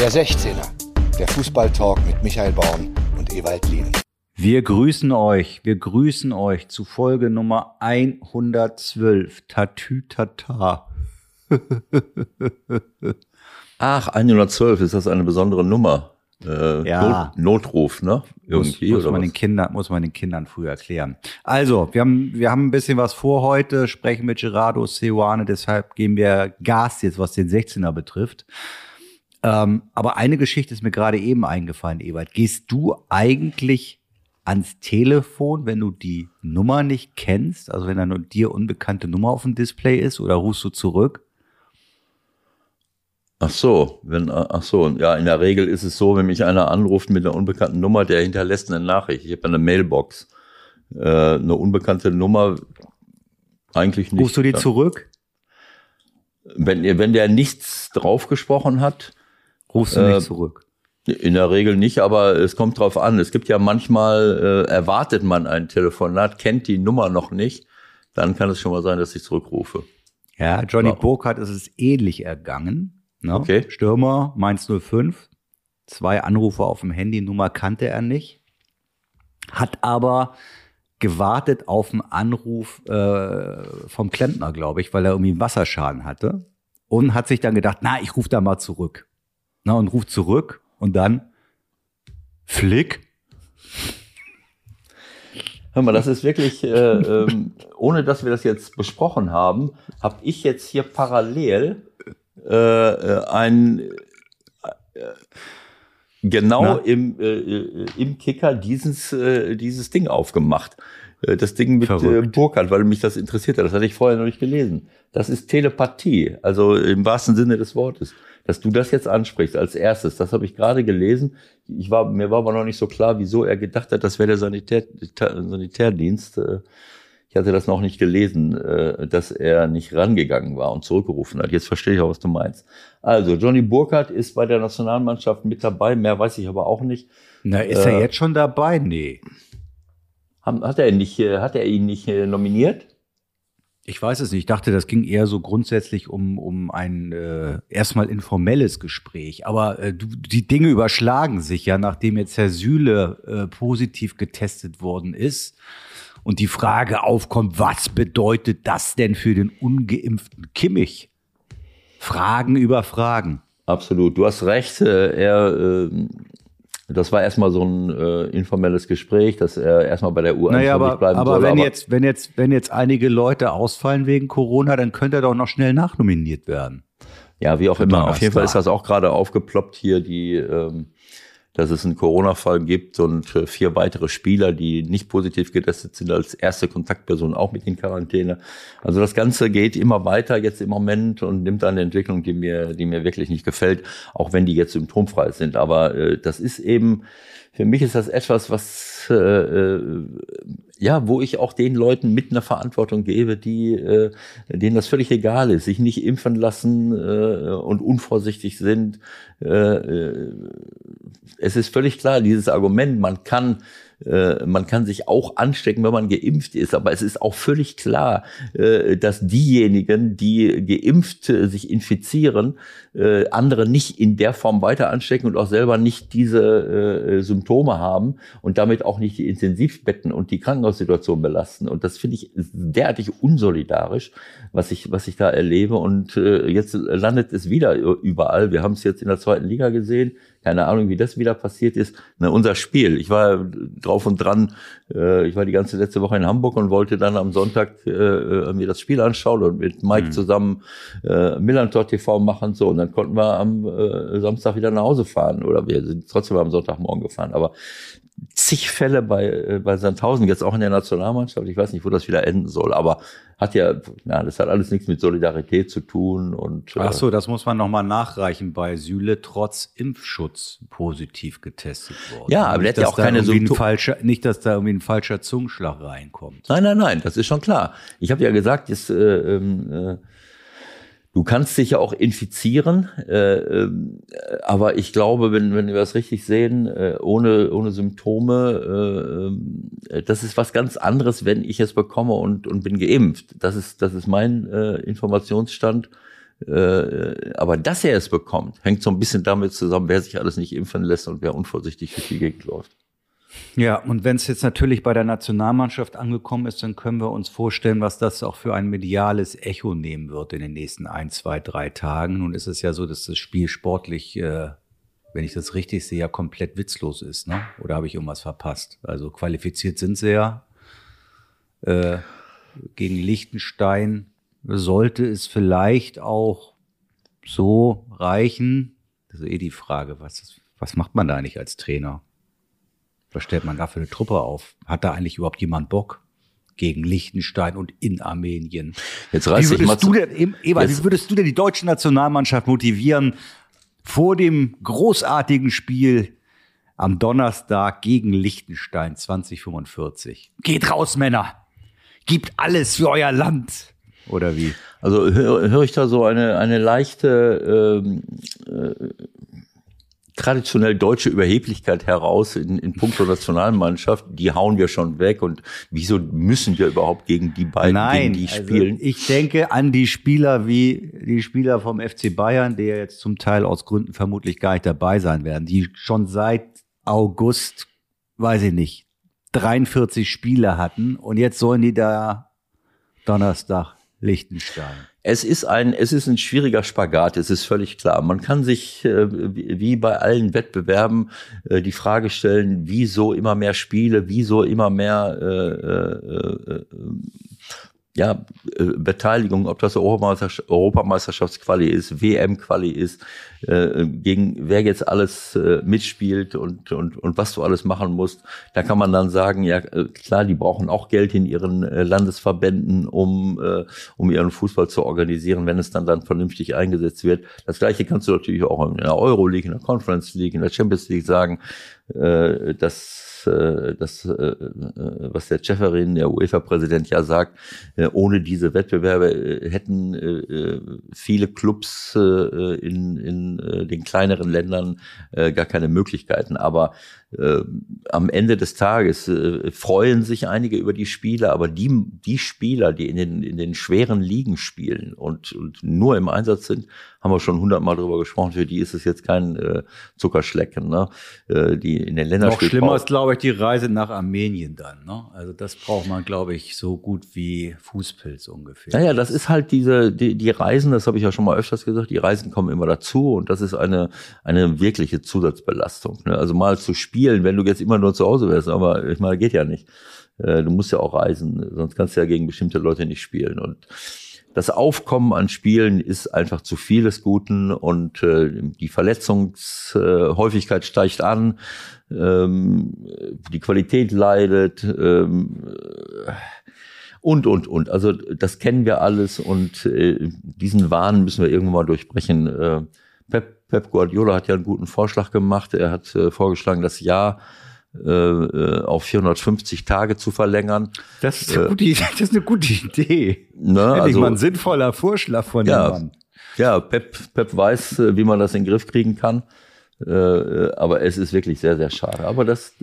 Der 16er, der Fußballtalk mit Michael Baum und Ewald Lien. Wir grüßen euch, wir grüßen euch zu Folge Nummer 112. Tatütata. Ach, 112, ist das eine besondere Nummer? Äh, Ja. Not, Notruf, ne? Irgendwie, muss, muss oder man was? den Kindern, muss man den Kindern früh erklären. Also, wir haben, wir haben ein bisschen was vor heute, sprechen mit Gerardo Seoane, deshalb geben wir Gas jetzt, was den 16er betrifft. Ähm, aber eine Geschichte ist mir gerade eben eingefallen, Ewald. Gehst du eigentlich ans Telefon, wenn du die Nummer nicht kennst, also wenn da nur dir unbekannte Nummer auf dem Display ist, oder rufst du zurück? Ach so, wenn, ach so, ja, in der Regel ist es so, wenn mich einer anruft mit einer unbekannten Nummer, der hinterlässt eine Nachricht. Ich habe eine Mailbox. Äh, eine unbekannte Nummer eigentlich nicht. Rufst du die zurück? Wenn, wenn der nichts draufgesprochen hat, Rufst du Äh, nicht zurück? In der Regel nicht, aber es kommt drauf an. Es gibt ja manchmal, äh, erwartet man ein Telefonat, kennt die Nummer noch nicht, dann kann es schon mal sein, dass ich zurückrufe. Ja, Johnny Wow. Burkhardt ist es ähnlich ergangen. Ne? Okay. Stürmer, Mainz 05, zwei Anrufe auf dem Handy, Nummer kannte er nicht, hat aber gewartet auf einen Anruf äh, vom Klempner, glaube ich, weil er irgendwie einen Wasserschaden hatte und hat sich dann gedacht, na, ich rufe da mal zurück. Na, und ruft zurück und dann Flick. Hör mal, das ist wirklich, äh, ähm, ohne dass wir das jetzt besprochen haben, habe ich jetzt hier parallel äh, äh, ein äh, genau Na? im, äh, äh, im Kicker dieses, äh, dieses Ding aufgemacht. Äh, Das Ding mit äh, Verrückt. Burkhardt, weil mich das interessiert hat. Das hatte ich vorher noch nicht gelesen. Das ist Telepathie, also im wahrsten Sinne des Wortes. Dass du das jetzt ansprichst als erstes, das habe ich gerade gelesen. Ich war, mir war aber noch nicht so klar, wieso er gedacht hat, das wäre der Sanitär, Sanitärdienst. Äh, Ich hatte das noch nicht gelesen, äh, dass er nicht rangegangen war und zurückgerufen hat. Jetzt verstehe ich auch, was du meinst. Also, Johnny Burkhardt ist bei der Nationalmannschaft mit dabei, mehr weiß ich aber auch nicht. Na, ist Äh, er jetzt schon dabei? Nee. Hat er, ihn nicht, äh, hat er ihn nicht äh, nominiert? Ich weiß es nicht. Ich dachte, das ging eher so grundsätzlich um, um ein äh, erstmal informelles Gespräch. Aber äh, du, die Dinge überschlagen sich ja, nachdem jetzt Herr Süle äh, positiv getestet worden ist und die Frage aufkommt, was bedeutet das denn für den ungeimpften Kimmich? Fragen über Fragen. Absolut, du hast recht. äh, Er, äh, das war erstmal so ein äh, informelles Gespräch, dass er erstmal bei der U21 Naja, aber, bleiben aber soll. wenn jetzt, wenn jetzt, wenn jetzt einige Leute ausfallen wegen Corona, dann könnte er doch noch schnell nachnominiert werden. Ja, wie auch immer. Auf jeden Fall ist das auch gerade aufgeploppt hier, die, ähm, dass es einen Corona-Fall gibt und vier weitere Spieler, die nicht positiv getestet sind, als erste Kontaktperson auch mit in Quarantäne. Also das Ganze geht immer weiter jetzt im Moment und nimmt eine Entwicklung, die mir, die mir wirklich nicht gefällt, auch wenn die jetzt symptomfrei sind. Aber äh, das ist eben, für mich ist das etwas, was äh, äh, ja, wo ich auch den Leuten mit einer Verantwortung gebe, die äh, denen das völlig egal ist, sich nicht impfen lassen äh, und unvorsichtig sind. Äh, äh, es ist völlig klar, dieses Argument, man kann äh, man kann sich auch anstecken, wenn man geimpft ist, aber es ist auch völlig klar, dass diejenigen, die geimpft sich infizieren, andere nicht in der Form weiter anstecken und auch selber nicht diese Symptome haben und damit auch nicht die Intensivbetten und die Krankenhaussituation belasten. Und das finde ich derartig unsolidarisch, was ich, was ich da erlebe. Und äh, jetzt landet es wieder überall. Wir haben es jetzt in der zweiten Liga gesehen. Keine Ahnung, wie das wieder passiert ist. Na, unser Spiel. Ich war drauf und dran. Äh, ich war die ganze letzte Woche in Hamburg und wollte dann am Sonntag äh, mir das Spiel anschauen und mit Mike zusammen äh, Millantor TV machen. So, und dann konnten wir am äh, Samstag wieder nach Hause fahren. Oder wir sind trotzdem am Sonntagmorgen gefahren. Aber zig Fälle bei, äh, bei Sandhausen, jetzt auch in der Nationalmannschaft. Ich weiß nicht, wo das wieder enden soll, aber hat ja, na, das hat alles nichts mit Solidarität zu tun und äh, Ach so, das muss man nochmal nachreichen bei Süle, trotz Impfschutz positiv getestet worden. Ja, aber der Nicht, hat ja auch keine irgendwie ein Sympto- falscher, Nicht, dass da irgendwie ein falscher Zungenschlag reinkommt. Nein, nein, nein, das ist schon klar. Ich habe ja gesagt, jetzt, äh, ähm, äh, du kannst dich ja auch infizieren, äh, äh, aber ich glaube, wenn, wenn wir das richtig sehen, äh, ohne, ohne Symptome, äh, äh, das ist was ganz anderes, wenn ich es bekomme und, und bin geimpft. Das ist, das ist mein äh, Informationsstand. Äh, aber dass er es bekommt, hängt so ein bisschen damit zusammen, wer sich alles nicht impfen lässt und wer unvorsichtig durch die Gegend läuft. Ja, und wenn es jetzt natürlich bei der Nationalmannschaft angekommen ist, dann können wir uns vorstellen, was das auch für ein mediales Echo nehmen wird in den nächsten ein, zwei, drei Tagen. Nun ist es ja so, dass das Spiel sportlich, äh, wenn ich das richtig sehe, ja komplett witzlos ist, ne? Oder habe ich irgendwas verpasst? Also qualifiziert sind sie ja äh, gegen Liechtenstein. Sollte es vielleicht auch so reichen? Das ist eh die Frage, was, was macht man da eigentlich als Trainer? Was stellt man da für eine Truppe auf? Hat da eigentlich überhaupt jemand Bock? Gegen Liechtenstein und in Armenien. Jetzt reiß ich mal du denn, Ewald, wie würdest du denn die deutsche Nationalmannschaft motivieren, vor dem großartigen Spiel am Donnerstag gegen Liechtenstein 2045? Geht raus, Männer! Gibt alles für euer Land! Oder wie? Also höre hör ich da so eine, eine leichte ähm, äh, traditionell deutsche Überheblichkeit heraus in, in puncto Nationalmannschaft, die hauen wir schon weg und wieso müssen wir überhaupt gegen die beiden, Nein, gegen die also spielen? ich denke an die Spieler wie die Spieler vom FC Bayern, die ja jetzt zum Teil aus Gründen vermutlich gar nicht dabei sein werden, die schon seit August, weiß ich nicht, 43 Spiele hatten und jetzt sollen die da Donnerstag Liechtenstein. Es ist ein, es ist ein schwieriger Spagat, es ist völlig klar. Man kann sich, äh, wie bei allen Wettbewerben, äh, die Frage stellen, wieso immer mehr Spiele, wieso immer mehr äh, äh, äh, ja, äh, Beteiligung, ob das Europameisterschaft, Europameisterschaftsquali ist, WM-Quali ist, äh, gegen wer jetzt alles äh, mitspielt und, und, und was du alles machen musst. Da kann man dann sagen, ja äh, klar, die brauchen auch Geld in ihren äh, Landesverbänden, um, äh, um ihren Fußball zu organisieren, wenn es dann dann vernünftig eingesetzt wird. Das gleiche kannst du natürlich auch in der Euroleague, in der Conference League, in der Champions League sagen, äh, dass äh, das, äh, äh, was der Cheferin, der UEFA-Präsident ja sagt, ohne diese Wettbewerbe hätten viele Clubs in, in den kleineren Ländern gar keine Möglichkeiten. Aber äh, am Ende des Tages äh, freuen sich einige über die Spieler, aber die, die Spieler, die in den, in den schweren Ligen spielen und, und nur im Einsatz sind, haben wir schon hundertmal drüber gesprochen, für die ist es jetzt kein äh, Zuckerschlecken. Ne? Äh, die in den Ländern Noch schlimmer ist, glaube ich, die Reise nach Armenien dann. Ne? Also das braucht man, glaube ich, so gut wie Fußpilz ungefähr. Naja, das ist halt diese, die, die Reisen, das habe ich ja schon mal öfters gesagt, die Reisen kommen immer dazu und das ist eine, eine wirkliche Zusatzbelastung. Ne? Also mal zu spielen, spielen, wenn du jetzt immer nur zu Hause wärst. Aber ich meine, geht ja nicht. Äh, du musst ja auch reisen, sonst kannst du ja gegen bestimmte Leute nicht spielen. Und das Aufkommen an Spielen ist einfach zu viel des Guten und äh, die Verletzungshäufigkeit steigt an, ähm, die Qualität leidet ähm, und, und, und. Also das kennen wir alles und äh, diesen Wahn müssen wir irgendwann mal durchbrechen. Pep Pep Guardiola hat ja einen guten Vorschlag gemacht. Er hat äh, vorgeschlagen, das Jahr äh, äh auf 450 Tage zu verlängern. Das ist eine, äh, gute, das ist eine gute Idee. Ne, also, mal ein sinnvoller Vorschlag von ja, dem Mann. Ja, Pep, Pep weiß, äh, wie man das in den Griff kriegen kann. Äh, aber es ist wirklich sehr, sehr schade. Aber das,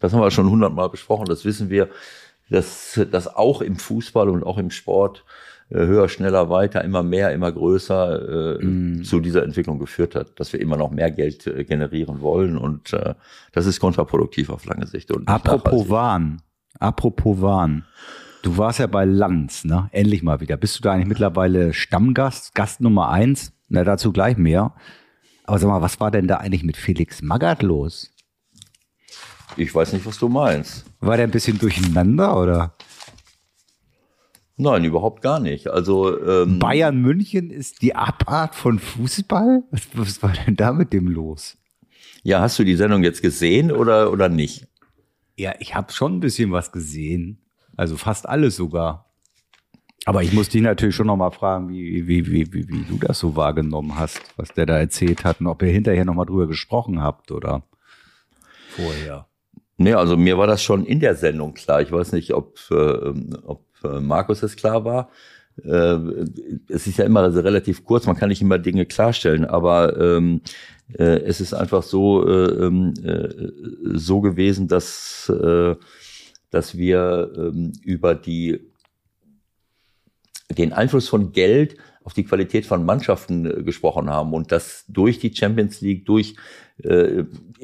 das haben wir schon hundertmal besprochen. Das wissen wir, dass, dass auch im Fußball und auch im Sport höher, schneller, weiter, immer mehr, immer größer äh, mm. zu dieser Entwicklung geführt hat, dass wir immer noch mehr Geld äh, generieren wollen und äh, das ist kontraproduktiv auf lange Sicht. Und apropos Wahn, apropos Wahn. Du warst ja bei Lanz, ne? Endlich mal wieder. Bist du da eigentlich mittlerweile Stammgast, Gast Nummer eins? Na, dazu gleich mehr. Aber sag mal, was war denn da eigentlich mit Felix Magath los? Ich weiß nicht, was du meinst. War der ein bisschen durcheinander oder? Nein, überhaupt gar nicht. Also ähm, Bayern München ist die Abart von Fußball? Was, was war denn da mit dem los? Ja, hast du die Sendung jetzt gesehen oder oder nicht? Ja, ich habe schon ein bisschen was gesehen. Also fast alles sogar. Aber ich muss dich natürlich schon noch mal fragen, wie, wie, wie, wie, wie du das so wahrgenommen hast, was der da erzählt hat und ob ihr hinterher noch mal drüber gesprochen habt oder vorher. Nee, also mir war das schon in der Sendung klar. Ich weiß nicht, ob, äh, ob äh, Markus es klar war. Äh, es ist ja immer also relativ kurz, man kann nicht immer Dinge klarstellen, aber ähm, äh, es ist einfach so, äh, ähm, äh, so gewesen, dass, äh, dass wir ähm, über die, den Einfluss von Geld auf die Qualität von Mannschaften gesprochen haben und das durch die Champions League, durch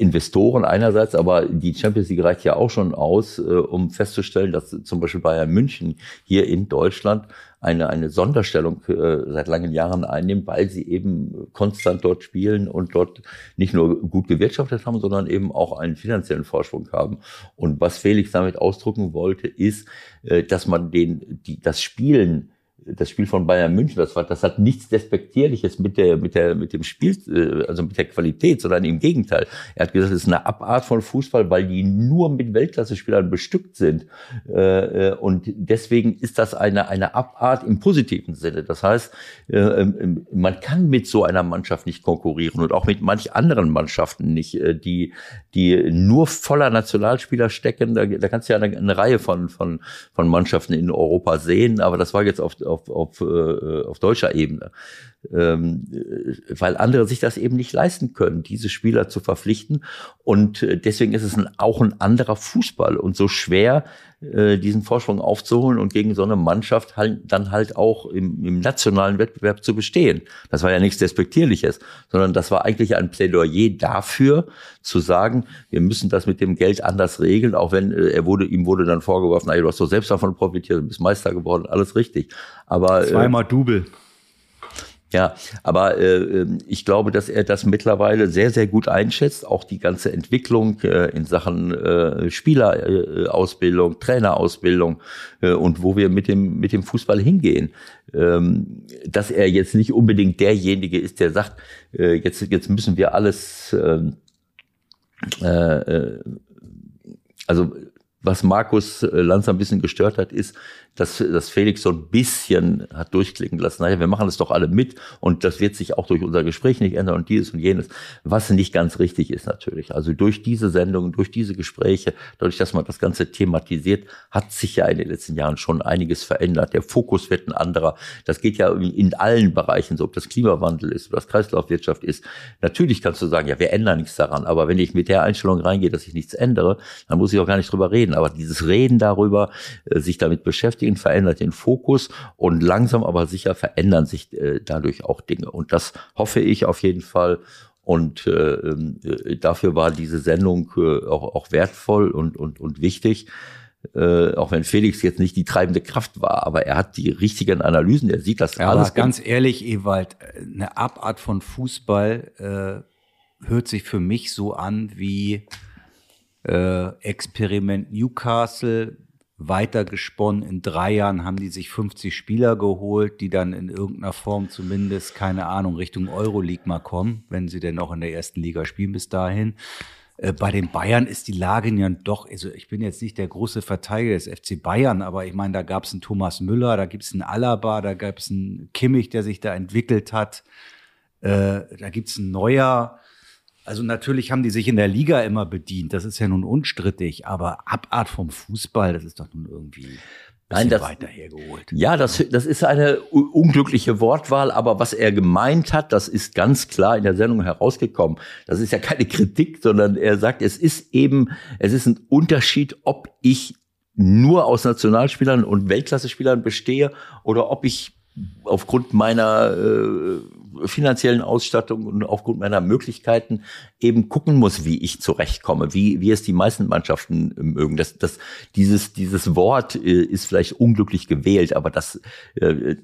Investoren einerseits, aber die Champions League reicht ja auch schon aus, äh, um festzustellen, dass zum Beispiel Bayern München hier in Deutschland eine, eine Sonderstellung äh, seit langen Jahren einnimmt, weil sie eben konstant dort spielen und dort nicht nur gut gewirtschaftet haben, sondern eben auch einen finanziellen Vorsprung haben. Und was Felix damit ausdrücken wollte, ist, äh, dass man den, die, das Spielen das Spiel von Bayern München, das war, das hat nichts Despektierliches mit der, mit der, mit dem Spiel, äh, also mit der Qualität, sondern im Gegenteil. Er hat gesagt, es ist eine Abart von Fußball, weil die nur mit Weltklasse-Spielern bestückt sind. Äh, äh, und deswegen ist das eine, eine Abart im positiven Sinne. Das heißt, ähm, man kann mit so einer Mannschaft nicht konkurrieren und auch mit manch anderen Mannschaften nicht, die, die nur voller Nationalspieler stecken. Da, da kannst du ja eine, eine Reihe von, von, von Mannschaften in Europa sehen, aber das war jetzt auf, auf, auf, äh, auf deutscher Ebene. Ähm, weil andere sich das eben nicht leisten können, diese Spieler zu verpflichten. Und äh, deswegen ist es auch ein anderer Fußball und so schwer, äh, diesen Vorsprung aufzuholen und gegen so eine Mannschaft halt, dann halt auch im, im nationalen Wettbewerb zu bestehen. Das war ja nichts Despektierliches, sondern das war eigentlich ein Plädoyer dafür, zu sagen, wir müssen das mit dem Geld anders regeln, auch wenn äh, er wurde, ihm wurde dann vorgeworfen, na, du hast doch selbst davon profitiert, du bist Meister geworden, alles richtig. Aber zweimal äh, Double. Ja, aber äh, ähm, ich glaube, dass er das mittlerweile sehr, sehr gut einschätzt. Auch die ganze Entwicklung äh, in Sachen äh, Spielerausbildung, Trainerausbildung äh, und wo wir mit dem, mit dem Fußball hingehen. Ähm, dass er jetzt nicht unbedingt derjenige ist, der sagt, äh, jetzt, jetzt müssen wir alles, ähm, äh, äh, also was Markus Lanz ein bisschen gestört hat, ist, dass, dass Felix so ein bisschen hat durchklicken lassen, naja, wir machen das doch alle mit und das wird sich auch durch unser Gespräch nicht ändern und dieses und jenes, was nicht ganz richtig ist natürlich. Also durch diese Sendungen, durch diese Gespräche, dadurch, dass man das Ganze thematisiert, hat sich ja in den letzten Jahren schon einiges verändert. Der Fokus wird ein anderer. Das geht ja in allen Bereichen so, ob das Klimawandel ist, ob das Kreislaufwirtschaft ist. Natürlich kannst du sagen, ja, wir ändern nichts daran, aber wenn ich mit der Einstellung reingehe, dass ich nichts ändere, dann muss ich auch gar nicht drüber reden. Aber dieses Reden darüber, äh, sich damit beschäftigen, beschäftigen, verändert den Fokus und langsam aber sicher verändern sich äh, dadurch auch Dinge. Und das hoffe ich auf jeden Fall. Und äh, äh, dafür war diese Sendung äh, auch, auch wertvoll und, und, und wichtig. Äh, auch wenn Felix jetzt nicht die treibende Kraft war, aber er hat die richtigen Analysen, er sieht das ja, alles. Aber ganz ehrlich, Ewald, eine Abart von Fußball äh, hört sich für mich so an wie äh, Experiment Newcastle, weitergesponnen. In drei Jahren haben die sich 50 Spieler geholt, die dann in irgendeiner Form zumindest, keine Ahnung, Richtung Euroleague mal kommen, wenn sie denn auch in der ersten Liga spielen bis dahin. Äh, bei den Bayern ist die Lage ja doch, also ich bin jetzt nicht der große Verteidiger des FC Bayern, aber ich meine, da gab es einen Thomas Müller, da gibt es einen Alaba, da gab es einen Kimmich, der sich da entwickelt hat, äh, da gibt es einen Neuer. Also natürlich haben die sich in der Liga immer bedient, das ist ja nun unstrittig, aber Abart vom Fußball, das ist doch nun irgendwie Nein, das, weiter hergeholt. Ja, das, das ist eine unglückliche Wortwahl, aber was er gemeint hat, das ist ganz klar in der Sendung herausgekommen. Das ist ja keine Kritik, sondern er sagt, es ist eben, es ist ein Unterschied, ob ich nur aus Nationalspielern und Weltklasse-Spielern bestehe oder ob ich aufgrund meiner äh, finanziellen Ausstattung und aufgrund meiner Möglichkeiten eben gucken muss, wie ich zurechtkomme, wie, wie es die meisten Mannschaften mögen. Das, das, dieses, dieses Wort äh, ist vielleicht unglücklich gewählt, aber das äh,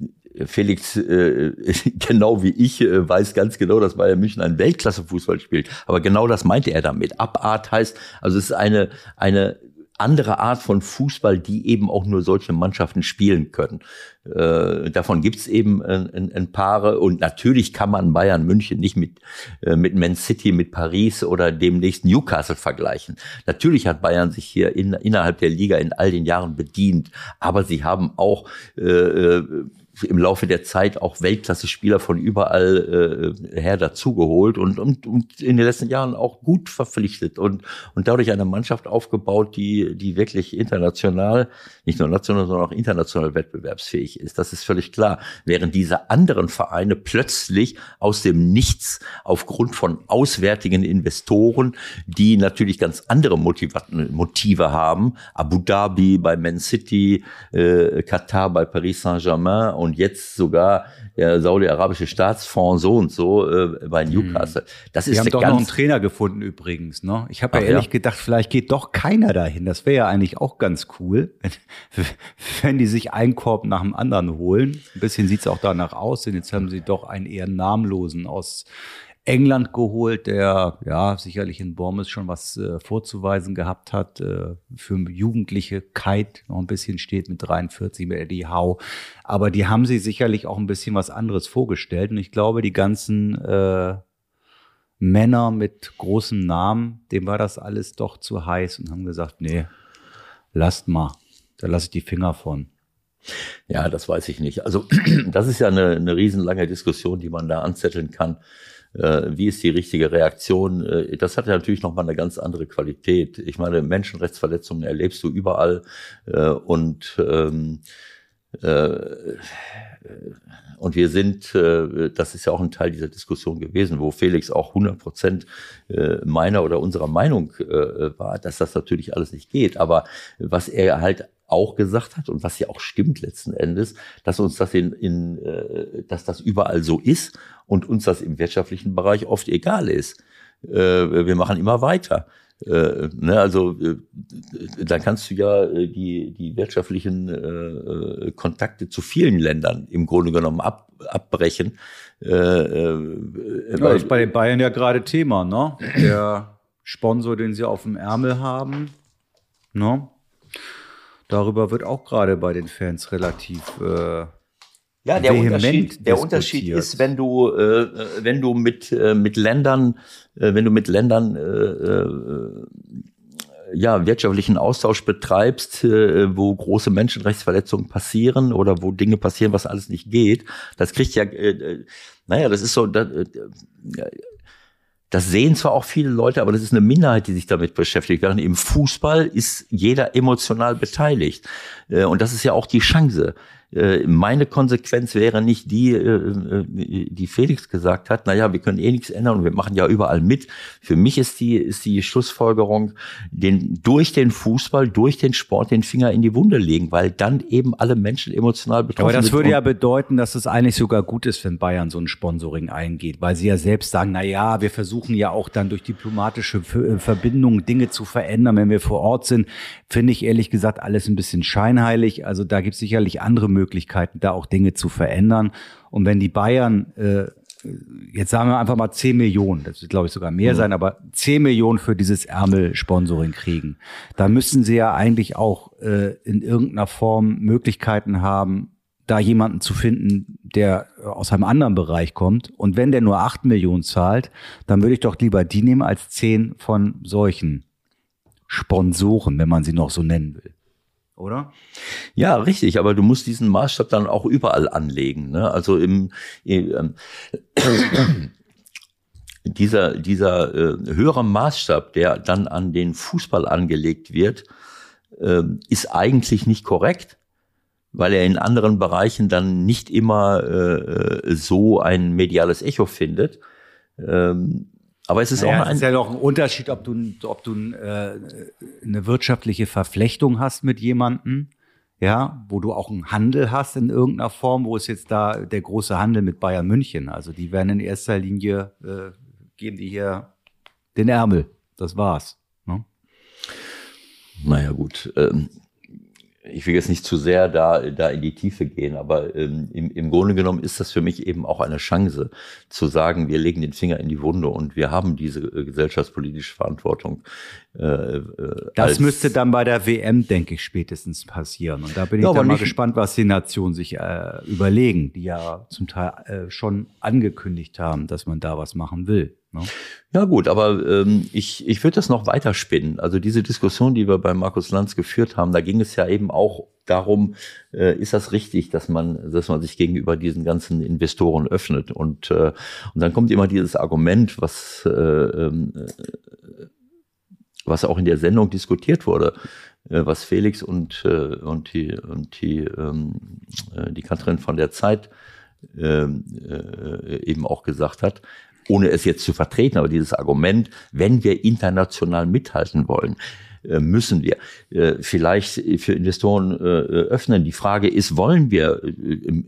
Felix, äh, genau wie ich, äh, weiß ganz genau, dass Bayern München einen Weltklasse-Fußball spielt. Aber genau das meinte er damit. Abart heißt, also es ist eine, eine andere Art von Fußball, die eben auch nur solche Mannschaften spielen können. Äh, davon gibt's eben ein, ein, ein Paare und natürlich kann man Bayern München nicht mit, äh, mit Man City, mit Paris oder demnächst Newcastle vergleichen. Natürlich hat Bayern sich hier in, innerhalb der Liga in all den Jahren bedient, aber sie haben auch äh, äh im Laufe der Zeit auch Weltklasse-Spieler von überall äh, her dazugeholt und, und, und in den letzten Jahren auch gut verpflichtet und, und dadurch eine Mannschaft aufgebaut, die, die wirklich international, nicht nur national, sondern auch international wettbewerbsfähig ist. Das ist völlig klar. Während diese anderen Vereine plötzlich aus dem Nichts aufgrund von auswärtigen Investoren, die natürlich ganz andere Motive haben, Abu Dhabi bei Man City, äh, Katar bei Paris Saint-Germain und jetzt sogar der saudi-arabische Staatsfonds so und so äh, bei Newcastle. Das ist Wir haben doch noch einen Trainer gefunden übrigens. Ne? Ich habe ja Ach, ehrlich ja. gedacht, vielleicht geht doch keiner dahin. Das wäre ja eigentlich auch ganz cool, wenn, wenn die sich einen Korb nach dem anderen holen. Ein bisschen sieht's auch danach aus, denn jetzt haben sie doch einen eher namenlosen aus England geholt, der ja sicherlich in Bournemouth schon was äh, vorzuweisen gehabt hat, äh, für jugendliche Kite noch ein bisschen steht mit 43 mit Eddie Howe. Aber die haben sie sicherlich auch ein bisschen was anderes vorgestellt. Und ich glaube, die ganzen äh, Männer mit großem Namen, dem war das alles doch zu heiß und haben gesagt, nee, lasst mal, da lasse ich die Finger von. Ja, das weiß ich nicht. Also das ist ja eine, eine riesenlange Diskussion, die man da anzetteln kann. Äh, wie ist die richtige Reaktion? Äh, das hat ja natürlich nochmal eine ganz andere Qualität. Ich meine, Menschenrechtsverletzungen erlebst du überall äh, und ähm, äh, und wir sind, das ist ja auch ein Teil dieser Diskussion gewesen, wo Felix auch 100 Prozent meiner oder unserer Meinung war, dass das natürlich alles nicht geht. Aber was er halt auch gesagt hat und was ja auch stimmt letzten Endes, dass uns das in, in äh, dass das überall so ist und uns das im wirtschaftlichen Bereich oft egal ist. Äh, wir machen immer weiter. Äh, ne, also äh, da kannst du ja äh, die, die wirtschaftlichen äh, äh, Kontakte zu vielen Ländern im Grunde genommen ab, abbrechen. Äh, äh, Ja, ist bei den Bayern ja gerade Thema, ne? Der Sponsor, den sie auf dem Ärmel haben, ne? Darüber wird auch gerade bei den Fans relativ äh, Ja, der Unterschied, der Unterschied ist, wenn du, äh, äh, wenn du mit, äh, mit Ländern, äh, wenn du mit Ländern äh, äh, ja, wirtschaftlichen Austausch betreibst, äh, wo große Menschenrechtsverletzungen passieren oder wo Dinge passieren, was alles nicht geht. Das kriegt ja, äh, äh, naja, das ist so, das, äh, das sehen zwar auch viele Leute, aber das ist eine Minderheit, die sich damit beschäftigt. Während im Fußball ist jeder emotional beteiligt. Äh, Und das ist ja auch die Chance. Äh, Meine Konsequenz wäre nicht die, äh, äh, die Felix gesagt hat, naja, wir können eh nichts ändern und wir machen ja überall mit. Für mich ist die, ist die Schlussfolgerung, den, durch den Fußball, durch den Sport den Finger in die Wunde legen, weil dann eben alle Menschen emotional betroffen Aber das sind. würde ja bedeuten, dass es eigentlich sogar gut ist, wenn Bayern so ein Sponsoring eingeht, weil sie ja selbst sagen, na ja, wir versuchen ja auch dann durch diplomatische Verbindungen Dinge zu verändern, wenn wir vor Ort sind. Finde ich ehrlich gesagt alles ein bisschen scheinheilig. Also da gibt es sicherlich andere Möglichkeiten, da auch Dinge zu verändern. Und wenn die Bayern äh, jetzt sagen wir einfach mal 10 Millionen, das wird glaube ich sogar mehr sein, aber 10 Millionen für dieses Ärmel-Sponsoring kriegen, dann müssten sie ja eigentlich auch äh, in irgendeiner Form Möglichkeiten haben, da jemanden zu finden, der aus einem anderen Bereich kommt. Und wenn der nur 8 Millionen zahlt, dann würde ich doch lieber die nehmen als 10 von solchen Sponsoren, wenn man sie noch so nennen will. Oder? Ja, richtig, aber du musst diesen Maßstab dann auch überall anlegen. Ne? Also im, im ähm, dieser, dieser äh, höhere Maßstab, der dann an den Fußball angelegt wird, äh, ist eigentlich nicht korrekt, weil er in anderen Bereichen dann nicht immer äh, so ein mediales Echo findet. Ähm, aber es ist Naja, auch es ein ist ja doch ein Unterschied, ob du, ob du äh, eine wirtschaftliche Verflechtung hast mit jemandem, ja, wo du auch einen Handel hast in irgendeiner Form, wo ist jetzt da der große Handel mit Bayern München? Also die werden in erster Linie, äh, geben die hier den Ärmel. Das war's. Ne? Naja, gut. Ähm, ich will jetzt nicht zu sehr da, da in die Tiefe gehen, aber ähm, im, im Grunde genommen ist das für mich eben auch eine Chance, zu sagen, wir legen den Finger in die Wunde und wir haben diese äh, gesellschaftspolitische Verantwortung. Äh, äh, Das müsste dann bei der WM, denke ich, spätestens passieren. Und da bin ich Ja, aber dann mal gespannt, was die Nationen sich äh, überlegen, die ja zum Teil äh, schon angekündigt haben, dass man da was machen will. Ne? Ja gut, aber ähm, ich, ich würde das noch weiter spinnen. Also diese Diskussion, die wir bei Markus Lanz geführt haben, da ging es ja eben auch darum, äh, ist das richtig, dass man, dass man sich gegenüber diesen ganzen Investoren öffnet. Und, äh, und dann kommt immer dieses Argument, was, äh, ähm, äh, was auch in der Sendung diskutiert wurde, äh, was Felix und, äh, und die, und die, ähm, äh, die Katrin von der Zeit ähm, äh, eben auch gesagt hat, ohne es jetzt zu vertreten, aber dieses Argument, wenn wir international mithalten wollen, äh, müssen wir äh, vielleicht für Investoren äh, öffnen. Die Frage ist, wollen wir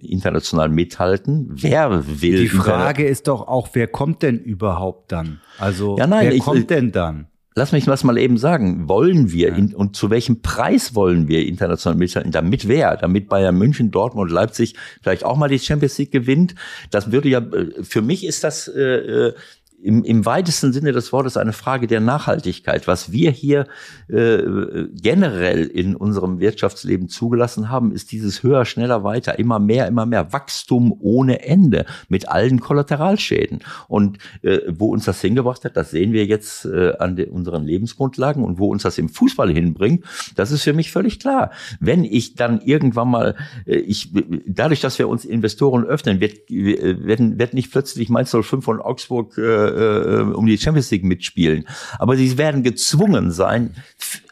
international mithalten? Wer will? Die Frage ist doch auch, wer kommt denn überhaupt dann? Also ja, nein, wer ich, kommt denn dann? Lass mich das mal eben sagen. Wollen wir in, und zu welchem Preis wollen wir international mithalten? Damit wer? Damit Bayern München, Dortmund, Leipzig vielleicht auch mal die Champions League gewinnt? Das würde ja, für mich ist das äh, im, im weitesten Sinne des Wortes eine Frage der Nachhaltigkeit. Was wir hier äh, generell in unserem Wirtschaftsleben zugelassen haben, ist dieses höher, schneller, weiter, immer mehr, immer mehr Wachstum ohne Ende mit allen Kollateralschäden. Und äh, wo uns das hingebracht hat, das sehen wir jetzt äh, an unseren Lebensgrundlagen und wo uns das im Fußball hinbringt, das ist für mich völlig klar. Wenn ich dann irgendwann mal, äh, ich, dadurch, dass wir uns Investoren öffnen, wird, äh, werden, wird nicht plötzlich Mainz 05 von Augsburg äh, äh, um die Champions League mitspielen. Aber sie werden gezwungen sein,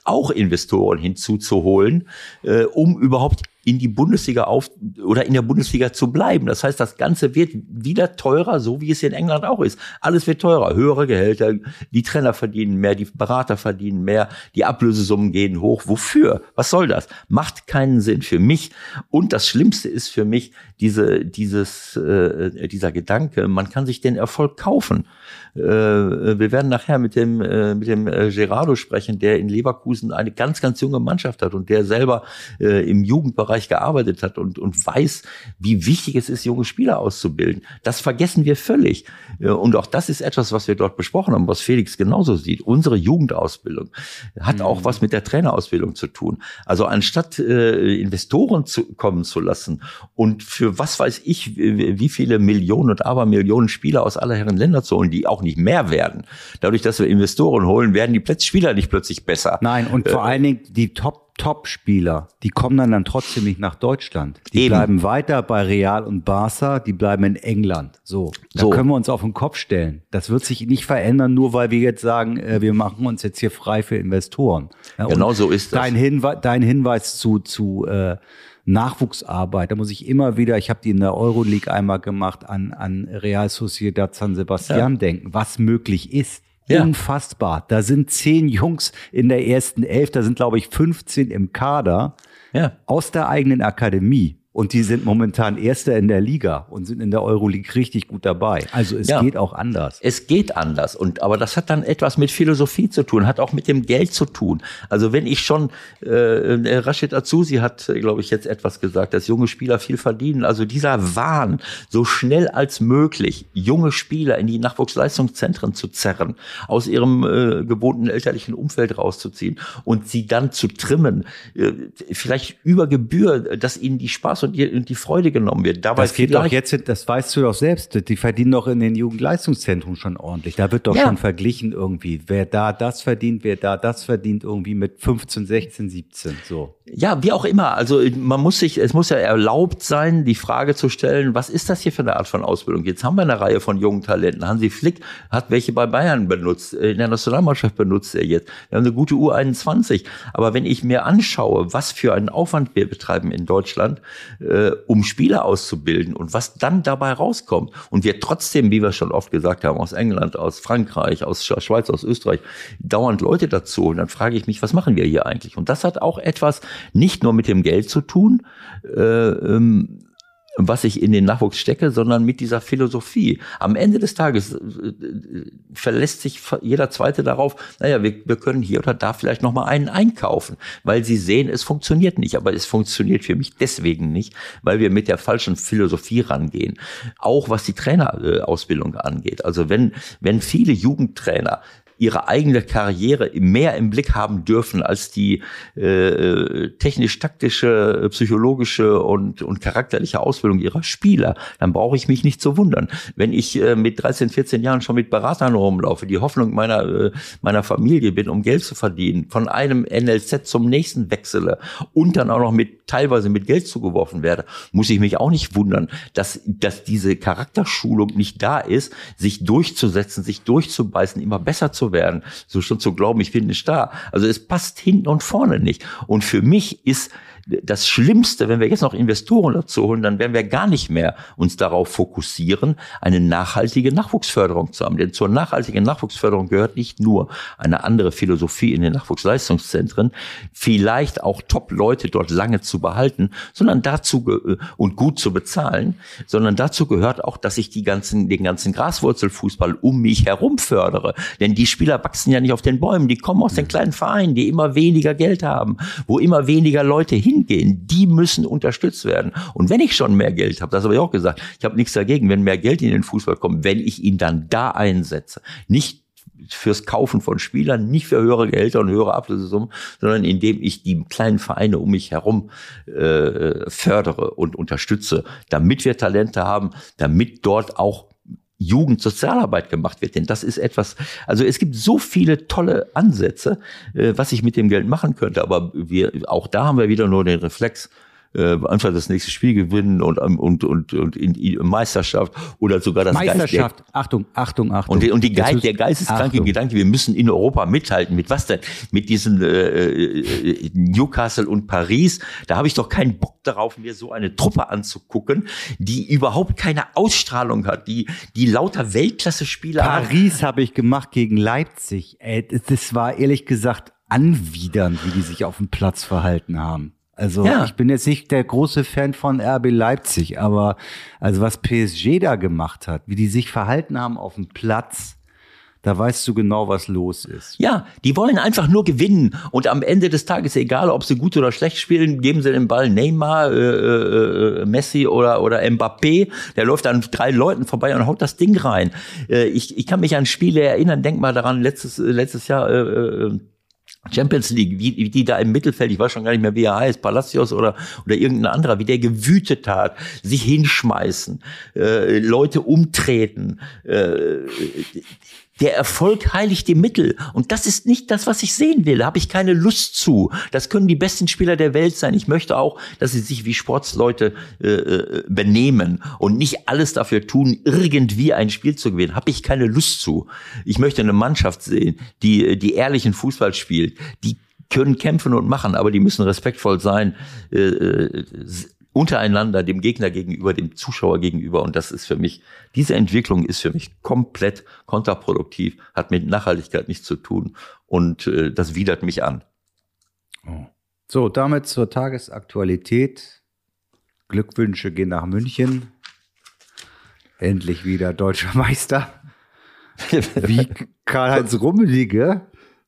auch Investoren hinzuzuholen, äh, um überhaupt in die Bundesliga auf oder in der Bundesliga zu bleiben. Das heißt, das Ganze wird wieder teurer, so wie es in England auch ist. Alles wird teurer, höhere Gehälter, die Trainer verdienen mehr, die Berater verdienen mehr, die Ablösesummen gehen hoch. Wofür? Was soll das? Macht keinen Sinn für mich. Und das Schlimmste ist für mich diese, dieses, äh, dieser Gedanke, man kann sich den Erfolg kaufen. Äh, wir werden nachher mit dem, äh, mit dem äh, Gerardo sprechen, der in Leverkusen eine ganz, ganz junge Mannschaft hat und der selber äh, im Jugendbereich Bereich gearbeitet hat und, und weiß, wie wichtig es ist, junge Spieler auszubilden. Das vergessen wir völlig. Und auch das ist etwas, was wir dort besprochen haben, was Felix genauso sieht. Unsere Jugendausbildung hat auch mhm. was mit der Trainerausbildung zu tun. Also anstatt äh, Investoren zu kommen zu lassen und für was weiß ich, wie viele Millionen und Abermillionen Spieler aus aller Herren Länder zu holen, die auch nicht mehr werden. Dadurch, dass wir Investoren holen, werden die Spieler nicht plötzlich besser. Nein, und vor äh, allen Dingen die Top Top-Spieler, die kommen dann, dann trotzdem nicht nach Deutschland. Die Eben. bleiben weiter bei Real und Barca, die bleiben in England. So, da so. können wir uns auf den Kopf stellen. Das wird sich nicht verändern, nur weil wir jetzt sagen, äh, wir machen uns jetzt hier frei für Investoren. Genau so ist das. Dein, Hinwe dein Hinweis zu, zu äh, Nachwuchsarbeit, da muss ich immer wieder, ich habe die in der Euroleague einmal gemacht, an, an Real Sociedad San Sebastian ja. denken, was möglich ist. Ja. Unfassbar. Da sind zehn Jungs in der ersten Elf, da sind, glaube ich, 15 im Kader ja. aus der eigenen Akademie. Und die sind momentan Erster in der Liga und sind in der Euroleague richtig gut dabei. Also es ja, geht auch anders. Es geht anders. Und aber das hat dann etwas mit Philosophie zu tun, hat auch mit dem Geld zu tun. Also wenn ich schon äh, Rashid Azusi hat, glaube ich, jetzt etwas gesagt, dass junge Spieler viel verdienen. Also dieser Wahn, so schnell als möglich junge Spieler in die Nachwuchsleistungszentren zu zerren, aus ihrem äh, gewohnten elterlichen Umfeld rauszuziehen und sie dann zu trimmen, äh, vielleicht über Gebühr, dass ihnen die Spaß und die, die Freude genommen wird. Dabei das geht doch jetzt, das weißt du doch selbst, die verdienen doch in den Jugendleistungszentren schon ordentlich. Da wird doch ja. schon verglichen irgendwie, wer da das verdient, wer da das verdient, irgendwie mit 15, 16, 17, so. Ja, wie auch immer. Also man muss sich, es muss ja erlaubt sein, die Frage zu stellen, was ist das hier für eine Art von Ausbildung? Jetzt haben wir eine Reihe von jungen Talenten. Hansi Flick hat welche bei Bayern benutzt, in der Nationalmannschaft benutzt er jetzt. Wir haben eine gute U21. Aber wenn ich mir anschaue, was für einen Aufwand wir betreiben in Deutschland, äh, um Spieler auszubilden und was dann dabei rauskommt und wir trotzdem, wie wir schon oft gesagt haben, aus England, aus Frankreich, aus Schweiz, aus Österreich, dauernd Leute dazu und dann frage ich mich, was machen wir hier eigentlich? Und das hat auch etwas nicht nur mit dem Geld zu tun, äh, ähm, was ich in den Nachwuchs stecke, sondern mit dieser Philosophie. AmEnde des Tages äh, verlässt sich jeder Zweite darauf, naja, wir, wir können hier oder da vielleicht nochmal einen einkaufen, weil sie sehen, es funktioniert nicht. Aber es funktioniert für mich deswegen nicht, weil wir mit der falschen Philosophie rangehen. Auch was die Trainerausbildung angeht. Also wenn, wenn viele Jugendtrainer ihre eigene Karriere mehr im Blick haben dürfen als die äh, technisch-taktische, psychologische und, und charakterliche Ausbildung ihrer Spieler, dann brauche ich mich nicht zu wundern. Wenn ich äh, mit 13, 14 Jahren schon mit Beratern rumlaufe, die Hoffnung meiner, äh, meiner Familie bin, um Geld zu verdienen, von einem NLZ zum nächsten wechsele und dann auch noch mit teilweise mit Geld zugeworfen werde, muss ich mich auch nicht wundern, dass, dass diese Charakterschulung nicht da ist, sich durchzusetzen, sich durchzubeißen, immer besser zu werden, so schon zu glauben, ich bin nicht da. Also es passt hinten und vorne nicht. Und für mich ist das Schlimmste, wenn wir jetzt noch Investoren dazu holen, dann werden wir gar nicht mehr uns darauf fokussieren, eine nachhaltige Nachwuchsförderung zu haben. Denn zur nachhaltigen Nachwuchsförderung gehört nicht nur eine andere Philosophie in den Nachwuchsleistungszentren, vielleicht auch Top-Leute dort lange zu behalten, sondern dazu und gut zu bezahlen, sondern dazu gehört auch, dass ich die ganzen, den ganzen Graswurzelfußball um mich herum fördere. Denn die Spieler wachsen ja nicht auf den Bäumen, die kommen aus den kleinen Vereinen, die immer weniger Geld haben, wo immer weniger Leute hingehen. Die müssen unterstützt werden. Und wenn ich schon mehr Geld habe, das habe ich auch gesagt, ich habe nichts dagegen, wenn mehr Geld in den Fußball kommt, wenn ich ihn dann da einsetze. Nicht fürs Kaufen von Spielern, nicht für höhere Gehälter und höhere Ablösesummen, sondern indem ich die kleinen Vereine um mich herum äh, fördere und unterstütze, damit wir Talente haben, damit dort auch Jugendsozialarbeit gemacht wird. Denn das ist etwas, also es gibt so viele tolle Ansätze, äh, was ich mit dem Geld machen könnte. Aber wir, auch da haben wir wieder nur den Reflex, äh, einfach das nächste Spiel gewinnen und und und und in, in Meisterschaft oder sogar das Meisterschaft. Geist, Achtung, Achtung, Achtung. Und die, und die Geist, der geisteskranke. Gedanke, wir müssen in Europa mithalten. Mit was denn? Mit diesen äh, äh, Newcastle und Paris. Da habe ich doch keinen Bock darauf, mir so eine Truppe anzugucken, die überhaupt keine Ausstrahlung hat, die die lauter Weltklasse-Spieler. Paris habe ich gemacht gegen Leipzig. Ey, das war ehrlich gesagt anwidernd, wie die sich auf dem Platz verhalten haben. Also ja. ich bin jetzt nicht der große Fan von RB Leipzig, aber also was PSG da gemacht hat, wie die sich verhalten haben auf dem Platz, da weißt du genau, was los ist. Ja, die wollen einfach nur gewinnen. Und am Ende des Tages, egal ob sie gut oder schlecht spielen, geben sie den Ball Neymar, äh, äh, Messi oder, oder Mbappé. Der läuft an drei Leuten vorbei und haut das Ding rein. Äh, ich, ich kann mich an Spiele erinnern, denk mal daran, letztes, letztes Jahr äh, äh Champions League, wie, wie die da im Mittelfeld, ich weiß schon gar nicht mehr, wie er heißt, Palacios oder, oder irgendein anderer, wie der gewütet hat, sich hinschmeißen, äh, Leute umtreten, äh, der Erfolg heiligt die Mittel. Und das ist nicht das, was ich sehen will. Da habe ich keine Lust zu. Das können die besten Spieler der Welt sein. Ich möchte auch, dass sie sich wie Sportsleute äh, äh, benehmen und nicht alles dafür tun, irgendwie ein Spiel zu gewinnen. Habe ich keine Lust zu. Ich möchte eine Mannschaft sehen, die, die ehrlichen Fußball spielt, die können kämpfen und machen, aber die müssen respektvoll sein. Äh, äh untereinander, dem Gegner gegenüber, dem Zuschauer gegenüber. Und das ist für mich, diese Entwicklung ist für mich komplett kontraproduktiv, hat mit Nachhaltigkeit nichts zu tun und äh, das widert mich an. Oh. So, damit zur Tagesaktualität. Glückwünsche gehen nach München. Endlich wieder deutscher Meister. Wie Karl-Heinz Rummelige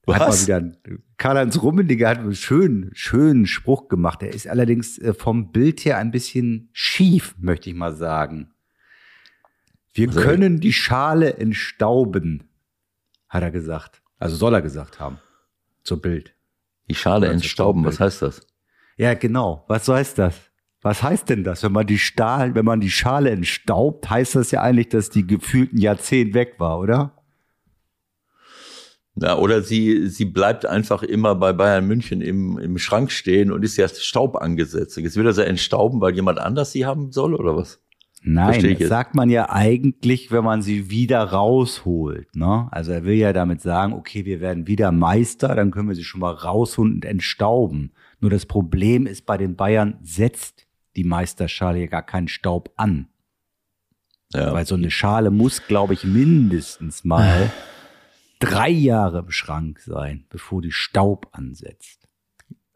was? Hat mal wieder Karl-Heinz Rummenigge hat einen schönen, schönen Spruch gemacht. Er ist allerdings äh, vom Bild her ein bisschen schief, möchte ich mal sagen. Wir also, können die Schale entstauben, hat er gesagt. Also soll er gesagt haben. Zur Bild. Die Schale Oder entstauben, was heißt das? Ja, genau. Was heißt das? Was heißt denn das? Wenn man die Stahl, wenn man die Schale entstaubt, heißt das ja eigentlich, dass die gefühlten Jahrzehnt weg war, oder? Ja, oder sie, sie bleibt einfach immer bei Bayern München im, im Schrank stehen und ist ja Staub angesetzt. Jetzt will er sie entstauben, weil jemand anders sie haben soll, oder was? Nein, das sagt man ja eigentlich, wenn man sie wieder rausholt. Ne? Also er will ja damit sagen, okay, wir werden wieder Meister, dann können wir sie schon mal rausholen und entstauben. Nur das Problem ist, bei den Bayern setzt die Meisterschale ja gar keinen Staub an. Ja. Weil so eine Schale muss, glaube ich, mindestens mal drei Jahre im Schrank sein, bevor die Staub ansetzt.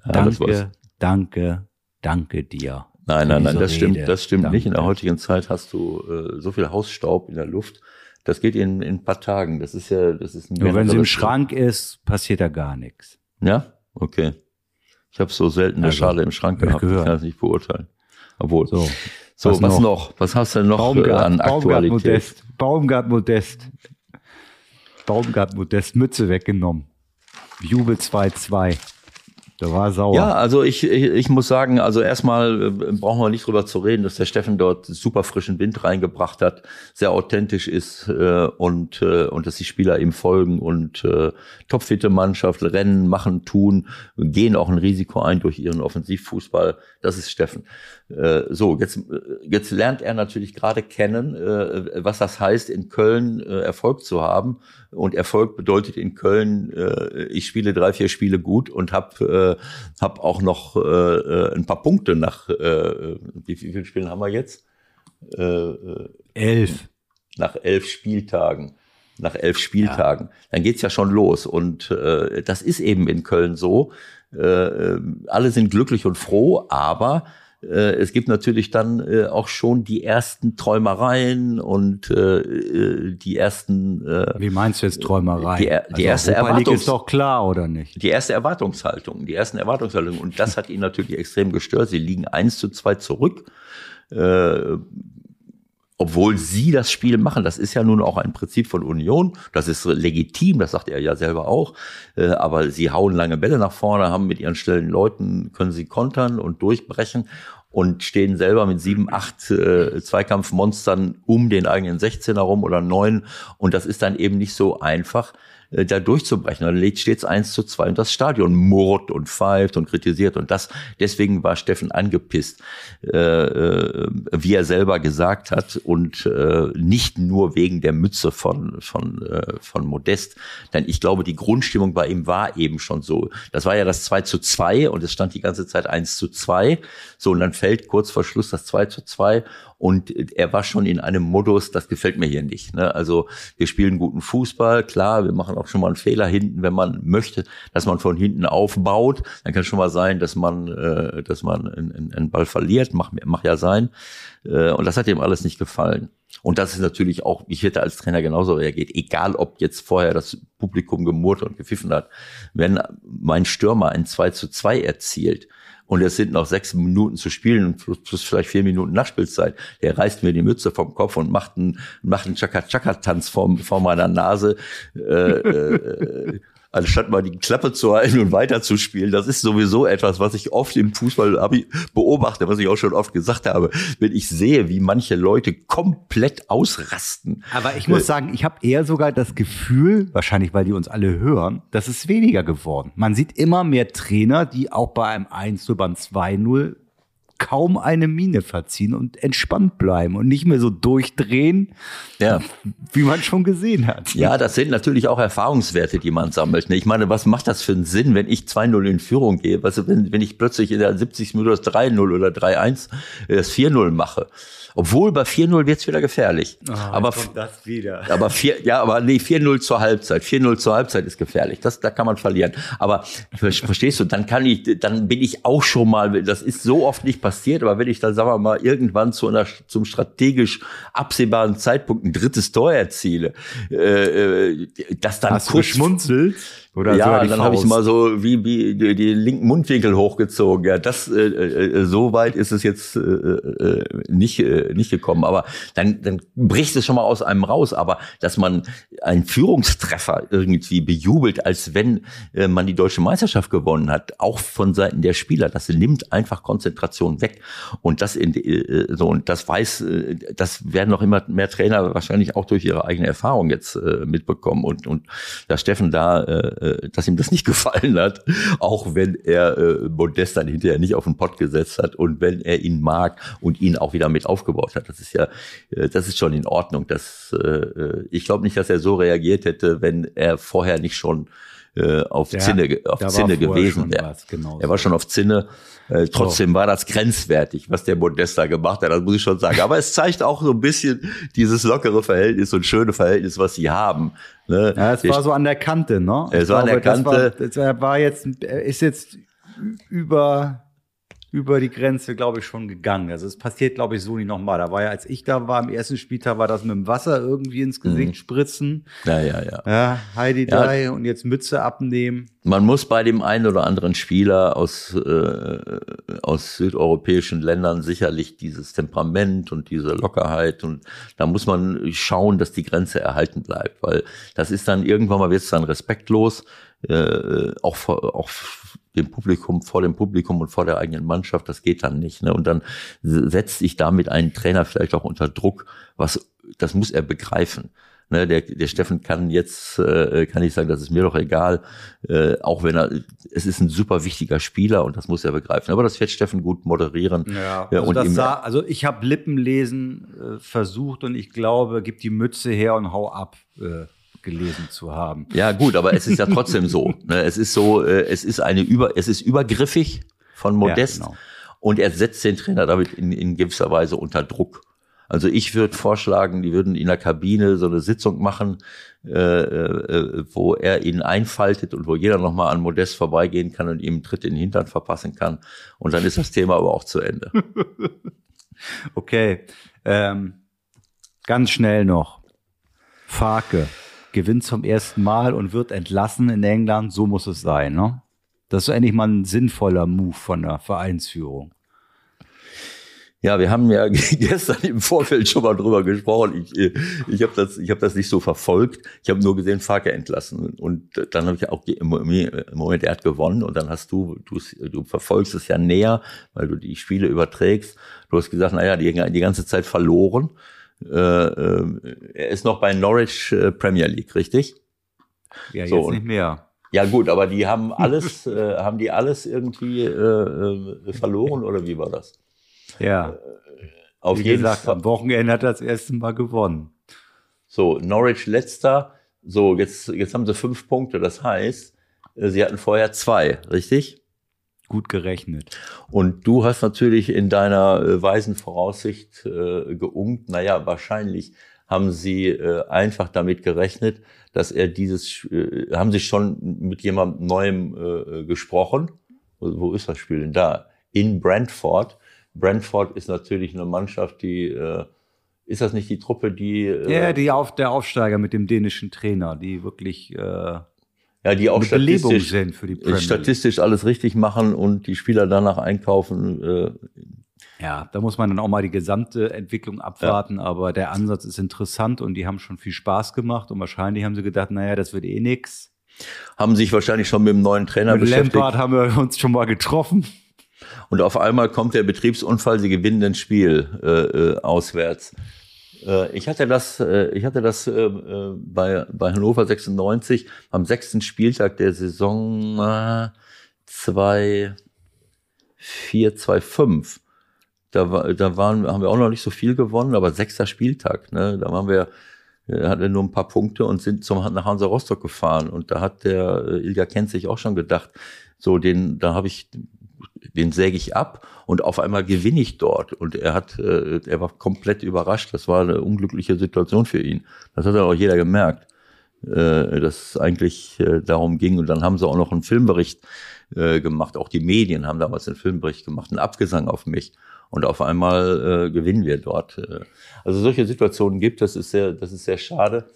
Ja, danke, danke, danke dir. Nein, nein, nein, das Rede. stimmt, das stimmt danke. nicht. In der heutigen Zeit hast du äh, so viel Hausstaub in der Luft. Das geht in, in ein paar Tagen. Das ist ja, das ist ein Nur wenn sie im Schrank ist, passiert da gar nichts. Ja, okay. Ich habe so selten eine also, Schale im Schrank gehabt. Gehört. Ich kann das nicht beurteilen. Obwohl. So, so was, was noch? noch? Was hast du denn noch Baumgart, an Aktualität? Baumgart Modest. Baumgart Modest. Baumgart Modest Mütze weggenommen. Jubel 2-2. Der war sauer. Ja, also ich, ich, ich muss sagen, also erstmal äh, brauchen wir nicht drüber zu reden, dass der Steffen dort super frischen Wind reingebracht hat, sehr authentisch ist äh, und, äh, und dass die Spieler ihm folgen und äh, topfitte Mannschaft, rennen, machen, tun, gehen auch ein Risiko ein durch ihren Offensivfußball. Das ist Steffen. Äh, so, jetzt, jetzt lernt er natürlich gerade kennen, äh, was das heißt, in Köln äh, Erfolg zu haben. Und Erfolg bedeutet in Köln, äh, ich spiele drei, vier Spiele gut und habe äh, hab auch noch äh, äh, ein paar Punkte nach, äh, wie, wie viele Spielen haben wir jetzt? Äh, äh, elf. Nach elf Spieltagen. Nach elf Spieltagen. Ja. Dann geht's ja schon los. Und äh, das ist eben in Köln so. Äh, alle sind glücklich und froh, aber äh, es gibt natürlich dann äh, auch schon die ersten Träumereien und äh, äh die ersten. Äh, Wie meinst du jetzt Träumereien? Die, die also erste Erwartung ist doch klar oder nicht? Die erste Erwartungshaltung, die ersten Erwartungshaltungen und das hat ihn natürlich extrem gestört. Sie liegen eins zu zwei zurück. Obwohl sie das Spiel machen. Das ist ja nun auch ein Prinzip von Union. Das ist legitim, das sagt er ja selber auch. Äh, aber sie hauen lange Bälle nach vorne, haben mit ihren schnellen Leuten, können sie kontern und durchbrechen und stehen selber mit sieben, acht äh, Zweikampfmonstern um den eigenen 16er rum oder neun. Und das ist dann eben nicht so einfach äh, da durchzubrechen. Dann lädt stets eins zu zwei und das Stadion murrt und pfeift und kritisiert und das, deswegen war Steffen angepisst, äh, äh, wie er selber gesagt hat und äh, nicht nur wegen der Mütze von, von, äh, von Modest. Denn ich glaube, die Grundstimmung bei ihm war eben schon so. Das war ja das 2 zu 2 und es stand die ganze Zeit 1 zu 2. So, und dann fällt kurz vor Schluss das 2 zu 2 und er war schon in einem Modus, das gefällt mir hier nicht. Ne? Also wir spielen guten Fußball, klar, wir machen auch schon mal einen Fehler hinten, wenn man möchte, dass man von hinten aufbaut. Dann kann schon mal sein, dass man, äh, dass man einen, einen Ball verliert, macht mach ja sein. Äh, und das hat ihm alles nicht gefallen. Und das ist natürlich auch, ich hätte als Trainer genauso reagiert, egal ob jetzt vorher das Publikum gemurrt und gepfiffen hat. Wenn mein Stürmer ein 2 zu 2 erzielt, und es sind noch sechs Minuten zu spielen plus, plus vielleicht vier Minuten Nachspielzeit. Der reißt mir die Mütze vom Kopf und macht einen, macht einen Chaka-Chaka-Tanz vor, vor meiner Nase. Äh, äh, anstatt mal die Klappe zu halten und weiterzuspielen. Das ist sowieso etwas, was ich oft im Fußball beobachte, was ich auch schon oft gesagt habe. Wenn ich sehe, wie manche Leute komplett ausrasten. Aber ich muss äh, sagen, ich habe eher sogar das Gefühl, wahrscheinlich weil die uns alle hören, dass es weniger geworden. Man sieht immer mehr Trainer, die auch bei einem 1 zu beim 2-0 kaum eine Miene verziehen und entspannt bleiben und nicht mehr so durchdrehen, ja. wie man schon gesehen hat. Ja, das sind natürlich auch Erfahrungswerte, die man sammelt. Ich meine, was macht das für einen Sinn, wenn ich 2-0 in Führung gehe? Also wenn, wenn ich plötzlich in der 70. Minute das 3-0 oder 3-1 das 4-0 mache? Obwohl bei 4-0 wird's wieder gefährlich. Oh, aber das wieder. Aber vier, ja, aber nee, 4-0 zur Halbzeit. 4-0 zur Halbzeit ist gefährlich. Das, da kann man verlieren. Aber verstehst du, dann kann ich, dann bin ich auch schon mal, das ist so oft nicht passiert, aber wenn ich dann, sagen wir mal, irgendwann zu einer, zum strategisch absehbaren Zeitpunkt ein drittes Tor erziele, äh, äh das dann Hast kurz. Du? Oder ja, dann habe ich mal so wie, wie die, die, linken Mundwinkel hochgezogen. Ja, das äh, äh, so weit ist es jetzt äh, äh, nicht äh, nicht gekommen. Aber dann dann bricht es schon mal aus einem raus. Aber dass man einen Führungstreffer irgendwie bejubelt, als wenn äh, man die deutsche Meisterschaft gewonnen hat, auch von Seiten der Spieler, das nimmt einfach Konzentration weg. Und das in äh, so und das weiß, äh, das werden noch immer mehr Trainer wahrscheinlich auch durch ihre eigene Erfahrung jetzt äh, mitbekommen. Und und da Steffen da äh, äh, dass ihm das nicht gefallen hat, auch wenn er äh, Modest dann hinterher nicht auf den Pott gesetzt hat und wenn er ihn mag und ihn auch wieder mit aufgebaut hat. Das ist ja, äh, das ist schon in Ordnung. Das, äh, äh ich glaube nicht, dass er so reagiert hätte, wenn er vorher nicht schon äh, auf ja, Zinne, auf Zinne gewesen wäre. Genau er war schon auf Zinne. Äh, trotzdem so. war das grenzwertig, was der Modesta gemacht hat, das muss ich schon sagen. Aber es zeigt auch so ein bisschen dieses lockere Verhältnis und schöne Verhältnis, was sie haben. Ne? Ja, es war so an der Kante, ne? Es war an der Kante. War, war jetzt, ist jetzt über über die Grenze, glaube ich, schon gegangen. Also es passiert, glaube ich, so nicht nochmal. Da war ja, als ich da war, im ersten Spieltag war das mit dem Wasser irgendwie ins Gesicht mhm. spritzen. Ja, ja, ja. Ja, Heidi ja. Dai und jetzt Mütze abnehmen. Man muss bei dem einen oder anderen Spieler aus, äh, aus südeuropäischen Ländern sicherlich dieses Temperament und diese Lockerheit und da muss man schauen, dass die Grenze erhalten bleibt, weil das ist dann irgendwann mal wird es dann respektlos, äh, auch, auch dem Publikum, vor dem Publikum und vor der eigenen Mannschaft, das geht dann nicht. Ne? Und dann setzt sich damit einen Trainer vielleicht auch unter Druck, was das muss er begreifen. Ne, der, der Steffen kann jetzt, äh, kann ich sagen, das ist mir doch egal, äh, auch wenn er, es ist ein super wichtiger Spieler und das muss er begreifen. Aber das wird Steffen gut moderieren. Ja, also, und das sah, also ich habe Lippenlesen äh, versucht und ich glaube, gib die Mütze her und hau ab. Äh, gelesen zu haben. Ja, gut, aber es ist ja trotzdem so. Ne? Es ist so, äh, es ist eine über, es ist übergriffig von Modest Ja, genau. und er setzt den Trainer damit in, in gewisser Weise unter Druck. Also ich würde vorschlagen, die würden in der Kabine so eine Sitzung machen, äh, äh, wo er ihn einfaltet und wo jeder nochmal an Modest vorbeigehen kann und ihm einen Tritt in den Hintern verpassen kann. Und dann ist das Thema aber auch zu Ende. Okay, ähm, ganz schnell noch. Farke gewinnt zum ersten Mal und wird entlassen in England. So muss es sein, ne? Das ist eigentlich mal ein sinnvoller Move von der Vereinsführung. Ja, wir haben ja gestern im Vorfeld schon mal drüber gesprochen. Ich, ich habe das, hab das nicht so verfolgt. Ich habe nur gesehen, Farke entlassen. Und dann habe ich auch im Moment, er hat gewonnen. Und dann hast du, du, du verfolgst es ja näher, weil du die Spiele überträgst. Du hast gesagt, naja, die, die ganze Zeit verloren. Äh, äh, er ist noch bei Norwich äh, Premier League, richtig? Ja, So, jetzt nicht mehr. Ja gut, aber die haben alles, äh, haben die alles irgendwie äh, äh, verloren oder wie war das? Ja, Auf wie jeden gesagt, Fall. am Wochenende hat er das erste Mal gewonnen. So, Norwich letzter. So, jetzt, jetzt haben sie fünf Punkte. Das heißt, äh, sie hatten vorher zwei, richtig? Gut gerechnet. Und du hast natürlich in deiner äh, weisen Voraussicht äh, geungt, naja, wahrscheinlich haben sie äh, einfach damit gerechnet, dass er dieses, äh, haben sie schon mit jemand Neuem äh, gesprochen. Wo, wo ist das Spiel denn da? In Brentford. Brentford ist natürlich eine Mannschaft, die, äh, ist das nicht die Truppe, die, äh, Ja, die auf, der Aufsteiger mit dem dänischen Trainer, die wirklich äh, ja, die auch statistisch, sind für die statistisch alles richtig machen und die Spieler danach einkaufen. Äh, Ja, da muss man dann auch mal die gesamte Entwicklung abwarten, aber der Ansatz ist interessant und die haben schon viel Spaß gemacht und wahrscheinlich haben sie gedacht, naja, das wird eh nix. haben sich wahrscheinlich schon mit dem neuen Trainer Mit beschäftigt. Lampard haben wir uns schon mal getroffen. Und auf einmal kommt der Betriebsunfall, sie gewinnen ein Spiel äh, äh, auswärts. Äh, ich hatte das, äh, ich hatte das äh, bei, bei Hannover 96 am sechsten Spieltag der Saison äh, 2, 4, 2, 5. Da, da waren, haben wir auch noch nicht so viel gewonnen, aber sechster Spieltag, ne? Da waren wir, hatten nur ein paar Punkte und sind zum, nach Hansa Rostock gefahren. Und da hat der Ilja Kenz sich auch schon gedacht, so den, da habe ich, den säge ich ab und auf einmal gewinne ich dort. Und er hat, äh, er war komplett überrascht. Das war eine unglückliche Situation für ihn. Das hat auch jeder gemerkt, äh, dass es eigentlich äh, darum ging. Und dann haben sie auch noch einen Filmbericht äh, gemacht. Auch die Medien haben damals einen Filmbericht gemacht, einen Abgesang auf mich. Und auf einmal äh, gewinnen wir dort. Äh, Also solche Situationen gibt es. Das ist sehr, das ist sehr schade.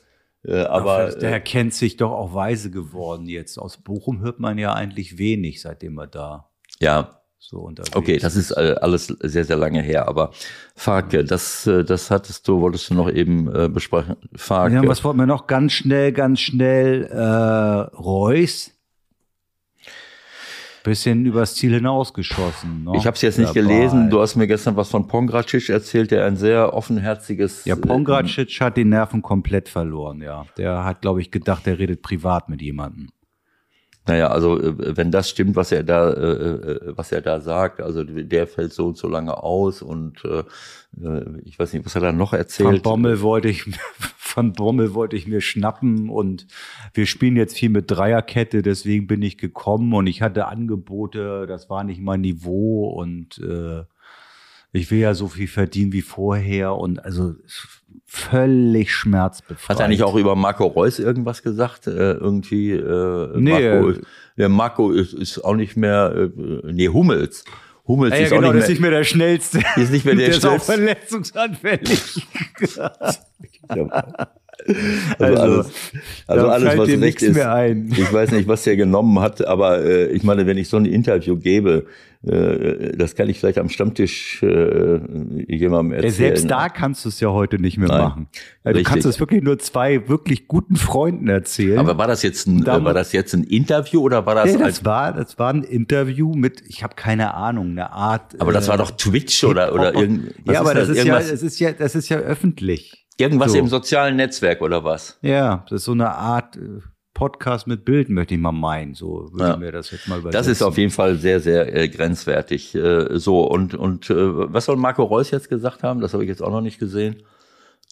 Äh, aber Aber der Herr kennt sich doch auch weise geworden jetzt. Aus Bochum hört man ja eigentlich wenig, seitdem er da ja, so unterwegs Okay, das ist äh, alles sehr, sehr lange her, aber Farke, das, äh, das hattest du, wolltest du noch eben äh, besprechen. Farke. Ja, was wollten wir noch? Ganz schnell, ganz schnell. Äh, Reus. Bisschen übers Ziel hinausgeschossen. Ne? ich habe es jetzt nicht Dabei. gelesen. Du hast mir gestern was von Pongracic erzählt, der ein sehr offenherziges. Ja, äh, Pongracic hat die Nerven komplett verloren, ja. Der hat, glaube ich, gedacht, er redet privat mit jemandem. Naja, also äh, wenn das stimmt, was er da, äh, äh, was er da sagt, also der fällt so und so lange aus und äh, ich weiß nicht, was er da noch erzählt. Bommel wollte ich, Van Bommel wollte ich mir schnappen und wir spielen jetzt viel mit Dreierkette, deswegen bin ich gekommen und ich hatte Angebote, das war nicht mein Niveau und äh, ich will ja so viel verdienen wie vorher und also völlig schmerzbefreit. Hat er nicht auch über Marco Reus irgendwas gesagt? Äh, irgendwie, äh, Nee, Marco, äh, der Marco ist, ist auch nicht mehr, äh, nee, Hummels. Hummels Ja, ja, ist genau, auch das ist nicht nicht mehr der schnellste. Ist nicht mehr der der ist auch schnellste. verletzungsanfällig. mehr. Also, Also, alles, also alles, was recht nichts ist. mehr ein. Ich weiß nicht, was der genommen hat, aber äh, ich meine, wenn ich so ein Interview gebe, das kann ich vielleicht am Stammtisch äh, jemandem erzählen. selbst da kannst du es ja heute nicht mehr Nein, machen. Du richtig. kannst es wirklich nur zwei wirklich guten Freunden erzählen. Aber war das jetzt ein, Da- äh, war das jetzt ein Interview oder war das als, das war, das war ein Interview mit, ich habe keine Ahnung, eine Art. aber das äh, war doch Twitch oder, oder irgend, Ja, aber das, ist ja, das ist ja, das ist ja öffentlich. irgendwas so. im sozialen Netzwerk oder was? Ja, das ist so eine Art äh, Podcast mit Bild, möchte ich mal meinen. So würde Ja. mir das jetzt mal übersetzen. Das ist auf jeden Fall sehr, sehr äh, grenzwertig. Äh, so, und, und äh, was soll Marco Reus jetzt gesagt haben? Das habe ich jetzt auch noch nicht gesehen.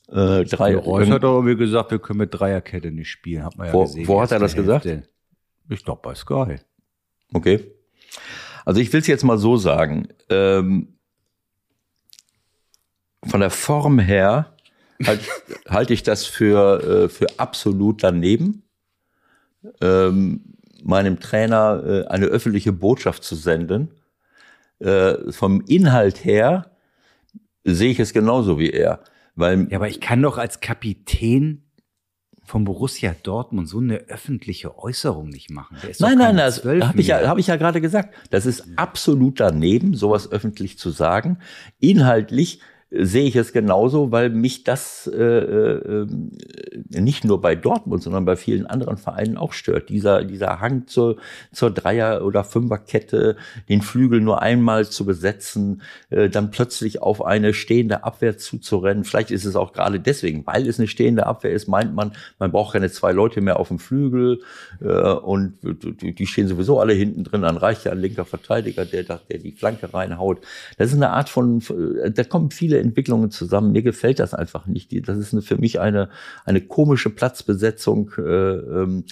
Äh, drei, Reus hat aber wie gesagt, wir können mit Dreierkette nicht spielen, hat man ja Wo- gesehen. wo hat er das gesagt? Hälfte. Ich glaube bei Sky. Okay. Also ich will es jetzt mal so sagen. Ähm, von der Form her halt, halte ich das für, äh, für absolut daneben, ähm, meinem Trainer äh, eine öffentliche Botschaft zu senden. Äh, vom Inhalt her sehe ich es genauso wie er. Weil Ja, aber ich kann doch als Kapitän von Borussia Dortmund so eine öffentliche Äußerung nicht machen. Nein, nein, das habe ich, ja, hab ich ja gerade gesagt. Das ist absolut daneben, sowas öffentlich zu sagen. Inhaltlich sehe ich es genauso, weil mich das äh, äh, nicht nur bei Dortmund, sondern bei vielen anderen Vereinen auch stört. Dieser, dieser Hang zur, zur Dreier- oder Fünferkette, den Flügel nur einmal zu besetzen, äh, dann plötzlich auf eine stehende Abwehr zuzurennen. Vielleicht ist es auch gerade deswegen, weil es eine stehende Abwehr ist, meint man, man braucht keine zwei Leute mehr auf dem Flügel äh, und die stehen sowieso alle hinten drin. Dann reicht ja ein linker Verteidiger, der, der die Flanke reinhaut. Das ist eine Art von, da kommen viele Entwicklungen zusammen. Mir gefällt das einfach nicht. Das ist eine, für mich eine, eine komische Platzbesetzung. Äh, ähm,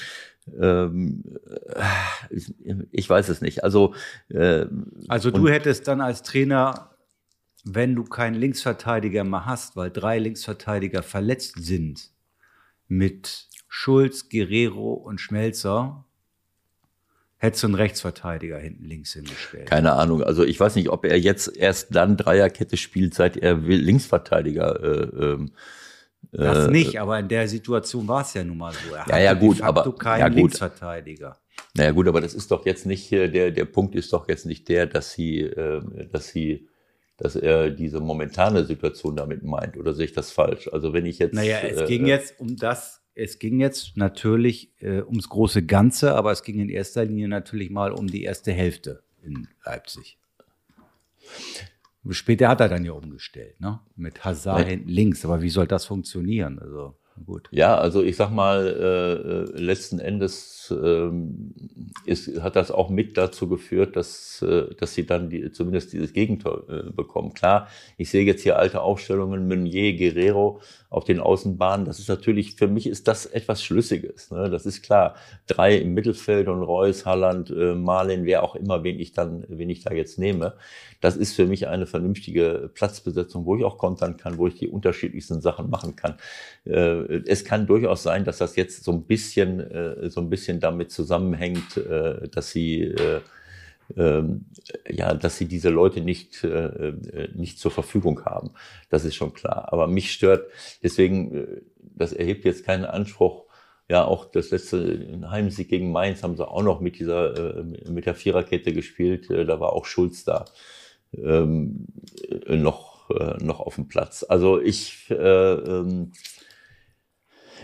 ähm, äh, ich, ich weiß es nicht. Also äh, Also du hättest dann als Trainer, wenn du keinen Linksverteidiger mehr hast, weil drei Linksverteidiger verletzt sind, mit Schulz, Guerrero und Schmelzer, hättest du einen Rechtsverteidiger hinten links hingestellt. Keine Ahnung. Also ich weiß nicht, ob er jetzt erst dann Dreierkette spielt, seit er Linksverteidiger. Äh, ähm, das äh, nicht, aber in der Situation war es ja nun mal so. Er Ja, ja, gut, aber- keinen ja, gut. Linksverteidiger. Naja gut, aber das ist doch jetzt nicht äh, der der Punkt ist doch jetzt nicht der, dass sie äh, dass sie dass er diese momentane Situation damit meint oder sehe ich das falsch? Also wenn ich jetzt Naja, es äh, ging jetzt um das, es ging jetzt natürlich äh, ums große Ganze, aber es ging in erster Linie natürlich mal um die erste Hälfte in Leipzig. Später hat er dann ja umgestellt, ne? Mit Hazard hinten links. Aber wie soll das funktionieren? Also, gut. Ja, also ich sag mal, äh, äh, letzten Endes ähm, ist, hat das auch mit dazu geführt, dass, äh, dass sie dann die, zumindest dieses Gegentor äh, bekommen. Klar, ich sehe jetzt hier alte Aufstellungen, Meunier, Guerrero auf den Außenbahnen. Das ist natürlich, für mich ist das etwas Schlüssiges. Ne? Das ist klar. Drei im Mittelfeld und Reus, Halland, äh, Marlin, wer auch immer, wen ich dann, wen ich da jetzt nehme. Das ist für mich eine vernünftige Platzbesetzung, wo ich auch kontern kann, wo ich die unterschiedlichsten Sachen machen kann. Äh, es kann durchaus sein, dass das jetzt so ein bisschen, äh, so ein bisschen damit zusammenhängt, äh, dass sie, äh, ähm, ja, dass sie diese Leute nicht, nicht zur Verfügung haben. Das ist schon klar. Aber mich stört, deswegen, das erhebt jetzt keinen Anspruch. Ja, auch das letzte Heimsieg gegen Mainz haben sie auch noch mit dieser, mit der Viererkette gespielt. Da war auch Schulz da ähm, äh, noch, äh, noch auf dem Platz. Also ich, äh, ähm,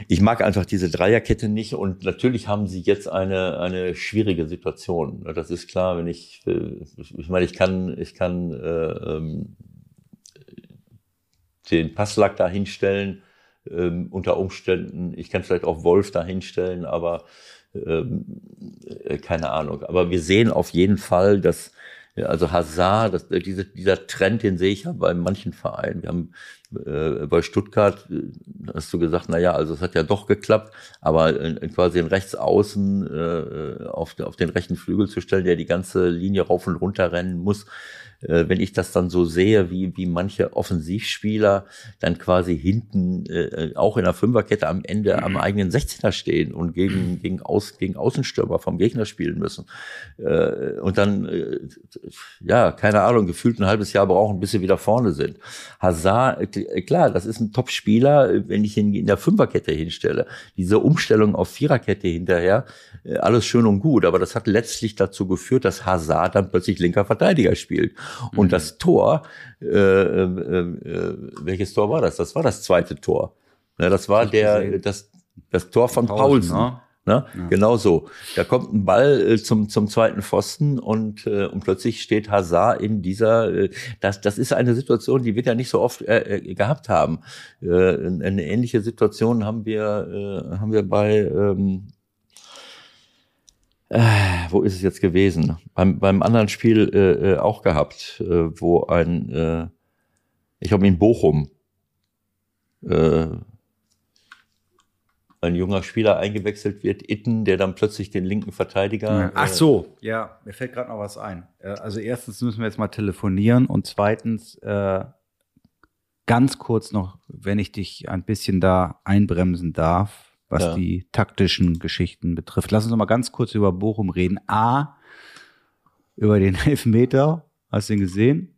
ich mag einfach diese Dreierkette nicht und natürlich haben sie jetzt eine, eine schwierige Situation. Das ist klar, wenn ich, äh, ich meine, ich kann, ich kann äh, ähm, den Passlack da hinstellen, ähm, unter Umständen, ich kann vielleicht auch Wolf da hinstellen, aber ähm, äh, keine Ahnung. Aber wir sehen auf jeden Fall, dass ja, also Hazard, das, äh, diese, dieser Trend, den sehe ich ja bei manchen Vereinen. Wir haben äh, bei Stuttgart, äh, hast du gesagt, na ja, also es hat ja doch geklappt, aber äh, quasi den Rechtsaußen äh, auf, auf den rechten Flügel zu stellen, der die ganze Linie rauf und runter rennen muss, äh, wenn ich das dann so sehe, wie, wie manche Offensivspieler dann quasi hinten äh, auch in der Fünferkette am Ende am eigenen 16er stehen und gegen, gegen, Aus, gegen Außenstürmer vom Gegner spielen müssen. Äh, und dann, äh, ja, keine Ahnung, gefühlt ein halbes Jahr brauchen, bis sie wieder vorne sind. Hazard, äh, klar, das ist ein Top-Spieler, äh, wenn ich ihn in der Fünferkette hinstelle. Diese Umstellung auf Viererkette hinterher, äh, alles schön und gut, aber das hat letztlich dazu geführt, dass Hazard dann plötzlich linker Verteidiger spielt. Und Mhm. das Tor, äh, äh, äh, welches Tor war das? Das war das zweite Tor. Ne, das war der, das, das Tor von Paulsen, Paulsen. ne? Ne? Genau so. Da kommt ein Ball äh, zum, zum zweiten Pfosten und, äh, und plötzlich steht Hazard in dieser, äh, das, das ist eine Situation, die wird ja nicht so oft äh, äh, gehabt haben. Äh, eine ähnliche Situation haben wir, äh, haben wir bei, ähm, äh, wo ist es jetzt gewesen? Beim, beim anderen Spiel äh, äh, auch gehabt, äh, wo ein, äh, ich glaube in Bochum, äh, ein junger Spieler eingewechselt wird, Itten, der dann plötzlich den linken Verteidiger. Ach so, ja, mir fällt gerade noch was ein. Äh, also erstens müssen wir jetzt mal telefonieren und zweitens äh, ganz kurz noch, wenn ich dich ein bisschen da einbremsen darf, was Ja. die taktischen Geschichten betrifft. Lass uns noch mal ganz kurz über Bochum reden. A, über den Elfmeter. Hast du ihn gesehen?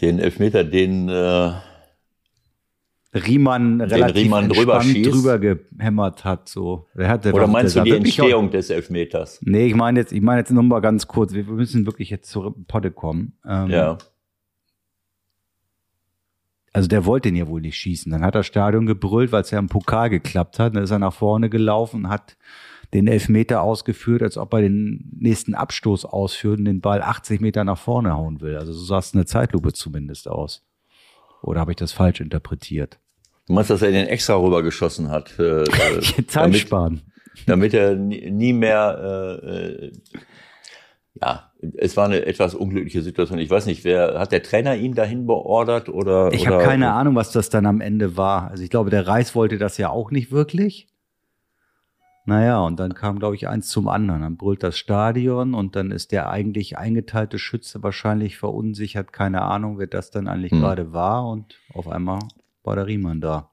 Den Elfmeter, den äh, Riemann relativ Riemann drüber schießt? drüber gehämmert hat. So. Hatte oder meinst du die Entstehung des Elfmeters? Nee, ich meine jetzt, ich meine jetzt nur mal ganz kurz. Wir wir müssen wirklich jetzt zur Potte kommen. Ähm, Ja. Also der wollte den ja wohl nicht schießen. Dann hat das Stadion gebrüllt, weil es ja im Pokal geklappt hat. Dann ist er nach vorne gelaufen, hat den Elfmeter ausgeführt, als ob er den nächsten Abstoß ausführt und den Ball 80 Meter nach vorne hauen will. Also so sah es in der Zeitlupe zumindest aus. Oder habe ich das falsch interpretiert? Du meinst, dass er den extra rübergeschossen hat? Äh, Zeit damit, sparen. damit er nie, nie mehr. Äh, äh, ja, es war eine etwas unglückliche Situation. Ich weiß nicht, wer hat der Trainer ihn dahin beordert oder? Ich habe keine Ahnung, was das dann am Ende war. Also ich glaube, der Reis wollte das ja auch nicht wirklich. Naja, und dann kam, glaube ich, eins zum anderen. Dann brüllt das Stadion und dann ist der eigentlich eingeteilte Schütze wahrscheinlich verunsichert. Keine Ahnung, wer das dann eigentlich Hm. gerade war. Und auf einmal war der Riemann da.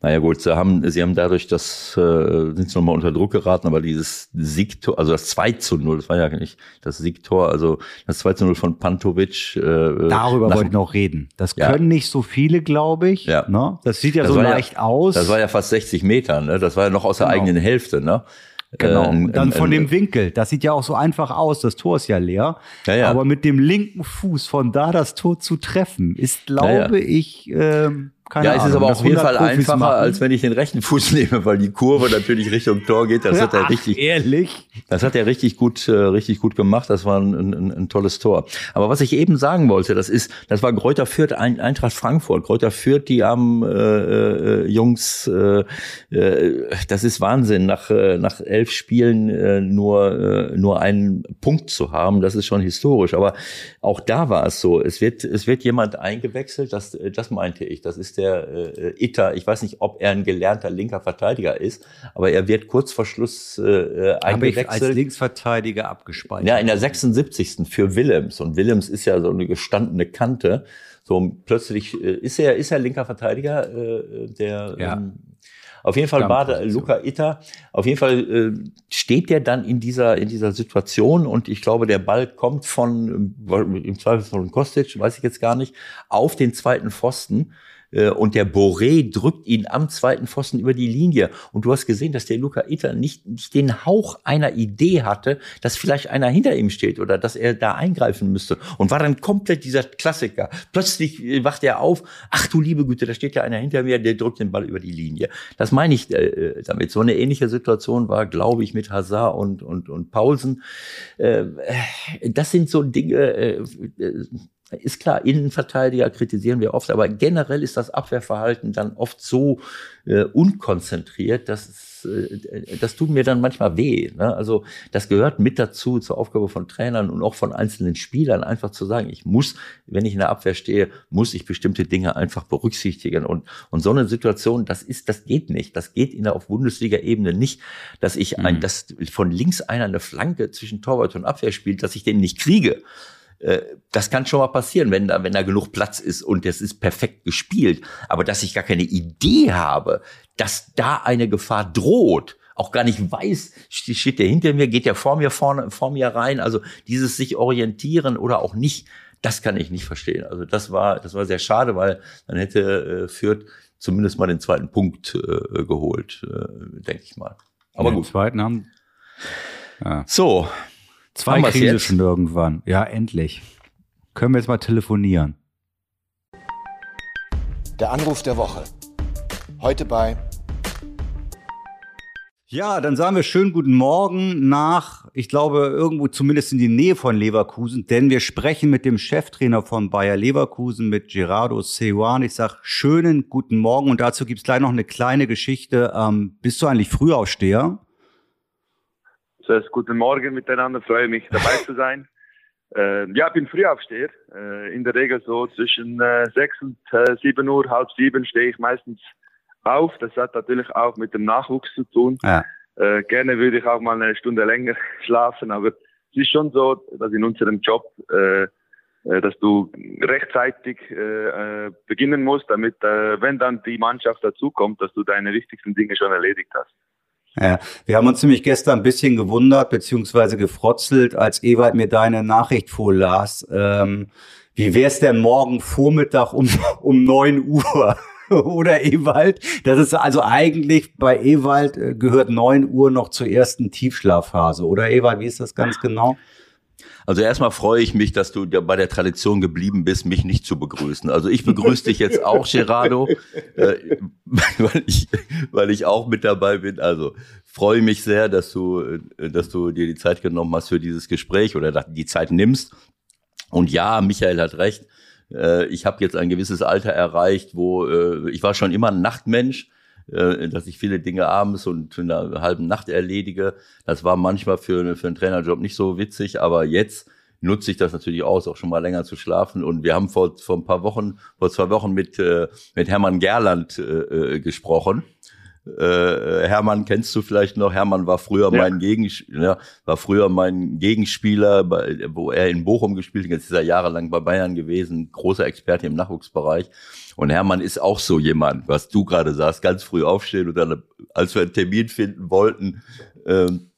Naja gut, sie haben, sie haben dadurch das, äh, sind sie nochmal unter Druck geraten, aber dieses Siegtor, also das 2 zu 0, das war ja nicht das Siegtor, also das 2 zu 0 von Pantovic. Äh, Darüber nach- wollte ich noch reden. Das Ja. können nicht so viele, glaube ich. Ja. Ne? Das sieht ja Das so war ja- leicht aus. Das war ja fast 60 Meter, ne? Das war ja noch aus der Genau. eigenen Hälfte, ne? Genau. Äh, ein- und dann ein- von dem Winkel. Das sieht ja auch so einfach aus. Das Tor ist ja leer. Ja, ja. Aber mit dem linken Fuß von da das Tor zu treffen, ist, glaube ich, ähm, keine ja, Ahnung. es ist aber auf jeden 100 Fall Profis einfacher, machen. als wenn ich den rechten Fuß nehme, weil die Kurve natürlich Richtung Tor geht. Das hat er Ach, richtig, Ehrlich? Das hat er richtig gut, äh, richtig gut gemacht. Das war ein, ein, ein tolles Tor. Aber was ich eben sagen wollte, das ist, das war Greuther Fürth, Ein- Eintracht Frankfurt. Greuther Fürth, die haben äh, äh, Jungs, äh, äh, das ist Wahnsinn, nach äh, nach elf Spielen äh, nur äh, nur einen Punkt zu haben. Das ist schon historisch. Aber auch da war es so. Es wird es wird jemand eingewechselt. Das äh, das meinte ich. Das ist der äh, Itter. Ich weiß nicht, ob er ein gelernter linker Verteidiger ist, aber er wird kurz vor Schluss äh, äh, Habe ich eingewechselt. als Linksverteidiger abgespeichert. Ja, in der 76. für Willems. Und Willems ist ja so eine gestandene Kante. So plötzlich äh, ist er, ist er linker Verteidiger, äh, der Ja. ähm, auf jeden Fall war der. Luca Itter. Auf jeden Fall äh, steht der dann in dieser in dieser Situation und ich glaube, der Ball kommt von ähm, im Zweifel von Kostic, weiß ich jetzt gar nicht, auf den zweiten Pfosten. Äh, Und der Boré drückt ihn am zweiten Pfosten über die Linie. Und du hast gesehen, dass der Luca Itter nicht, nicht den Hauch einer Idee hatte, dass vielleicht einer hinter ihm steht oder dass er da eingreifen müsste. Und war dann komplett dieser Klassiker. Plötzlich äh, wacht er auf. Ach du liebe Güte, da steht ja einer hinter mir, der drückt den Ball über die Linie. Das meine ich äh, damit. So eine ähnliche Situation war, glaube ich, mit Hazard und, und, und Paulsen. Äh, das sind so Dinge, äh, äh, ist klar, Innenverteidiger kritisieren wir oft, aber generell ist das Abwehrverhalten dann oft so äh, unkonzentriert, dass es, äh, das tut mir dann manchmal weh. Ne? Also das gehört mit dazu zur Aufgabe von Trainern und auch von einzelnen Spielern, einfach zu sagen, ich muss, wenn ich in der Abwehr stehe, muss ich bestimmte Dinge einfach berücksichtigen. Und, und so eine Situation, das ist, das geht nicht. Das geht in der auf Bundesliga-Ebene nicht, dass ich ein, Mhm. dass von links einer eine Flanke zwischen Torwart und Abwehr spielt, dass ich den nicht kriege. Äh, Das kann schon mal passieren, wenn da, wenn da genug Platz ist und es ist perfekt gespielt. Aber dass ich gar keine Idee habe, dass da eine Gefahr droht, auch gar nicht weiß, st- steht der hinter mir, geht der vor mir vorne, vor mir rein. Also dieses sich orientieren oder auch nicht, das kann ich nicht verstehen. Also das war, das war sehr schade, weil dann hätte äh, Fürth zumindest mal den zweiten Punkt äh, geholt, äh, denke ich mal. Aber Den gut. zweiten haben ja. So, zwei Krise schon irgendwann. Ja, endlich. Können wir jetzt mal telefonieren? Der Anruf der Woche. Heute bei Ja, dann sagen wir schönen guten Morgen nach, ich glaube, irgendwo zumindest in die Nähe von Leverkusen, denn wir sprechen mit dem Cheftrainer von Bayer Leverkusen, mit Gerardo Seuan. Ich sag schönen guten Morgen und dazu gibt's gleich noch eine kleine Geschichte. Ähm, bist du eigentlich Frühaufsteher? Zuerst guten Morgen miteinander, freue mich dabei zu sein. Äh, ja, ich bin Frühaufsteher. Äh, in der Regel so zwischen äh, 6 und äh, 7 Uhr, halb sieben stehe ich meistens auf. Das hat natürlich auch mit dem Nachwuchs zu tun. Ja. Äh, gerne würde ich auch mal eine Stunde länger schlafen, aber es ist schon so, dass in unserem Job, äh, äh, dass du rechtzeitig äh, äh, beginnen musst, damit, äh, wenn dann die Mannschaft dazukommt, dass du deine wichtigsten Dinge schon erledigt hast. Ja, wir haben uns nämlich gestern ein bisschen gewundert beziehungsweise gefrotzelt, als Ewald mir deine Nachricht vorlas. Ähm, wie wär's denn morgen Vormittag um, um neun Uhr? Oder Ewald? Das ist also eigentlich bei Ewald äh, gehört neun Uhr noch zur ersten Tiefschlafphase. Oder Ewald, wie ist das ganz genau? Also erstmal freue ich mich, dass du bei der Tradition geblieben bist, mich nicht zu begrüßen. Also ich begrüße dich jetzt auch, Gerardo, äh, weil, ich, weil ich auch mit dabei bin. Also freue mich sehr, dass du, äh, dass du dir die Zeit genommen hast für dieses Gespräch oder die Zeit nimmst. Und ja, Michael hat recht. Äh, ich habe jetzt ein gewisses Alter erreicht, wo äh, ich war schon immer ein Nachtmensch dass ich viele Dinge abends und in einer halben Nacht erledige. Das war manchmal für, für einen Trainerjob nicht so witzig, aber jetzt nutze ich das natürlich aus, auch schon mal länger zu schlafen. Und wir haben vor, vor ein paar Wochen, vor zwei Wochen mit, äh, mit Hermann Gerland äh, äh gesprochen. Äh, Hermann kennst du vielleicht noch. Hermann war früher ja. mein Gegen, ja, war früher mein Gegenspieler, bei, wo er in Bochum gespielt hat. Jetzt ist er jahrelang bei Bayern gewesen, großer Experte im Nachwuchsbereich. Und Hermann ist auch so jemand, was du gerade sagst, ganz früh aufstehen und dann, als wir einen Termin finden wollten, ähm,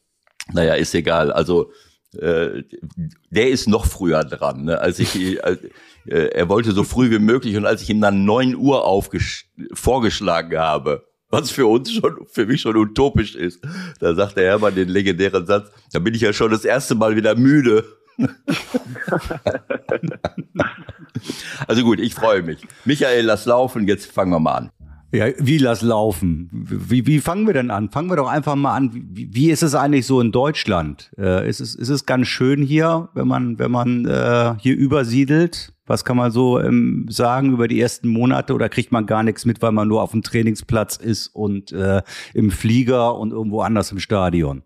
naja, ist egal. Also äh, der ist noch früher dran. Ne? Als ich, als, äh, er wollte so früh wie möglich und als ich ihm dann neun Uhr vorgeschlagen habe, was für uns schon, für mich schon utopisch ist, da sagt der Hermann den legendären Satz, da bin ich ja schon das erste Mal wieder müde. also gut, ich freue mich. Michael, lass laufen, jetzt fangen wir mal an. Ja, wie lass laufen? Wie, wie fangen wir denn an? Fangen wir doch einfach mal an. Wie, wie ist es eigentlich so in Deutschland? Äh, ist, es, ist es ganz schön hier, wenn man, wenn man äh, hier übersiedelt? Was kann man so ähm, sagen über die ersten Monate oder kriegt man gar nichts mit, weil man nur auf dem Trainingsplatz ist und äh, im Flieger und irgendwo anders im Stadion?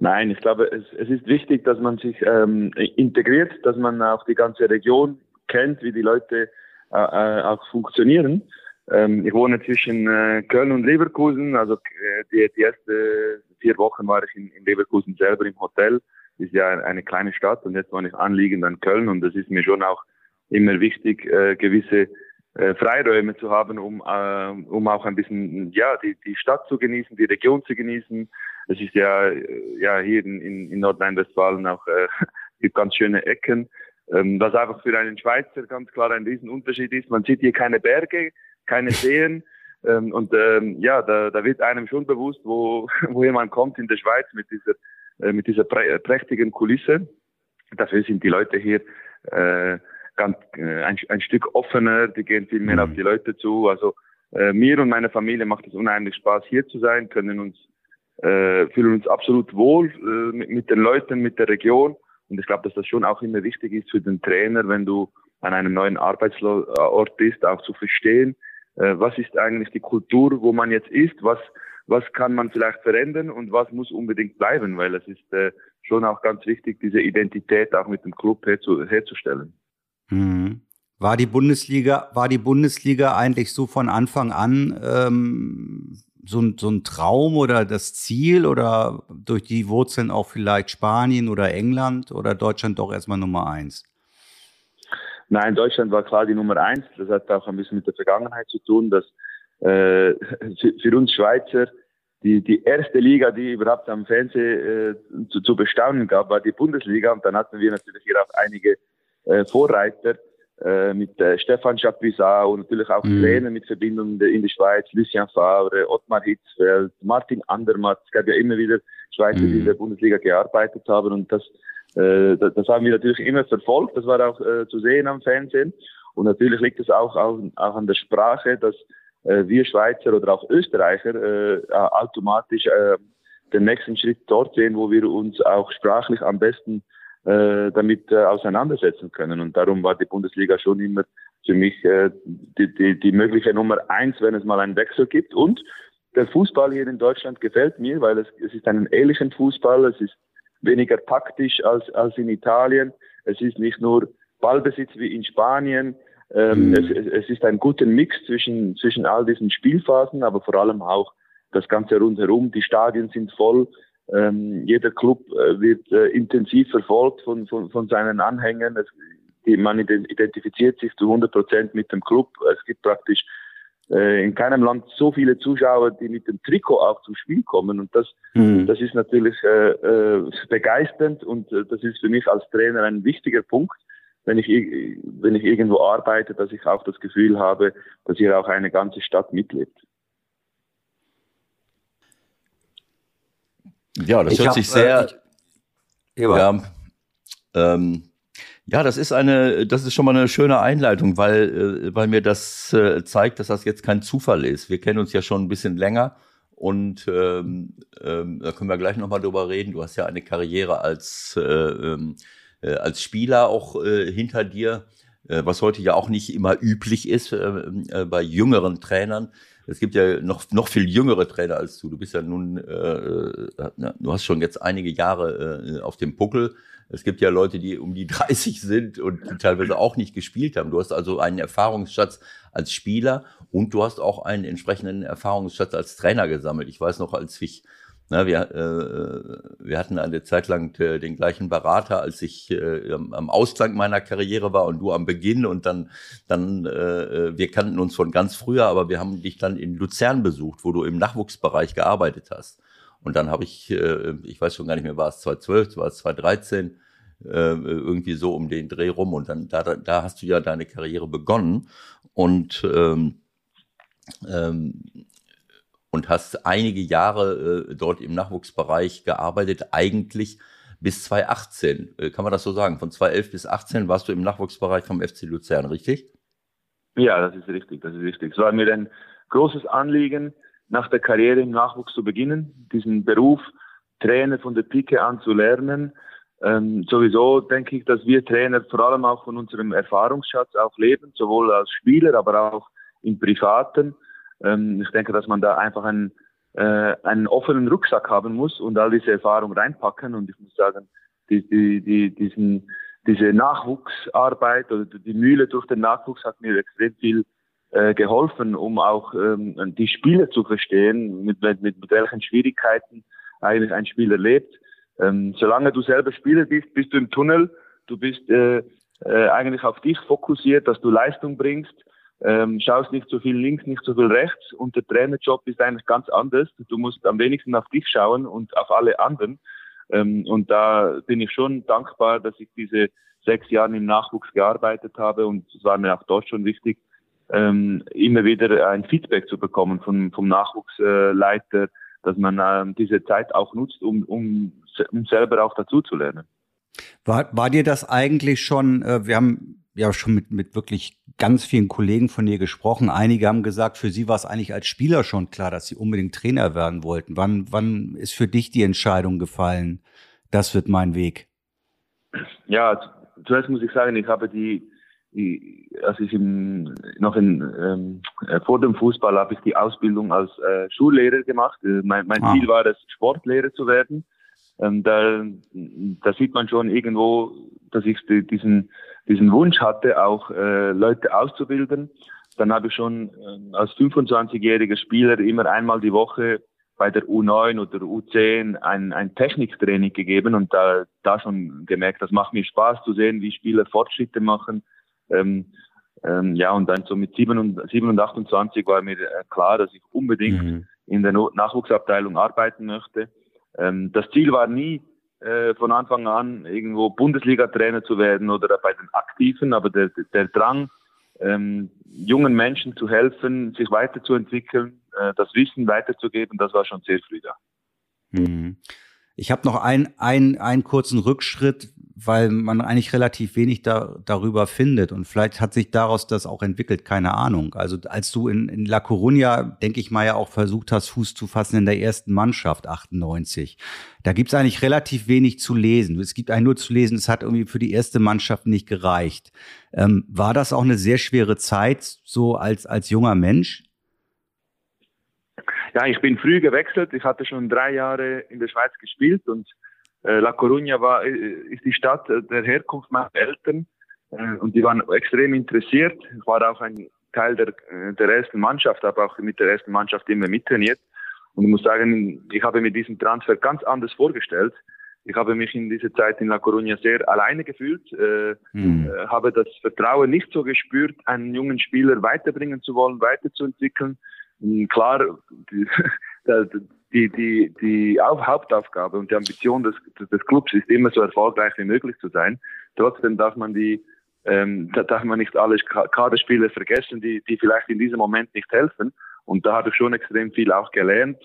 Nein, ich glaube, es, es ist wichtig, dass man sich ähm, integriert, dass man auch die ganze Region kennt, wie die Leute äh, äh, auch funktionieren. Ähm, ich wohne zwischen äh, Köln und Leverkusen, also äh, die, die ersten vier Wochen war ich in, in Leverkusen selber im Hotel. Ist ja eine kleine Stadt und jetzt war ich anliegend an Köln und das ist mir schon auch immer wichtig, äh, gewisse äh, Freiräume zu haben, um, äh, um auch ein bisschen ja die, die Stadt zu genießen, die Region zu genießen, es ist ja, äh, ja hier in, in Nordrhein-Westfalen auch äh, gibt ganz schöne Ecken. Ähm, was einfach für einen Schweizer ganz klar ein Riesenunterschied ist. Man sieht hier keine Berge, keine Seen. Ähm, und ähm, ja, da, da wird einem schon bewusst, wo, woher man kommt in der Schweiz mit dieser, mit dieser prä prächtigen Kulisse. Dafür sind die Leute hier äh, ganz äh, ein, ein Stück offener, die gehen viel mehr mhm. auf die Leute zu. Also äh, mir und meiner Familie macht es unheimlich Spaß, hier zu sein, können uns äh, fühlen uns absolut wohl äh, mit, mit den Leuten, mit der Region. Und ich glaube, dass das schon auch immer wichtig ist für den Trainer, wenn du an einem neuen Arbeitsort bist, auch zu verstehen, äh, was ist eigentlich die Kultur, wo man jetzt ist, was, was kann man vielleicht verändern und was muss unbedingt bleiben, weil es ist äh, schon auch ganz wichtig, diese Identität auch mit dem Club herzu, herzustellen. Mhm. War die Bundesliga, war die Bundesliga eigentlich so von Anfang an ähm, so ein, so ein Traum oder das Ziel oder durch die Wurzeln auch vielleicht Spanien oder England oder Deutschland doch erstmal Nummer eins? Nein, Deutschland war klar die Nummer eins. Das hat auch ein bisschen mit der Vergangenheit zu tun, dass äh, für uns Schweizer die, die erste Liga, die überhaupt am Fernsehen äh, zu, zu bestaunen gab, war die Bundesliga. Und dann hatten wir natürlich hier auch einige äh, Vorreiter äh, mit äh, Stefan Chapuisat und natürlich auch mhm. Trainer mit Verbindungen in die Schweiz, Lucien Favre, Ottmar Hitzfeld, Martin Andermatt. Es gab ja immer wieder Schweizer, mhm. die in der Bundesliga gearbeitet haben und das, äh, das, das, haben wir natürlich immer verfolgt. Das war auch äh, zu sehen am Fernsehen. Und natürlich liegt es auch, auch, auch an der Sprache, dass wir Schweizer oder auch Österreicher äh, automatisch äh, den nächsten Schritt dort sehen, wo wir uns auch sprachlich am besten äh, damit äh, auseinandersetzen können. Und darum war die Bundesliga schon immer für mich äh, die, die, die mögliche Nummer eins, wenn es mal einen Wechsel gibt. Und der Fußball hier in Deutschland gefällt mir, weil es, es ist ein ähnlicher Fußball, es ist weniger taktisch als, als in Italien. Es ist nicht nur Ballbesitz wie in Spanien. Ähm, mhm. es, es ist ein guter Mix zwischen, zwischen all diesen Spielphasen, aber vor allem auch das Ganze rundherum. Die Stadien sind voll. Ähm, jeder Club äh, wird äh, intensiv verfolgt von, von, von seinen Anhängern. Es, die, man identifiziert sich zu 100 Prozent mit dem Club. Es gibt praktisch äh, in keinem Land so viele Zuschauer, die mit dem Trikot auch zum Spiel kommen. Und das, mhm. das ist natürlich äh, begeisternd und das ist für mich als Trainer ein wichtiger Punkt, wenn ich, wenn ich irgendwo arbeite, dass ich auch das Gefühl habe, dass hier auch eine ganze Stadt mitlebt. Ja, das ich hört hab, sich sehr. Äh, ich, ja, ähm, ja, das ist eine, das ist schon mal eine schöne Einleitung, weil, äh, weil mir das äh, zeigt, dass das jetzt kein Zufall ist. Wir kennen uns ja schon ein bisschen länger und ähm, ähm, da können wir gleich nochmal drüber reden. Du hast ja eine Karriere als, äh, ähm, äh, als Spieler auch äh, hinter dir, äh, was heute ja auch nicht immer üblich ist äh, äh, bei jüngeren Trainern. Es gibt ja noch, noch viel jüngere Trainer als du. Du bist ja nun, äh, äh du hast schon jetzt einige Jahre auf dem Puckel. Es gibt ja Leute, die um die 30 sind und die teilweise auch nicht gespielt haben. Du hast also einen Erfahrungsschatz als Spieler und du hast auch einen entsprechenden Erfahrungsschatz als Trainer gesammelt. Ich weiß noch, als ich na, wir, äh, wir hatten eine Zeit lang äh, den gleichen Berater, als ich äh, am Ausklang meiner Karriere war und du am Beginn. Und dann, dann äh, wir kannten uns von ganz früher, aber wir haben dich dann in Luzern besucht, wo du im Nachwuchsbereich gearbeitet hast. Und dann habe ich, äh, ich weiß schon gar nicht mehr, war es 2012, war es 2013, äh, irgendwie so um den Dreh rum. Und dann da, da hast du ja deine Karriere begonnen. Und ähm, ähm, und hast einige Jahre äh, dort im Nachwuchsbereich gearbeitet, eigentlich bis 2018. Äh, kann man das so sagen? Von 2011 bis 2018 warst du im Nachwuchsbereich vom FC Luzern, richtig? Ja, das ist richtig, das ist richtig. Es war mir ein großes Anliegen, nach der Karriere im Nachwuchs zu beginnen, diesen Beruf Trainer von der Pike an zu lernen ähm, sowieso denke ich, dass wir Trainer vor allem auch von unserem Erfahrungsschatz auch leben, sowohl als Spieler, aber auch im Privaten. Ähm, ich denke, dass man da einfach einen, äh, einen offenen Rucksack haben muss und all diese Erfahrung reinpacken. Und ich muss sagen, die, die, die, diesen, diese Nachwuchsarbeit oder die Mühle durch den Nachwuchs hat mir extrem viel äh, geholfen, um auch ähm, die Spieler zu verstehen, mit, mit, mit welchen Schwierigkeiten eigentlich ein Spieler lebt ähm, solange du selber Spieler bist, bist du im Tunnel. Du bist äh, äh, eigentlich auf dich fokussiert, dass du Leistung bringst. Ähm, schaust nicht so viel links, nicht so viel rechts. Und der Trainerjob ist eigentlich ganz anders. Du musst am wenigsten auf dich schauen und auf alle anderen. Ähm, und da bin ich schon dankbar, dass ich diese sechs Jahre im Nachwuchs gearbeitet habe. Und es war mir auch dort schon wichtig, ähm, immer wieder ein Feedback zu bekommen vom, vom Nachwuchsleiter, dass man ähm, diese Zeit auch nutzt, um, um, um selber auch dazu zu lernen. War, war dir das eigentlich schon, äh, wir haben ja schon mit, mit wirklich ganz vielen Kollegen von dir gesprochen. Einige haben gesagt, für sie war es eigentlich als Spieler schon klar, dass sie unbedingt Trainer werden wollten. Wann, wann ist für dich die Entscheidung gefallen, das wird mein Weg? Ja, zuerst muss ich sagen, ich habe die, als ich im, noch in, ähm, äh, vor dem Fußball habe ich die Ausbildung als äh, Schullehrer gemacht. Äh, mein, mein ah. Ziel war es, Sportlehrer zu werden. Ähm, da, da sieht man schon irgendwo, dass ich diesen, diesen Wunsch hatte, auch äh, Leute auszubilden. Dann habe ich schon äh, als 25-jähriger Spieler immer einmal die Woche bei der U9 oder U10 ein, ein Techniktraining gegeben und da, da schon gemerkt, das macht mir Spaß zu sehen, wie Spieler Fortschritte machen ähm, ähm, ja, und dann so mit 7 und, 7 und 28 war mir äh, klar, dass ich unbedingt mhm. in der Nachwuchsabteilung arbeiten möchte. Ähm, das Ziel war nie, äh, von Anfang an irgendwo Bundesliga-Trainer zu werden oder bei den Aktiven, aber der, der Drang, ähm, jungen Menschen zu helfen, sich weiterzuentwickeln, äh, das Wissen weiterzugeben, das war schon sehr früh da. Mhm. Ich habe noch ein, ein, einen kurzen Rückschritt, weil man eigentlich relativ wenig da, darüber findet. Und vielleicht hat sich daraus das auch entwickelt, keine Ahnung. Also als du in, in La Coruña, denke ich mal, ja auch versucht hast, Fuß zu fassen in der ersten Mannschaft, 98. Da gibt's eigentlich relativ wenig zu lesen. Es gibt eigentlich nur zu lesen, es hat irgendwie für die erste Mannschaft nicht gereicht. Ähm, war das auch eine sehr schwere Zeit, so als, als junger Mensch? Ja, ich bin früh gewechselt. Ich hatte schon drei Jahre in der Schweiz gespielt und La Coruña war, äh, ist die Stadt der Herkunft meiner Eltern äh, und die waren extrem interessiert. Ich war auch ein Teil der, der ersten Mannschaft, habe auch mit der ersten Mannschaft immer mittrainiert. Und ich muss sagen, ich habe mir diesen Transfer ganz anders vorgestellt. Ich habe mich in dieser Zeit in La Coruña sehr alleine gefühlt, äh, hm. äh, habe das Vertrauen nicht so gespürt, einen jungen Spieler weiterbringen zu wollen, weiterzuentwickeln. Klar, die, die, die, Hauptaufgabe und die Ambition des, des Clubs ist immer so erfolgreich wie möglich zu sein. Trotzdem darf man die, ähm, da darf man nicht alle Kaderspieler vergessen, die, die vielleicht in diesem Moment nicht helfen. Und da habe ich schon extrem viel auch gelernt.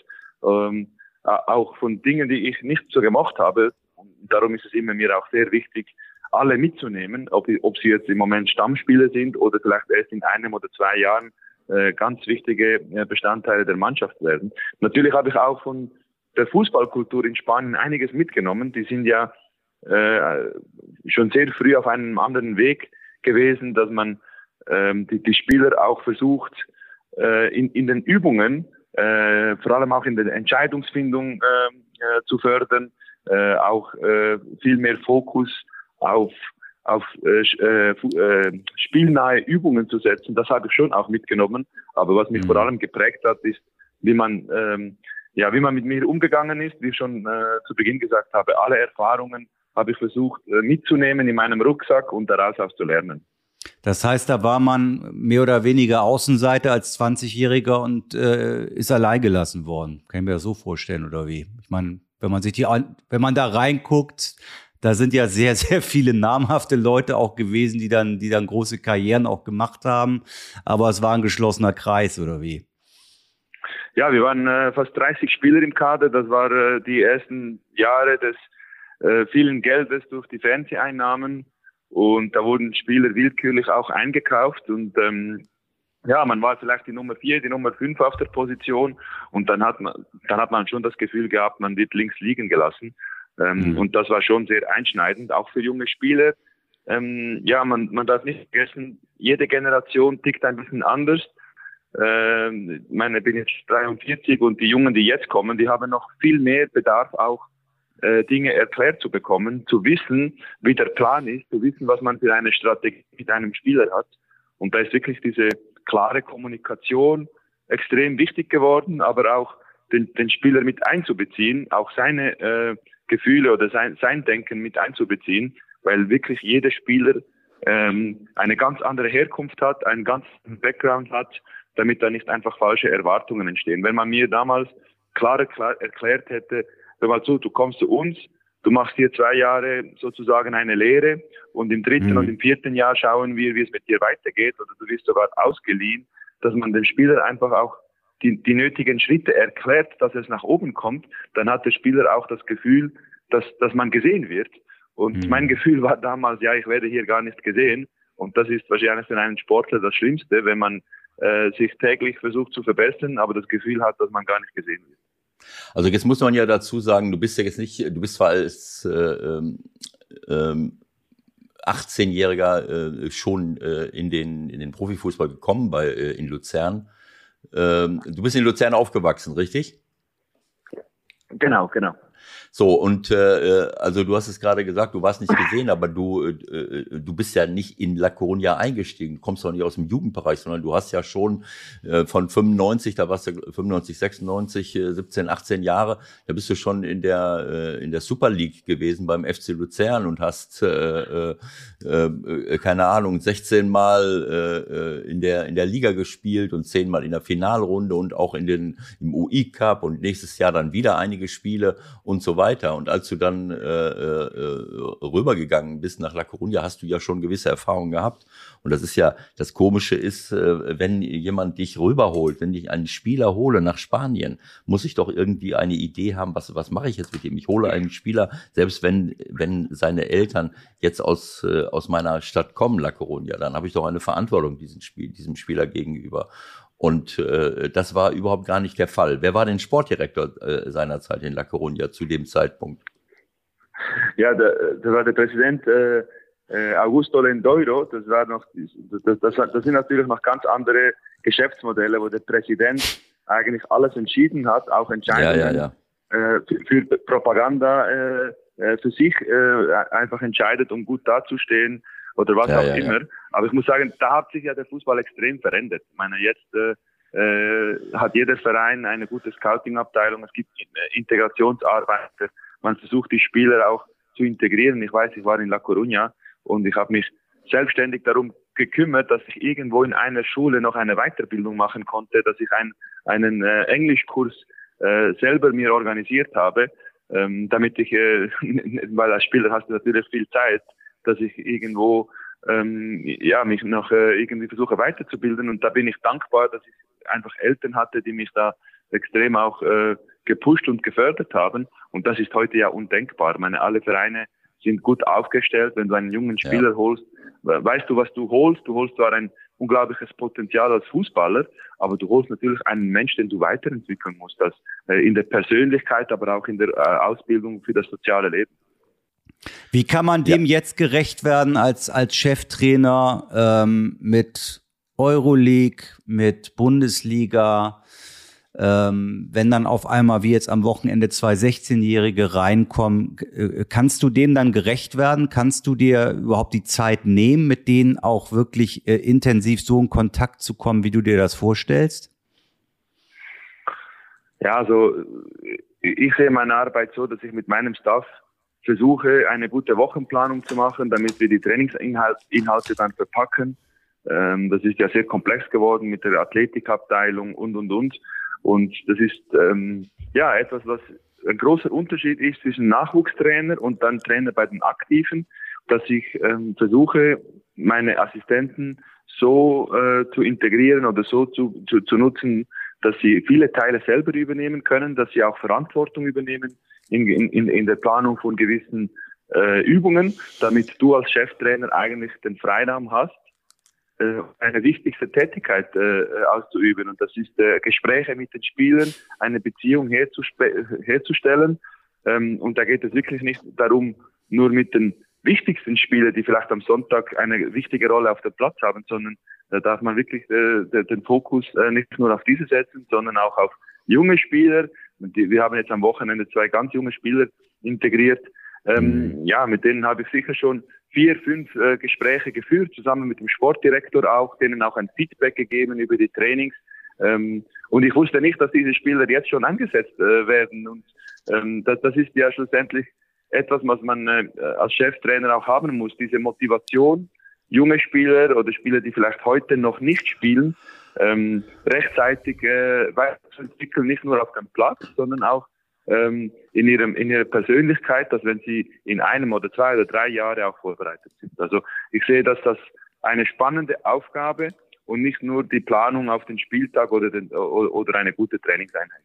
Ähm, auch von Dingen, die ich nicht so gemacht habe. Und darum ist es immer mir auch sehr wichtig, alle mitzunehmen, ob, ob sie jetzt im Moment Stammspieler sind oder vielleicht erst in einem oder zwei Jahren ganz wichtige äh, Bestandteile der Mannschaft werden. Natürlich habe ich auch von der Fußballkultur in Spanien einiges mitgenommen. Die sind ja äh, schon sehr früh auf einem anderen Weg gewesen, dass man ähm, die, die Spieler auch versucht, äh, in, in den Übungen äh, vor allem auch in der Entscheidungsfindung äh, äh, zu fördern, äh, auch äh, viel mehr Fokus auf auf äh, äh, äh, spielnahe Übungen zu setzen, das habe ich schon auch mitgenommen. Aber was mich mhm. vor allem geprägt hat, ist, wie man ähm, ja, wie man mit mir umgegangen ist, wie ich schon äh, zu Beginn gesagt habe, alle Erfahrungen habe ich versucht äh, mitzunehmen in meinem Rucksack und daraus auch zu lernen. Das heißt, da war man mehr oder weniger Außenseiter als 20-Jähriger und äh, ist allein gelassen worden. Kann ich mir das so vorstellen, oder wie? Ich meine, wenn man sich die, wenn man da reinguckt, da sind ja sehr, sehr viele namhafte Leute auch gewesen, die dann, die dann große Karrieren auch gemacht haben. Aber es war ein geschlossener Kreis, oder wie? Ja, wir waren äh, fast 30 Spieler im Kader. Das war äh, die ersten Jahre des äh, vielen Geldes durch die Fernseheinnahmen. Und da wurden Spieler willkürlich auch eingekauft und ähm, ja, man war vielleicht die Nummer vier, die Nummer fünf auf der Position und dann hat man, dann hat man schon das Gefühl gehabt, man wird links liegen gelassen. Ähm, mhm. Und das war schon sehr einschneidend, auch für junge Spieler. Ähm, ja, man, man darf nicht vergessen, jede Generation tickt ein bisschen anders. Ähm, ich meine, ich bin jetzt 43 und die Jungen, die jetzt kommen, die haben noch viel mehr Bedarf auch äh, Dinge erklärt zu bekommen, zu wissen, wie der Plan ist, zu wissen, was man für eine Strategie mit einem Spieler hat. Und da ist wirklich diese klare Kommunikation extrem wichtig geworden, aber auch den, den Spieler mit einzubeziehen, auch seine äh, Gefühle oder sein, sein Denken mit einzubeziehen, weil wirklich jeder Spieler ähm, eine ganz andere Herkunft hat, einen ganz Background hat, damit da nicht einfach falsche Erwartungen entstehen. Wenn man mir damals klar erklärt hätte, hör mal zu, du kommst zu uns, du machst hier zwei Jahre sozusagen eine Lehre und im dritten mhm. und im vierten Jahr schauen wir, wie es mit dir weitergeht oder du wirst sogar ausgeliehen, dass man dem Spieler einfach auch die, die nötigen Schritte erklärt, dass es nach oben kommt, dann hat der Spieler auch das Gefühl, dass, dass man gesehen wird. Und mhm. mein Gefühl war damals, ja, ich werde hier gar nicht gesehen. Und das ist wahrscheinlich für einen Sportler das Schlimmste, wenn man äh, sich täglich versucht zu verbessern, aber das Gefühl hat, dass man gar nicht gesehen wird. Also jetzt muss man ja dazu sagen, du bist ja jetzt nicht, du bist zwar als äh, ähm, ähm 18-Jähriger äh, schon äh, in, den, in den Profifußball gekommen bei, äh, in Luzern. Ähm, du bist in Luzern aufgewachsen, richtig? Genau, genau. So, und äh, äh, also du hast es gerade gesagt, du warst nicht gesehen, aber du, äh, äh, du bist ja nicht in La Coruña eingestiegen, du kommst doch nicht aus dem Jugendbereich, sondern du hast ja schon äh, von 95, da warst du 95, 96, äh, 17, 18 Jahre, da bist du schon in der, äh, in der Super League gewesen beim FC Luzern und hast, äh, äh, äh, keine Ahnung, 16 Mal äh, in, der, in der Liga gespielt und 10 Mal in der Finalrunde und auch in den, im UI Cup und nächstes Jahr dann wieder einige Spiele und so weiter. Und als du dann äh, äh, rübergegangen bist nach La Coruña, hast du ja schon gewisse Erfahrungen gehabt. Und das ist ja, das Komische ist, äh, wenn jemand dich rüberholt, wenn ich einen Spieler hole nach Spanien, muss ich doch irgendwie eine Idee haben, was, was mache ich jetzt mit ihm? Ich hole einen Spieler, selbst wenn, wenn seine Eltern jetzt aus, äh, aus meiner Stadt kommen, La Coruña, dann habe ich doch eine Verantwortung diesem, Spiel, diesem Spieler gegenüber. Und äh, das war überhaupt gar nicht der Fall. Wer war denn Sportdirektor äh, seinerzeit in La Coruña zu dem Zeitpunkt? Ja, der war der Präsident äh, äh Augusto Lendoiro. Das war noch, das, das, das sind natürlich noch ganz andere Geschäftsmodelle, wo der Präsident eigentlich alles entschieden hat, auch Entscheidungen ja, ja, ja. Äh, für, für, Propaganda äh, äh, für sich äh, einfach entscheidet, um gut dazustehen oder was Ja, auch ja, ja. immer. Aber ich muss sagen, da hat sich ja der Fußball extrem verändert. Ich meine, jetzt äh, äh, hat jeder Verein eine gute Scouting-Abteilung, es gibt äh, Integrationsarbeit, man versucht die Spieler auch zu integrieren. Ich weiß, ich war in La Coruña und ich habe mich selbstständig darum gekümmert, dass ich irgendwo in einer Schule noch eine Weiterbildung machen konnte, dass ich ein, einen äh, Englischkurs äh, selber mir organisiert habe, ähm, damit ich, äh, weil als Spieler hast du natürlich viel Zeit, dass ich irgendwo ähm, ja mich noch äh, irgendwie versuche weiterzubilden und da bin ich dankbar, dass ich einfach Eltern hatte, die mich da extrem auch äh, gepusht und gefördert haben und das ist heute ja undenkbar. Ich meine, alle Vereine sind gut aufgestellt, wenn du einen jungen Ja. Spieler holst, we- weißt du, was du holst. Du holst zwar ein unglaubliches Potenzial als Fußballer, aber du holst natürlich einen Mensch, den du weiterentwickeln musst, das, äh, in der Persönlichkeit, aber auch in der äh, Ausbildung für das soziale Leben. Wie kann man dem jetzt gerecht werden als, als Cheftrainer ähm, mit Euroleague, mit Bundesliga, ähm, wenn dann auf einmal wie jetzt am Wochenende zwei 16-Jährige reinkommen, äh, kannst du dem dann gerecht werden? Kannst du dir überhaupt die Zeit nehmen, mit denen auch wirklich äh, intensiv so in Kontakt zu kommen, wie du dir das vorstellst? Ja, also äh, ich sehe meine Arbeit so, dass ich mit meinem Staff versuche, eine gute Wochenplanung zu machen, damit wir die Trainingsinhalte Inhalte dann verpacken. Ähm, das ist ja sehr komplex geworden mit der Athletikabteilung und, und, und. Und das ist ähm, ja etwas, was ein großer Unterschied ist zwischen Nachwuchstrainer und dann Trainer bei den Aktiven, dass ich ähm, versuche, meine Assistenten so äh, zu integrieren oder so zu, zu, zu nutzen, dass sie viele Teile selber übernehmen können, dass sie auch Verantwortung übernehmen in, in, in der Planung von gewissen äh, Übungen, damit du als Cheftrainer eigentlich den Freiraum hast, äh, eine wichtigste Tätigkeit äh, auszuüben. Und das ist äh, Gespräche mit den Spielern, eine Beziehung herzustellen. Ähm, und da geht es wirklich nicht darum, nur mit den wichtigsten Spielern, die vielleicht am Sonntag eine wichtige Rolle auf dem Platz haben, sondern da darf man wirklich äh, de- den Fokus äh, nicht nur auf diese setzen, sondern auch auf junge Spieler. Die, wir haben jetzt am Wochenende zwei ganz junge Spieler integriert. Ähm, Ja, mit denen habe ich sicher schon vier, fünf äh, Gespräche geführt, zusammen mit dem Sportdirektor auch, denen auch ein Feedback gegeben über die Trainings. Ähm, und ich wusste nicht, dass diese Spieler jetzt schon angesetzt äh, werden. Und ähm, das, das ist ja schlussendlich etwas, was man äh, als Cheftrainer auch haben muss, diese Motivation, junge Spieler oder Spieler, die vielleicht heute noch nicht spielen, ähm, rechtzeitig äh, weiterzuentwickeln, nicht nur auf dem Platz, sondern auch ähm, in, ihrem, in ihrer Persönlichkeit, dass wenn sie in einem oder zwei oder drei Jahre auch vorbereitet sind. Also ich sehe, dass das eine spannende Aufgabe und nicht nur die Planung auf den Spieltag oder, den, oder eine gute Trainingseinheit.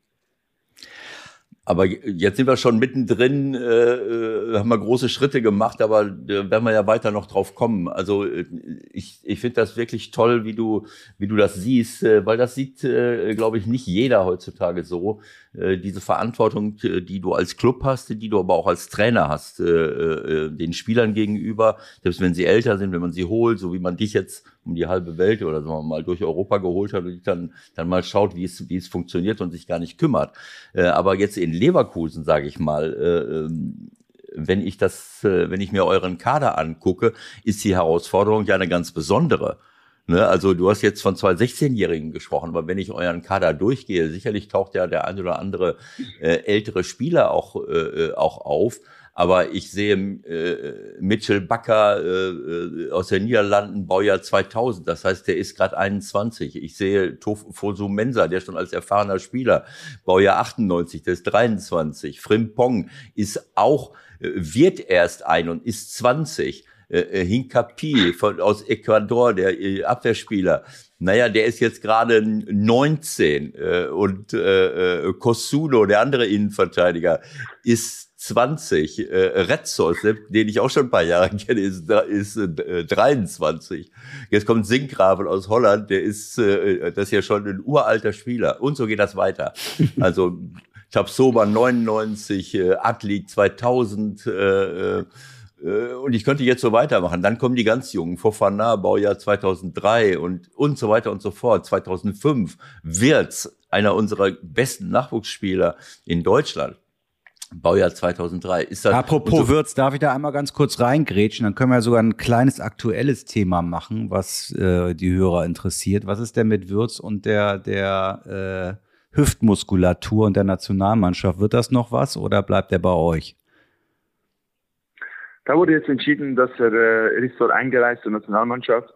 Aber jetzt sind wir schon mittendrin, äh, äh, haben wir große Schritte gemacht, aber äh, werden wir ja weiter noch drauf kommen. Also äh, ich, ich finde das wirklich toll, wie du, wie du das siehst, äh, weil das sieht, äh, glaube ich, nicht jeder heutzutage so. Äh, diese Verantwortung, die du als Club hast, die du aber auch als Trainer hast, äh, äh, den Spielern gegenüber, selbst wenn sie älter sind, wenn man sie holt, so wie man dich jetzt um die halbe Welt oder wir mal durch Europa geholt hat und dann, dann mal schaut, wie es, wie es funktioniert und sich gar nicht kümmert. Äh, aber jetzt in Leverkusen, sage ich mal, äh, ähm, wenn ich das, äh, wenn ich mir euren Kader angucke, ist die Herausforderung ja eine ganz besondere. Ne, also du hast jetzt von zwei 16-Jährigen gesprochen, aber wenn ich euren Kader durchgehe, sicherlich taucht ja der ein oder andere äh, ältere Spieler auch, äh, auch auf. Aber ich sehe äh, Mitchell Bakker äh, äh, aus den Niederlanden, Baujahr 2000. Das heißt, der ist gerade 21. Ich sehe Tofu Mensa, der schon als erfahrener Spieler, Baujahr 98, der ist 23. Frimpong ist auch, äh, wird erst ein und ist 20 äh, Hinkapi von, aus Ecuador, der äh, Abwehrspieler. Naja, der ist jetzt gerade 19 äh, und äh, äh, Kosuno, der andere Innenverteidiger, ist 20. Äh, Retzos, den ich auch schon ein paar Jahre kenne, ist, ist äh, 23. Jetzt kommt Sinkgravel aus Holland, der ist äh, das ist ja schon ein uralter Spieler. Und so geht das weiter. Also Tapsoba 99, äh, Atli 2000, äh, äh, und ich könnte jetzt so weitermachen. Dann kommen die ganz Jungen, Fofana, Baujahr 2003 und, und so weiter und so fort. 2005, Wirtz, einer unserer besten Nachwuchsspieler in Deutschland. Baujahr 2003. Ist das Apropos so Würz, darf ich da einmal ganz kurz reingrätschen? Dann können wir sogar ein kleines aktuelles Thema machen, was äh, die Hörer interessiert. Was ist denn mit Würz und der, der äh, Hüftmuskulatur und der Nationalmannschaft? Wird das noch was oder bleibt er bei euch? Da wurde jetzt entschieden, dass er, äh, er ist dort eingereist zur Nationalmannschaft.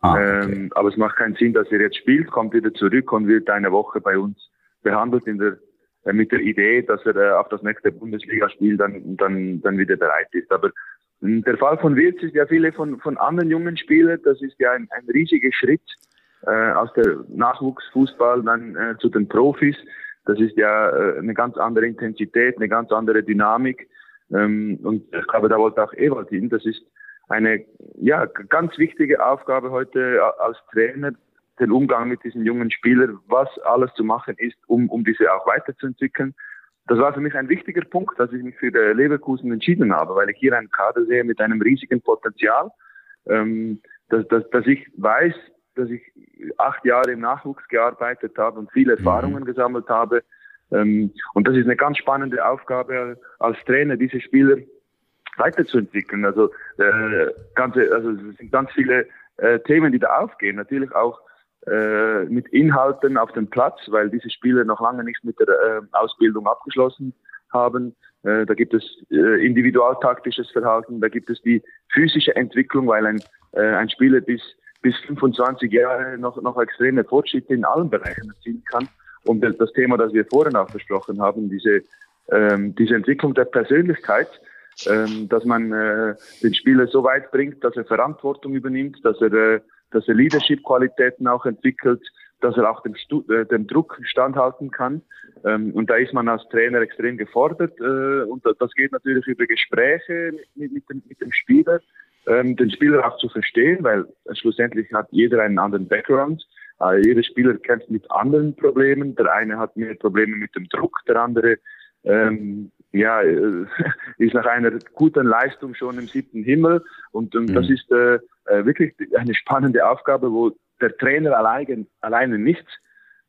Ah, okay. ähm, aber es macht keinen Sinn, dass er jetzt spielt, kommt wieder zurück und wird eine Woche bei uns behandelt in der äh, mit der Idee, dass er äh, auf das nächste Bundesligaspiel dann, dann, dann wieder bereit ist. Aber hm, der Fall von Wirtz ist ja viele von, von anderen jungen Spielern, das ist ja ein, ein riesiger Schritt äh, aus der Nachwuchsfußball dann äh, zu den Profis. Das ist ja äh, eine ganz andere Intensität, eine ganz andere Dynamik. Ähm, und ich glaube, da wollte auch Ewald hin. Das ist eine ja, ganz wichtige Aufgabe heute als Trainer, den Umgang mit diesen jungen Spielern, was alles zu machen ist, um, um diese auch weiterzuentwickeln. Das war für mich ein wichtiger Punkt, dass ich mich für Leverkusen entschieden habe, weil ich hier einen Kader sehe mit einem riesigen Potenzial, ähm, dass, dass, dass ich weiß, dass ich acht Jahre im Nachwuchs gearbeitet habe und viele mhm. Erfahrungen mhm. gesammelt habe. Ähm, und das ist eine ganz spannende Aufgabe als Trainer, diese Spieler weiterzuentwickeln. Also, äh, ganze, also es sind ganz viele äh, Themen, die da aufgehen. Natürlich auch äh, mit Inhalten auf dem Platz, weil diese Spieler noch lange nicht mit der äh, Ausbildung abgeschlossen haben. Äh, da gibt es äh, individualtaktisches Verhalten, da gibt es die physische Entwicklung, weil ein, äh, ein Spieler bis, bis 25 Jahre noch, noch extreme Fortschritte in allen Bereichen erzielen kann. Und das Thema, das wir vorhin auch besprochen haben, diese, ähm, diese Entwicklung der Persönlichkeit, ähm, dass man äh, den Spieler so weit bringt, dass er Verantwortung übernimmt, dass er äh, dass er Leadership-Qualitäten auch entwickelt, dass er auch dem, Stu äh, dem Druck standhalten kann. Ähm, und da ist man als Trainer extrem gefordert. Äh, und das geht natürlich über Gespräche mit, mit, dem, mit dem Spieler, ähm, den Spieler auch zu verstehen, weil schlussendlich hat jeder einen anderen Background. Äh, jeder Spieler kämpft mit anderen Problemen. Der eine hat mehr Probleme mit dem Druck, der andere ähm, ja, äh, ist nach einer guten Leistung schon im siebten Himmel. Und, und mhm. das ist äh, äh, wirklich eine spannende Aufgabe, wo der Trainer allein, alleine nichts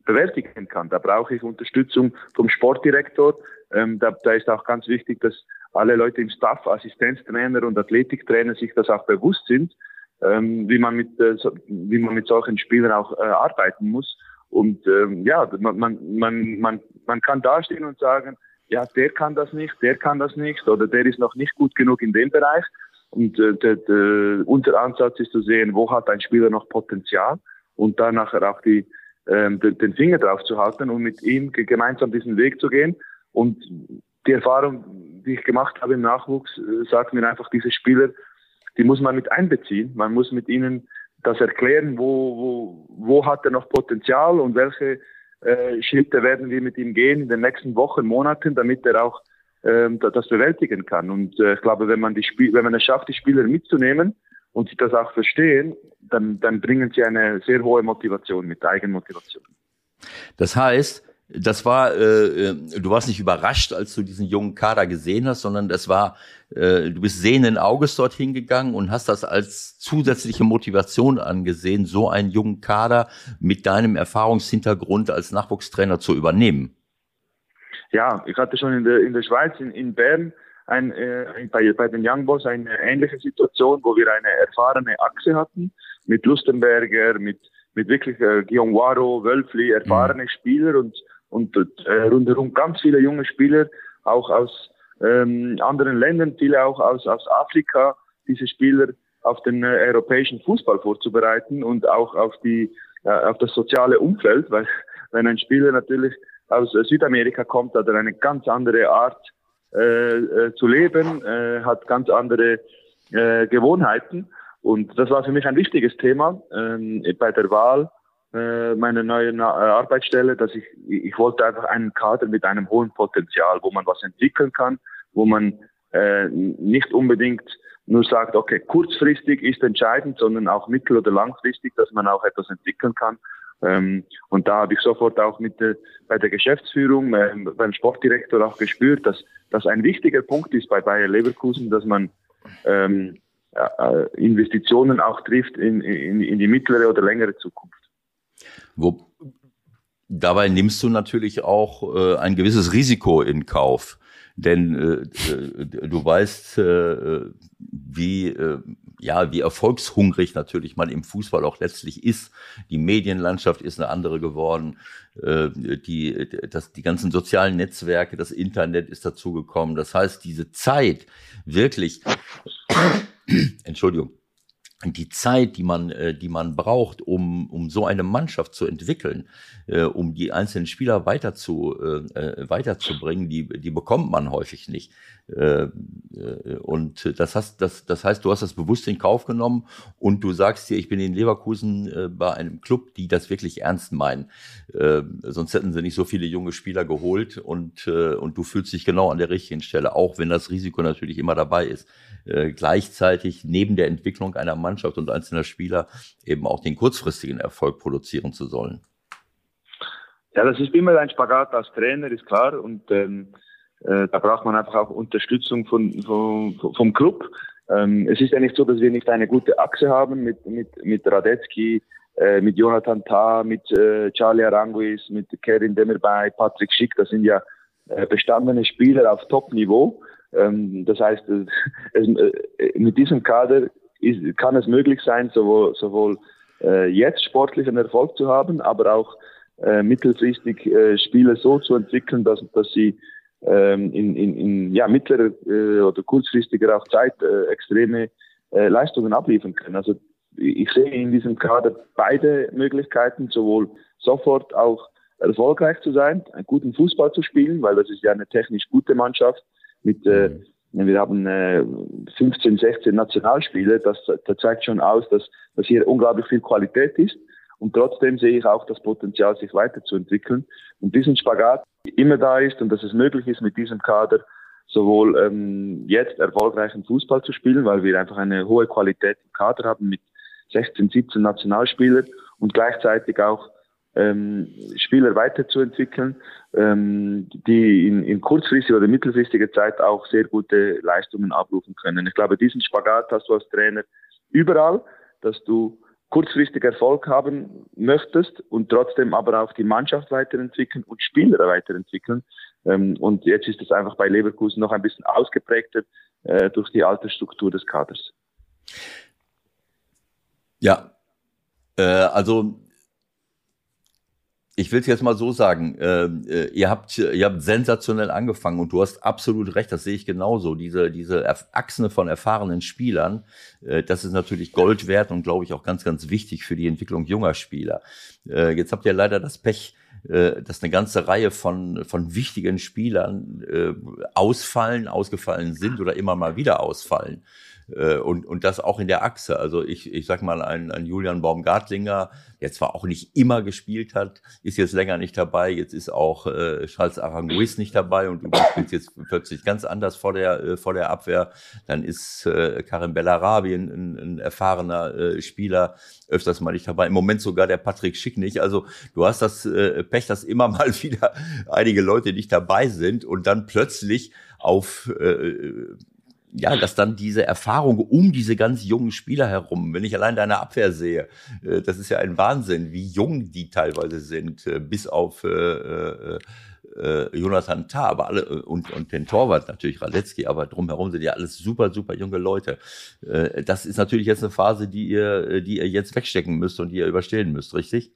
bewältigen kann. Da brauche ich Unterstützung vom Sportdirektor. Ähm, da, da ist auch ganz wichtig, dass alle Leute im Staff, Assistenztrainer und Athletiktrainer sich das auch bewusst sind, ähm, wie man mit äh, wie man mit solchen Spielern auch äh, arbeiten muss. Und ähm, ja, man, man, man, man, man kann dastehen und sagen, ja, der kann das nicht, der kann das nicht oder der ist noch nicht gut genug in dem Bereich. Und äh, der, der, unser Ansatz ist zu sehen, wo hat ein Spieler noch Potenzial und dann nachher auch die, ähm, den, Finger drauf zu halten und mit ihm gemeinsam diesen Weg zu gehen. Und die Erfahrung, die ich gemacht habe im Nachwuchs, äh, sagt mir einfach, diese Spieler, die muss man mit einbeziehen. Man muss mit ihnen das erklären, wo, wo, wo hat er noch Potenzial und welche äh, Schritte werden wir mit ihm gehen in den nächsten Wochen, Monaten, damit er auch ähm, das bewältigen kann. Und äh, ich glaube, wenn man die Spiel wenn man es schafft, die Spieler mitzunehmen und sie das auch verstehen, dann, dann bringen sie eine sehr hohe Motivation mit, Eigenmotivation. Das heißt, das war, äh, äh, du warst nicht überrascht, als du diesen jungen Kader gesehen hast, sondern das war, äh, du bist sehenden Auges dorthin gegangen und hast das als zusätzliche Motivation angesehen, so einen jungen Kader mit deinem Erfahrungshintergrund als Nachwuchstrainer zu übernehmen. Ja, ich hatte schon in der, in der Schweiz, in, in Bern, ein, äh, bei, bei den Young Boys eine ähnliche Situation, wo wir eine erfahrene Achse hatten mit Lustenberger, mit mit wirklich äh, Guillaume Waro, Wölfli, erfahrene mhm. Spieler und und äh, rundherum ganz viele junge Spieler, auch aus ähm, anderen Ländern, viele auch aus, aus Afrika, diese Spieler auf den äh, europäischen Fußball vorzubereiten und auch auf die äh, auf das soziale Umfeld, weil wenn ein Spieler natürlich aus äh, Südamerika kommt, hat er eine ganz andere Art äh, äh, zu leben, äh, hat ganz andere äh, Gewohnheiten. Und das war für mich ein wichtiges Thema ähm, bei der Wahl äh, meiner neuen äh, Arbeitsstelle, dass ich, ich wollte einfach einen Kader mit einem hohen Potenzial, wo man was entwickeln kann, wo man äh, nicht unbedingt nur sagt, okay, kurzfristig ist entscheidend, sondern auch mittel- oder langfristig, dass man auch etwas entwickeln kann. Ähm, und da habe ich sofort auch mit der, bei der Geschäftsführung, äh, beim Sportdirektor auch gespürt, dass das ein wichtiger Punkt ist bei Bayer Leverkusen, dass man ähm, äh, Investitionen auch trifft in, in, in die mittlere oder längere Zukunft. Wo, dabei nimmst du natürlich auch äh, ein gewisses Risiko in Kauf. Denn äh, du weißt, äh, wie, äh, ja, wie erfolgshungrig natürlich man im Fußball auch letztlich ist. Die Medienlandschaft ist eine andere geworden. Äh, die, das, die ganzen sozialen Netzwerke, das Internet ist dazugekommen. Das heißt, diese Zeit wirklich, Entschuldigung, die Zeit, die man, äh, die man braucht, um, um so eine Mannschaft zu entwickeln, äh, um die einzelnen Spieler weiter zu, äh, äh weiterzubringen, die, die bekommt man häufig nicht. Äh, äh, und das, hast, das, das heißt, du hast das bewusst in Kauf genommen und du sagst dir, ich bin in Leverkusen bei einem Club, die das wirklich ernst meinen. Sonst hätten sie nicht so viele junge Spieler geholt und, und du fühlst dich genau an der richtigen Stelle, auch wenn das Risiko natürlich immer dabei ist. Äh, gleichzeitig neben der Entwicklung einer Mannschaft und einzelner Spieler eben auch den kurzfristigen Erfolg produzieren zu sollen. Ja, das ist immer ein Spagat als Trainer, ist klar. Und ähm, äh, da braucht man einfach auch Unterstützung von, von, vom Club. Ähm, es ist ja nicht so, dass wir nicht eine gute Achse haben mit, mit, mit Radetzky, äh, mit Jonathan Tah, mit äh, Charlie Aranguis, mit Kerin Demirbay, Patrick Schick. Das sind ja äh, bestandene Spieler auf Top-Niveau. Ähm, das heißt, äh, es, äh, mit diesem Kader ist, kann es möglich sein, sowohl, sowohl äh, jetzt sportlichen Erfolg zu haben, aber auch mittelfristig Spieler so zu entwickeln, dass, dass sie ähm, in, in, in ja, mittlerer oder kurzfristiger auch Zeit extreme Leistungen abliefern können. Also ich sehe in diesem Kader beide Möglichkeiten, sowohl sofort auch erfolgreich zu sein, einen guten Fußball zu spielen, weil das ist ja eine technisch gute Mannschaft mit äh, mhm. wir haben äh, 15, 16 Nationalspiele, das, das zeigt schon aus, dass, dass hier unglaublich viel Qualität ist. Und trotzdem sehe ich auch das Potenzial, sich weiterzuentwickeln. Und diesen Spagat immer da ist und dass es möglich ist, mit diesem Kader sowohl ähm, jetzt erfolgreichen Fußball zu spielen, weil wir einfach eine hohe Qualität im Kader haben mit 16, 17 Nationalspielern und gleichzeitig auch ähm, Spieler weiterzuentwickeln, ähm, die in, in kurzfristiger oder mittelfristiger Zeit auch sehr gute Leistungen abrufen können. Ich glaube, diesen Spagat hast du als Trainer überall, dass du kurzfristig Erfolg haben möchtest und trotzdem aber auch die Mannschaft weiterentwickeln und Spieler weiterentwickeln. Ähm, und jetzt ist es einfach bei Leverkusen noch ein bisschen ausgeprägter äh, durch die Altersstruktur des Kaders. Ja, äh, also ich will es jetzt mal so sagen, äh, äh, ihr, habt, ihr habt sensationell angefangen und du hast absolut recht, das sehe ich genauso. Diese, diese Achsen von erfahrenen Spielern, äh, das ist natürlich Gold wert und glaube ich auch ganz, ganz wichtig für die Entwicklung junger Spieler. Äh, jetzt habt ihr leider das Pech, äh, dass eine ganze Reihe von, von wichtigen Spielern äh, ausfallen, ausgefallen sind oder immer mal wieder ausfallen. Äh, und, und das auch in der Achse. Also ich, ich sag mal, ein, ein Julian Baumgartlinger, der zwar auch nicht immer gespielt hat, ist jetzt länger nicht dabei. Jetzt ist auch äh, Charles Aranguiz nicht dabei und du spielst jetzt plötzlich ganz anders vor der, äh, vor der Abwehr. Dann ist äh, Karim Bellarabi ein, ein, ein erfahrener äh, Spieler öfters mal nicht dabei. Im Moment sogar der Patrick Schick nicht. Also du hast das äh, Pech, dass immer mal wieder einige Leute nicht dabei sind und dann plötzlich auf äh, ja, dass dann diese Erfahrung um diese ganz jungen Spieler herum, wenn ich allein deine Abwehr sehe, äh, das ist ja ein Wahnsinn, wie jung die teilweise sind, äh, bis auf äh, äh, äh, Jonathan Tah, aber alle äh, und, und den Torwart natürlich Radetzky, aber drumherum sind ja alles super, super junge Leute. Äh, das ist natürlich jetzt eine Phase, die ihr, die ihr jetzt wegstecken müsst und die ihr überstehen müsst, richtig?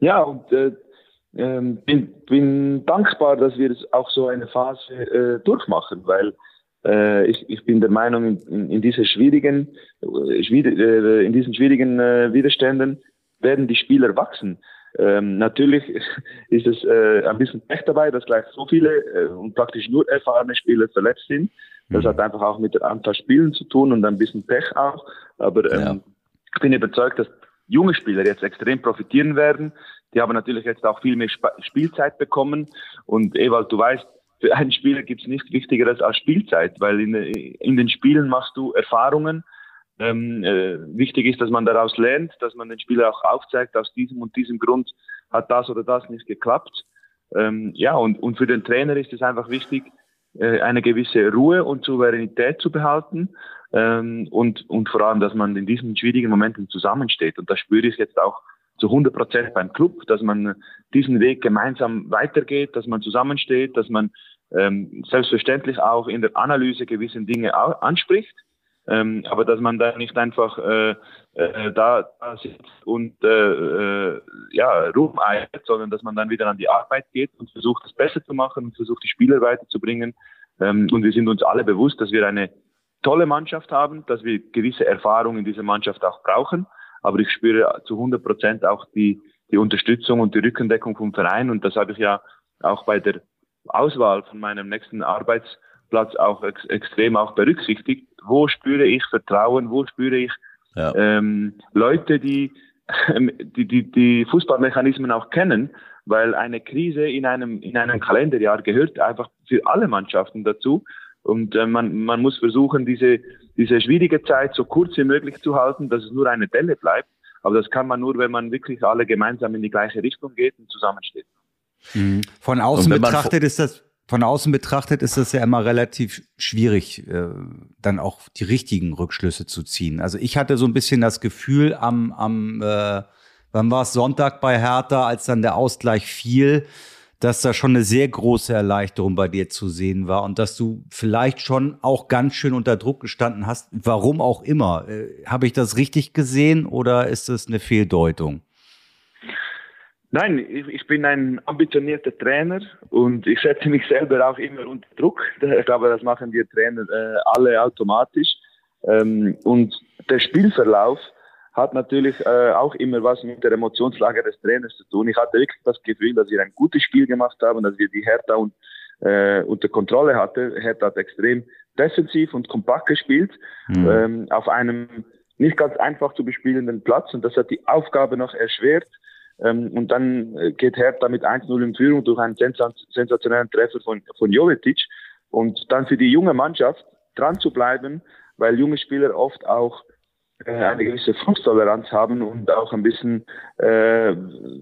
Ja, und äh, ähm, bin, bin dankbar, dass wir auch so eine Phase äh, durchmachen, weil äh, ich, ich bin der Meinung, in, in diese schwierigen, äh, äh, in diesen schwierigen äh, Widerständen werden die Spieler wachsen. Ähm, natürlich ist es äh, ein bisschen Pech dabei, dass gleich so viele äh, und praktisch nur erfahrene Spieler verletzt sind. Das mhm. hat einfach auch mit der Anzahl Spielen zu tun und ein bisschen Pech auch. Aber ähm, ja. ich bin überzeugt, dass junge Spieler jetzt extrem profitieren werden. Die haben natürlich jetzt auch viel mehr Sp Spielzeit bekommen. Und Ewald, du weißt, für einen Spieler gibt es nichts Wichtigeres als Spielzeit, weil in, in den Spielen machst du Erfahrungen. Ähm, äh, wichtig ist, dass man daraus lernt, dass man den Spieler auch aufzeigt, aus diesem und diesem Grund hat das oder das nicht geklappt. Ähm, ja, und, und für den Trainer ist es einfach wichtig, äh, eine gewisse Ruhe und Souveränität zu behalten ähm, und, und vor allem, dass man in diesen schwierigen Momenten zusammensteht. Und das spüre ich jetzt auch zu 100 Prozent beim Club, dass man diesen Weg gemeinsam weitergeht, dass man zusammensteht, dass man ähm, selbstverständlich auch in der Analyse gewisse Dinge anspricht, ähm, aber dass man da nicht einfach äh, äh, da, sitzt und äh, äh, ja, rumeiert, sondern dass man dann wieder an die Arbeit geht und versucht, das besser zu machen und versucht, die Spieler weiterzubringen. Ähm, und wir sind uns alle bewusst, dass wir eine tolle Mannschaft haben, dass wir gewisse Erfahrungen in dieser Mannschaft auch brauchen. Aber ich spüre zu 100 Prozent auch die, die Unterstützung und die Rückendeckung vom Verein. Und das habe ich ja auch bei der Auswahl von meinem nächsten Arbeitsplatz auch ex extrem auch berücksichtigt. Wo spüre ich Vertrauen? Wo spüre ich ja. ähm, Leute, die, die, die die Fußballmechanismen auch kennen? Weil eine Krise in einem, in einem Kalenderjahr gehört einfach für alle Mannschaften dazu. Und äh, man, man muss versuchen, diese, diese schwierige Zeit so kurz wie möglich zu halten, dass es nur eine Delle bleibt. Aber das kann man nur, wenn man wirklich alle gemeinsam in die gleiche Richtung geht und zusammensteht. Mhm. Von außen betrachtet ist das von außen betrachtet ist das ja immer relativ schwierig, äh, dann auch die richtigen Rückschlüsse zu ziehen. Also ich hatte so ein bisschen das Gefühl am, am äh, wann war es Sonntag bei Hertha, als dann der Ausgleich fiel, dass da schon eine sehr große Erleichterung bei dir zu sehen war und dass du vielleicht schon auch ganz schön unter Druck gestanden hast. Warum auch immer. Äh, Habe ich das richtig gesehen oder ist das eine Fehldeutung? Nein, ich, bin ein ambitionierter Trainer und ich setze mich selber auch immer unter Druck. Ich glaube, das machen wir Trainer äh, alle automatisch. Ähm, und der Spielverlauf hat natürlich äh, auch immer was mit der Emotionslage des Trainers zu tun. Ich hatte wirklich das Gefühl, dass wir ein gutes Spiel gemacht haben, dass wir die Hertha und, äh, unter Kontrolle hatten. Hertha hat extrem defensiv und kompakt gespielt, mhm. ähm, auf einem nicht ganz einfach zu bespielenden Platz und das hat die Aufgabe noch erschwert. Ähm, und dann äh, geht Hertha mit 1-0 in Führung durch einen sensationellen Treffer von, von Jovetic. Und dann für die junge Mannschaft dran zu bleiben, weil junge Spieler oft auch eine gewisse Frusttoleranz haben und auch ein bisschen äh,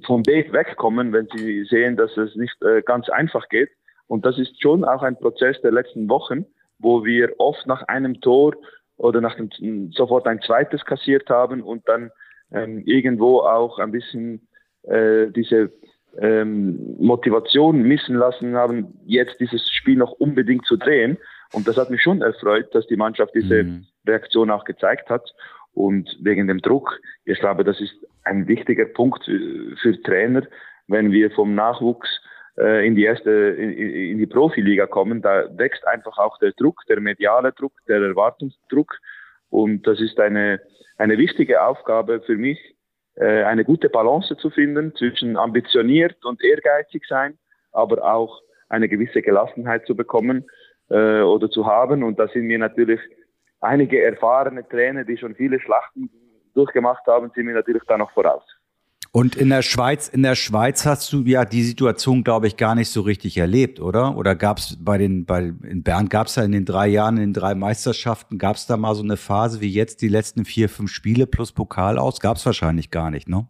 vom Weg wegkommen, wenn sie sehen, dass es nicht äh, ganz einfach geht. Und das ist schon auch ein Prozess der letzten Wochen, wo wir oft nach einem Tor oder nach dem, sofort ein zweites kassiert haben und dann ähm, irgendwo auch ein bisschen äh, diese ähm, Motivation missen lassen haben, jetzt dieses Spiel noch unbedingt zu drehen. Und das hat mich schon erfreut, dass die Mannschaft diese mhm. Reaktion auch gezeigt hat. Und wegen dem Druck, ich glaube, das ist ein wichtiger Punkt für, Trainer, wenn wir vom Nachwuchs äh, in die erste, in, die Profiliga kommen, da wächst einfach auch der Druck, der mediale Druck, der Erwartungsdruck. Und das ist eine, eine wichtige Aufgabe für mich, äh, eine gute Balance zu finden zwischen ambitioniert und ehrgeizig sein, aber auch eine gewisse Gelassenheit zu bekommen äh, oder zu haben. Und da sind mir natürlich einige erfahrene Trainer, die schon viele Schlachten durchgemacht haben, sind mir natürlich da noch voraus. Und in der Schweiz, in der Schweiz hast du ja die Situation, glaube ich, gar nicht so richtig erlebt, oder? Oder gab es bei den, bei in Bern gab es ja in den drei Jahren, in den drei Meisterschaften, gab es da mal so eine Phase wie jetzt die letzten vier, fünf Spiele plus Pokal aus? Gab es wahrscheinlich gar nicht, ne?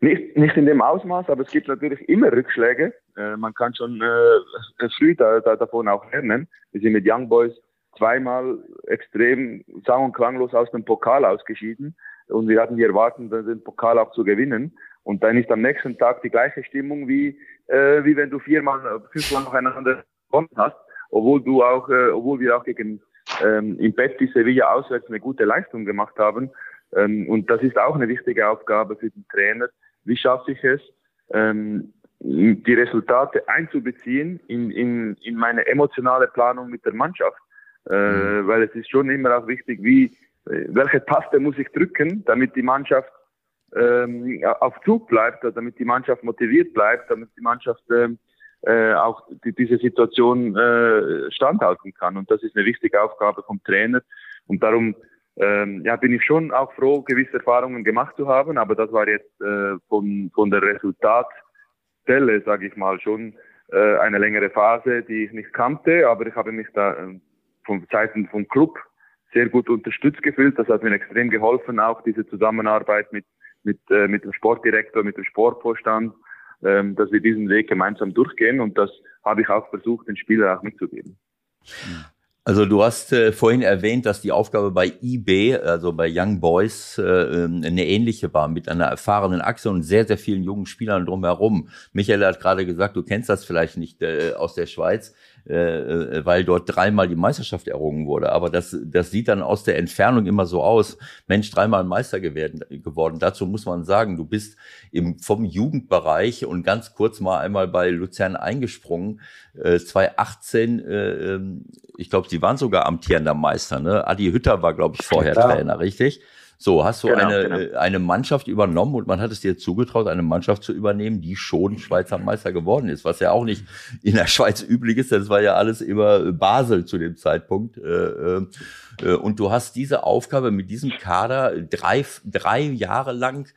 Nicht, nicht in dem Ausmaß, aber es gibt natürlich immer Rückschläge. Äh, man kann schon äh, früh da, da, davon auch lernen. Wir sind mit Young Boys zweimal extrem sang- und klanglos aus dem Pokal ausgeschieden und wir hatten die Erwartung, den Pokal auch zu gewinnen. Und dann ist am nächsten Tag die gleiche Stimmung wie, äh, wie wenn du viermal, fünfmal nacheinander gewonnen hast, obwohl du auch, äh, obwohl wir auch gegen ähm, im Bett die Sevilla auswärts eine gute Leistung gemacht haben. Ähm, und das ist auch eine wichtige Aufgabe für den Trainer. Wie schaffe ich es, ähm, die Resultate einzubeziehen in, in, in meine emotionale Planung mit der Mannschaft? Äh, mhm. weil es ist schon immer auch wichtig, wie, welche Taste muss ich drücken, damit die Mannschaft ähm, auf Zug bleibt, damit die Mannschaft motiviert bleibt, damit die Mannschaft ähm, äh, auch die, diese Situation äh, standhalten kann. Und das ist eine wichtige Aufgabe vom Trainer. Und darum ähm, ja, bin ich schon auch froh, gewisse Erfahrungen gemacht zu haben. Aber das war jetzt äh, von, von der Resultatstelle, sage ich mal, schon äh, eine längere Phase, die ich nicht kannte. Aber ich habe mich da äh, von Seiten vom Club sehr gut unterstützt gefühlt. Das hat mir extrem geholfen, auch diese Zusammenarbeit mit, mit, äh, mit dem Sportdirektor, mit dem Sportvorstand, ähm, dass wir diesen Weg gemeinsam durchgehen. Und das habe ich auch versucht, den Spielern auch mitzugeben. Also du hast äh, vorhin erwähnt, dass die Aufgabe bei IB, also bei Young Boys, äh, ähm, eine ähnliche war, mit einer erfahrenen Achse und sehr, sehr vielen jungen Spielern drumherum. Michael hat gerade gesagt, du kennst das vielleicht nicht äh, aus der Schweiz. Äh, äh, weil dort dreimal die Meisterschaft errungen wurde. Aber das, das sieht dann aus der Entfernung immer so aus. Mensch, dreimal Meister geworden. geworden. Dazu muss man sagen, du bist im, vom Jugendbereich und ganz kurz mal einmal bei Luzern eingesprungen. Äh, 2018, äh, ähm, ich glaube, sie waren sogar amtierender Meister. Ne? Adi Hütter war, glaube ich, vorher ja. Trainer, richtig? So, hast du genau, eine, genau. Äh, eine Mannschaft übernommen und man hat es dir zugetraut, eine Mannschaft zu übernehmen, die schon Schweizer Meister geworden ist, was ja auch nicht in der Schweiz üblich ist, das war ja alles immer Basel zu dem Zeitpunkt. Äh, äh, und du hast diese Aufgabe mit diesem Kader drei, drei Jahre lang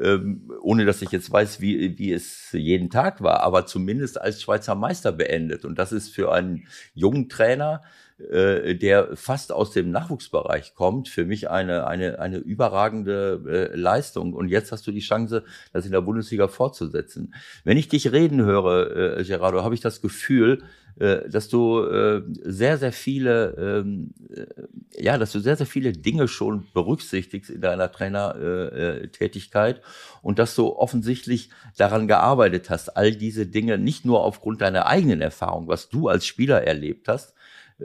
ähm, ohne dass ich jetzt weiß, wie, wie es jeden Tag war, aber zumindest als Schweizer Meister beendet. Und das ist für einen jungen Trainer äh, der fast aus dem Nachwuchsbereich kommt, für mich eine, eine, eine überragende äh, Leistung. Und jetzt hast du die Chance, das in der Bundesliga fortzusetzen. Wenn ich dich reden höre, äh, Gerardo, habe ich das Gefühl, äh, dass du äh, sehr, sehr viele, ähm, äh, ja, dass du sehr, sehr viele Dinge schon berücksichtigst in deiner Trainertätigkeit und dass du offensichtlich daran gearbeitet hast, all diese Dinge nicht nur aufgrund deiner eigenen Erfahrung, was du als Spieler erlebt hast,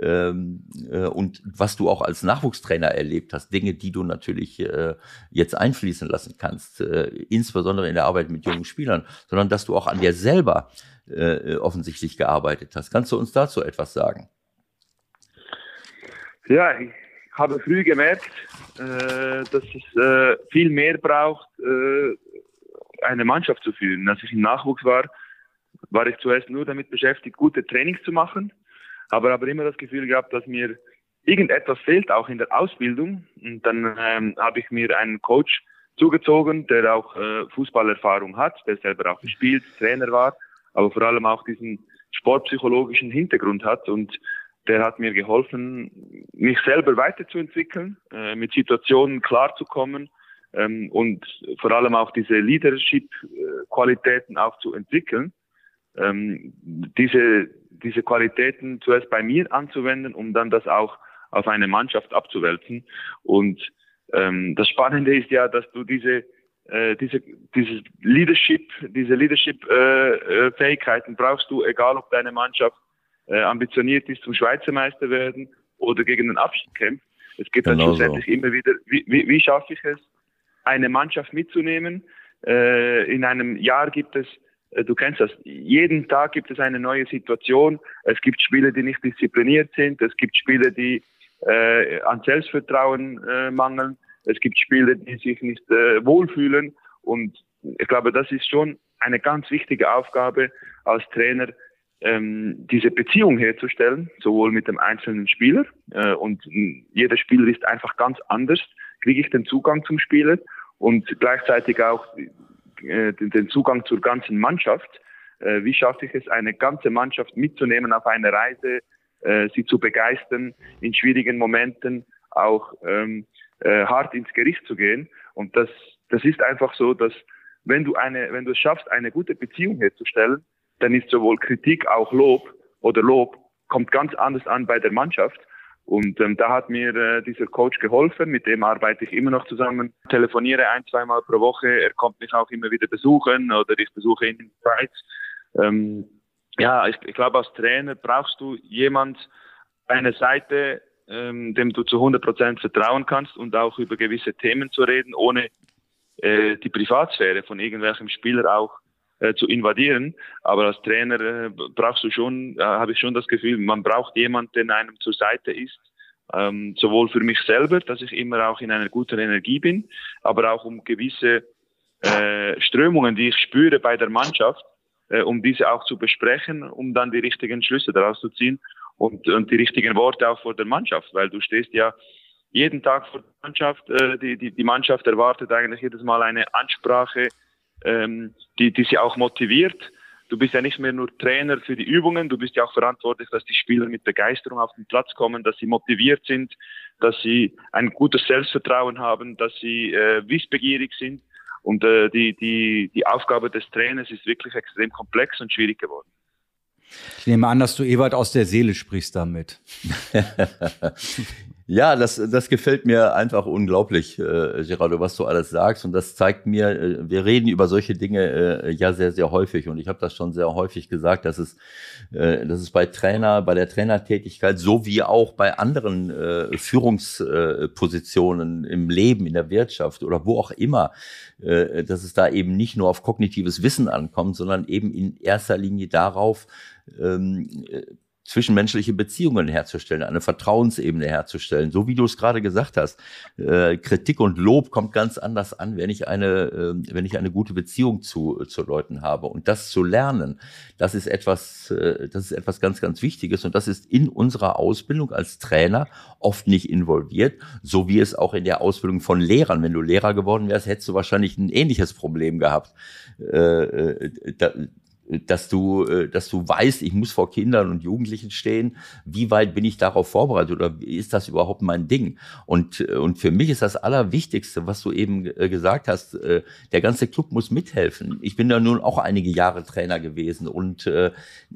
ähm, äh, und was du auch als Nachwuchstrainer erlebt hast, Dinge, die du natürlich äh, jetzt einfließen lassen kannst, äh, insbesondere in der Arbeit mit jungen Spielern, sondern dass du auch an dir selber äh, offensichtlich gearbeitet hast. Kannst du uns dazu etwas sagen? Ja, ich habe früh gemerkt, äh, dass es äh, viel mehr braucht, eine Mannschaft zu führen. Als ich im Nachwuchs war, war ich zuerst nur damit beschäftigt, gute Trainings zu machen habe aber immer das Gefühl gehabt, dass mir irgendetwas fehlt, auch in der Ausbildung. Und dann ähm, habe ich mir einen Coach zugezogen, der auch äh, Fußballerfahrung hat, der selber auch gespielt, Trainer war, aber vor allem auch diesen sportpsychologischen Hintergrund hat und der hat mir geholfen, mich selber weiterzuentwickeln, äh, mit Situationen klarzukommen ähm, und vor allem auch diese Leadership-Qualitäten auch zu entwickeln. Ähm, diese diese Qualitäten zuerst bei mir anzuwenden, um dann das auch auf eine Mannschaft abzuwälzen. Und ähm, das Spannende ist ja, dass du diese äh, diese dieses Leadership, diese Leadership-Fähigkeiten äh, äh brauchst du, egal ob deine Mannschaft äh, ambitioniert ist zum Schweizer Meister werden oder gegen den Abstieg kämpft. Es geht genau dann schlussendlich so. immer wieder, wie, wie, wie schaffe ich es, eine Mannschaft mitzunehmen? Äh, in einem Jahr gibt es du kennst das, jeden Tag gibt es eine neue Situation. Es gibt Spieler, die nicht diszipliniert sind. Es gibt Spieler, die äh, an Selbstvertrauen äh, mangeln. Es gibt Spieler, die sich nicht äh, wohlfühlen. Und ich glaube, das ist schon eine ganz wichtige Aufgabe als Trainer, ähm, diese Beziehung herzustellen, sowohl mit dem einzelnen Spieler äh, und jeder Spieler ist einfach ganz anders, kriege ich den Zugang zum Spieler und gleichzeitig auch äh, den Zugang zur ganzen Mannschaft. Äh, wie schaffe ich es, eine ganze Mannschaft mitzunehmen auf eine Reise, äh, sie zu begeistern, in schwierigen Momenten auch ähm, äh, hart ins Gericht zu gehen. Und das, das ist einfach so, dass wenn du eine, wenn du es schaffst, eine gute Beziehung herzustellen, dann ist sowohl Kritik auch Lob oder Lob kommt ganz anders an bei der Mannschaft. Und ähm, da hat mir äh, dieser Coach geholfen, mit dem arbeite ich immer noch zusammen, telefoniere ein, zweimal pro Woche, er kommt mich auch immer wieder besuchen oder ich besuche ihn in der Schweiz. Ähm, ja, ich, ich glaube, als Trainer brauchst du jemand, eine Seite, ähm, dem du zu 100 Prozent vertrauen kannst und auch über gewisse Themen zu reden, ohne äh, die Privatsphäre von irgendwelchem Spieler auch äh, zu invadieren. Aber als Trainer äh, brauchst du schon, äh, habe ich schon das Gefühl, man braucht jemanden, der einem zur Seite ist. Ähm, sowohl für mich selber, dass ich immer auch in einer guten Energie bin, aber auch um gewisse äh, Strömungen, die ich spüre bei der Mannschaft, äh, um diese auch zu besprechen, um dann die richtigen Schlüsse daraus zu ziehen und, und die richtigen Worte auch vor der Mannschaft, weil du stehst ja jeden Tag vor der Mannschaft, äh, die, die, die Mannschaft erwartet eigentlich jedes Mal eine Ansprache, ähm, die, die sie auch motiviert. Du bist ja nicht mehr nur Trainer für die Übungen, du bist ja auch verantwortlich, dass die Spieler mit Begeisterung auf den Platz kommen, dass sie motiviert sind, dass sie ein gutes Selbstvertrauen haben, dass sie äh, wissbegierig sind. Und äh, die, die, die Aufgabe des Trainers ist wirklich extrem komplex und schwierig geworden. Ich nehme an, dass du Ewald aus der Seele sprichst damit. Ja, das, das gefällt mir einfach unglaublich, äh, Gerardo, was du alles sagst. Und das zeigt mir, äh, wir reden über solche Dinge äh, ja sehr, sehr häufig. Und ich habe das schon sehr häufig gesagt, dass es, äh, dass es bei Trainer, bei der Trainertätigkeit, so wie auch bei anderen äh, Führungspositionen im Leben, in der Wirtschaft oder wo auch immer, äh, dass es da eben nicht nur auf kognitives Wissen ankommt, sondern eben in erster Linie darauf, ähm, zwischenmenschliche Beziehungen herzustellen, eine Vertrauensebene herzustellen. So wie du es gerade gesagt hast, äh, Kritik und Lob kommt ganz anders an, wenn ich eine, äh, wenn ich eine gute Beziehung zu, zu Leuten habe. Und das zu lernen, das ist etwas, äh, das ist etwas ganz, ganz Wichtiges. Und das ist in unserer Ausbildung als Trainer oft nicht involviert, so wie es auch in der Ausbildung von Lehrern. Wenn du Lehrer geworden wärst, hättest du wahrscheinlich ein ähnliches Problem gehabt. Äh, äh da, dass du, äh, dass du weißt, ich muss vor Kindern und Jugendlichen stehen. Wie weit bin ich darauf vorbereitet oder ist das überhaupt mein Ding? Und, äh, und für mich ist das Allerwichtigste, was du eben äh, gesagt hast, der ganze Club muss mithelfen. Ich bin da nun auch einige Jahre Trainer gewesen und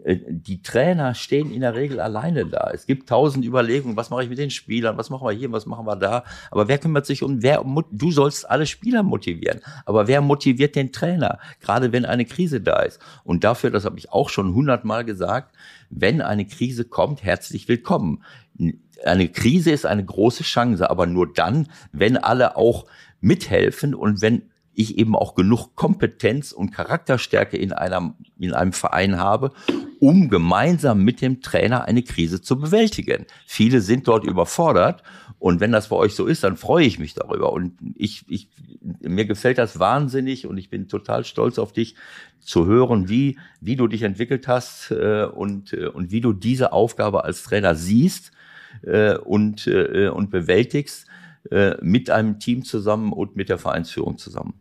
die Trainer stehen in der Regel alleine da. Es gibt tausend Überlegungen, was mache ich mit den Spielern, was machen wir hier, was machen wir da. Aber wer kümmert sich um, wer, du sollst alle Spieler motivieren. Aber wer motiviert den Trainer? Gerade wenn eine Krise da ist. Und dafür, das habe ich auch schon hundertmal gesagt, wenn eine Krise kommt, herzlich willkommen. Eine Krise ist eine große Chance, aber nur dann, wenn alle auch mithelfen und wenn ich eben auch genug Kompetenz und Charakterstärke in einem, in einem Verein habe, um gemeinsam mit dem Trainer eine Krise zu bewältigen. Viele sind dort überfordert und wenn das bei euch so ist, dann freue ich mich darüber. Und ich, ich, mir gefällt das wahnsinnig und ich bin total stolz auf dich zu hören, wie, wie du dich entwickelt hast äh, und, äh, und wie du diese Aufgabe als Trainer siehst äh, und, äh, und bewältigst äh, mit einem Team zusammen und mit der Vereinsführung zusammen.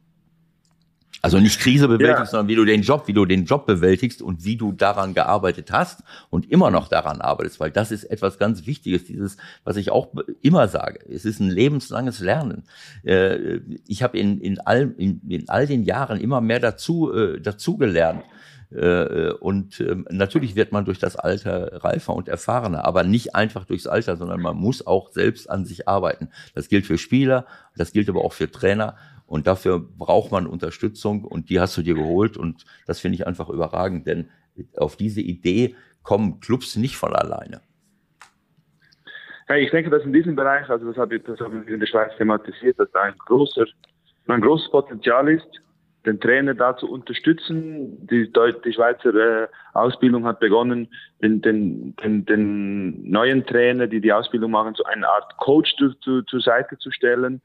Also nicht Krise bewältigst, ja. sondern wie du den Job, wie du den Job bewältigst und wie du daran gearbeitet hast und immer noch daran arbeitest, weil das ist etwas ganz Wichtiges, dieses, was ich auch immer sage. Es ist ein lebenslanges Lernen. Äh, ich habe in, in, all, in, in all den Jahren immer mehr dazu, äh, dazu gelernt. Äh, und ähm, natürlich wird man durch das Alter reifer und erfahrener, aber nicht einfach durchs Alter, sondern man muss auch selbst an sich arbeiten. Das gilt für Spieler, das gilt aber auch für Trainer. Und dafür braucht man Unterstützung und die hast du dir geholt und das finde ich einfach überragend, denn auf diese Idee kommen Clubs nicht von alleine. Ja, ich denke, dass in diesem Bereich, also das habe ich, das habe ich in der Schweiz thematisiert, dass da ein großer, ein großes Potenzial ist, den Trainer da zu unterstützen. Die, die Schweizer äh, Ausbildung hat begonnen, den, den, den, den neuen Trainer, die die Ausbildung machen, so eine Art Coach zu, zu, zur Seite zu stellen,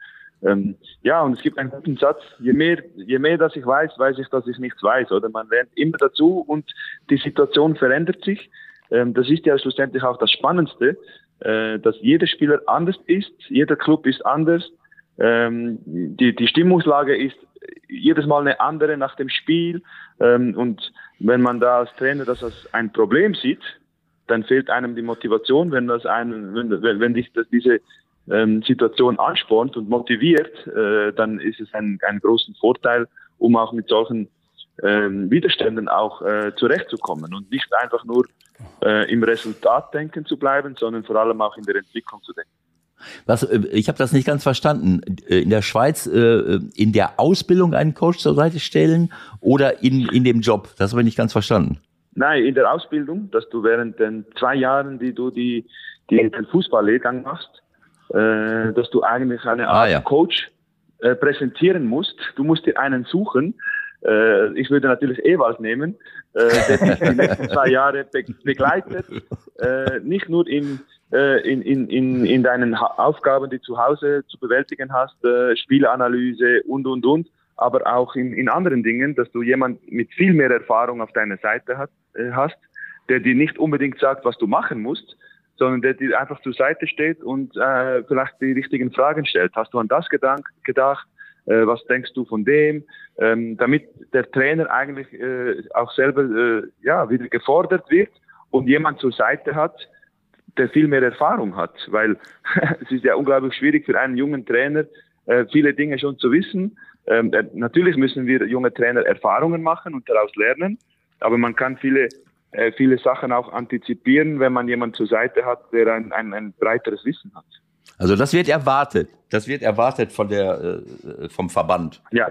ähm, ja, und es gibt einen guten Satz, je mehr, je mehr, dass ich weiß, weiß ich, dass ich nichts weiß, oder? Man lernt immer dazu und die Situation verändert sich. Ähm, das ist ja schlussendlich auch das Spannendste, äh, dass jeder Spieler anders ist, jeder Club ist anders, ähm, die, die Stimmungslage ist jedes Mal eine andere nach dem Spiel, ähm, und wenn man da als Trainer das als ein Problem sieht, dann fehlt einem die Motivation, wenn das ein, wenn, wenn dich das, diese ähm, Situation anspornt und motiviert, äh, dann ist es ein, ein großen Vorteil, um auch mit solchen ähm, Widerständen auch äh, zurechtzukommen und nicht einfach nur äh, im Resultat denken zu bleiben, sondern vor allem auch in der Entwicklung zu denken. Was, äh, ich habe das nicht ganz verstanden. Äh, in der Schweiz äh, in der Ausbildung einen Coach zur Seite stellen oder in, in dem Job? Das habe ich nicht ganz verstanden. Nein, in der Ausbildung, dass du während den zwei Jahren, die du die, die den Fußballlehrgang machst, äh, dass du eigentlich eine Art ah, ja. Coach äh, präsentieren musst. Du musst dir einen suchen. Äh, ich würde natürlich Ewald nehmen, äh, der dich die letzten zwei Jahre be begleitet, äh, nicht nur in, in, in, in, in deinen ha Aufgaben, die zu Hause zu bewältigen hast, Spielanalyse und, und, und, aber auch in, in anderen Dingen, dass du jemand mit viel mehr Erfahrung auf deiner Seite hat, hast, der dir nicht unbedingt sagt, was du machen musst, sondern der dir einfach zur Seite steht und äh, vielleicht die richtigen Fragen stellt. Hast du an das gedank, gedacht? Äh, was denkst du von dem? Ähm, damit der Trainer eigentlich äh, auch selber äh, ja, wieder gefordert wird und jemand zur Seite hat, der viel mehr Erfahrung hat. Weil es ist ja unglaublich schwierig für einen jungen Trainer, äh, viele Dinge schon zu wissen. Ähm, äh, natürlich müssen wir junge Trainer Erfahrungen machen und daraus lernen, aber man kann viele äh, viele Sachen auch antizipieren, wenn man jemanden zur Seite hat, der ein, ein, ein breiteres Wissen hat. Also das wird erwartet. Das wird erwartet von der, äh, vom Verband. Ja,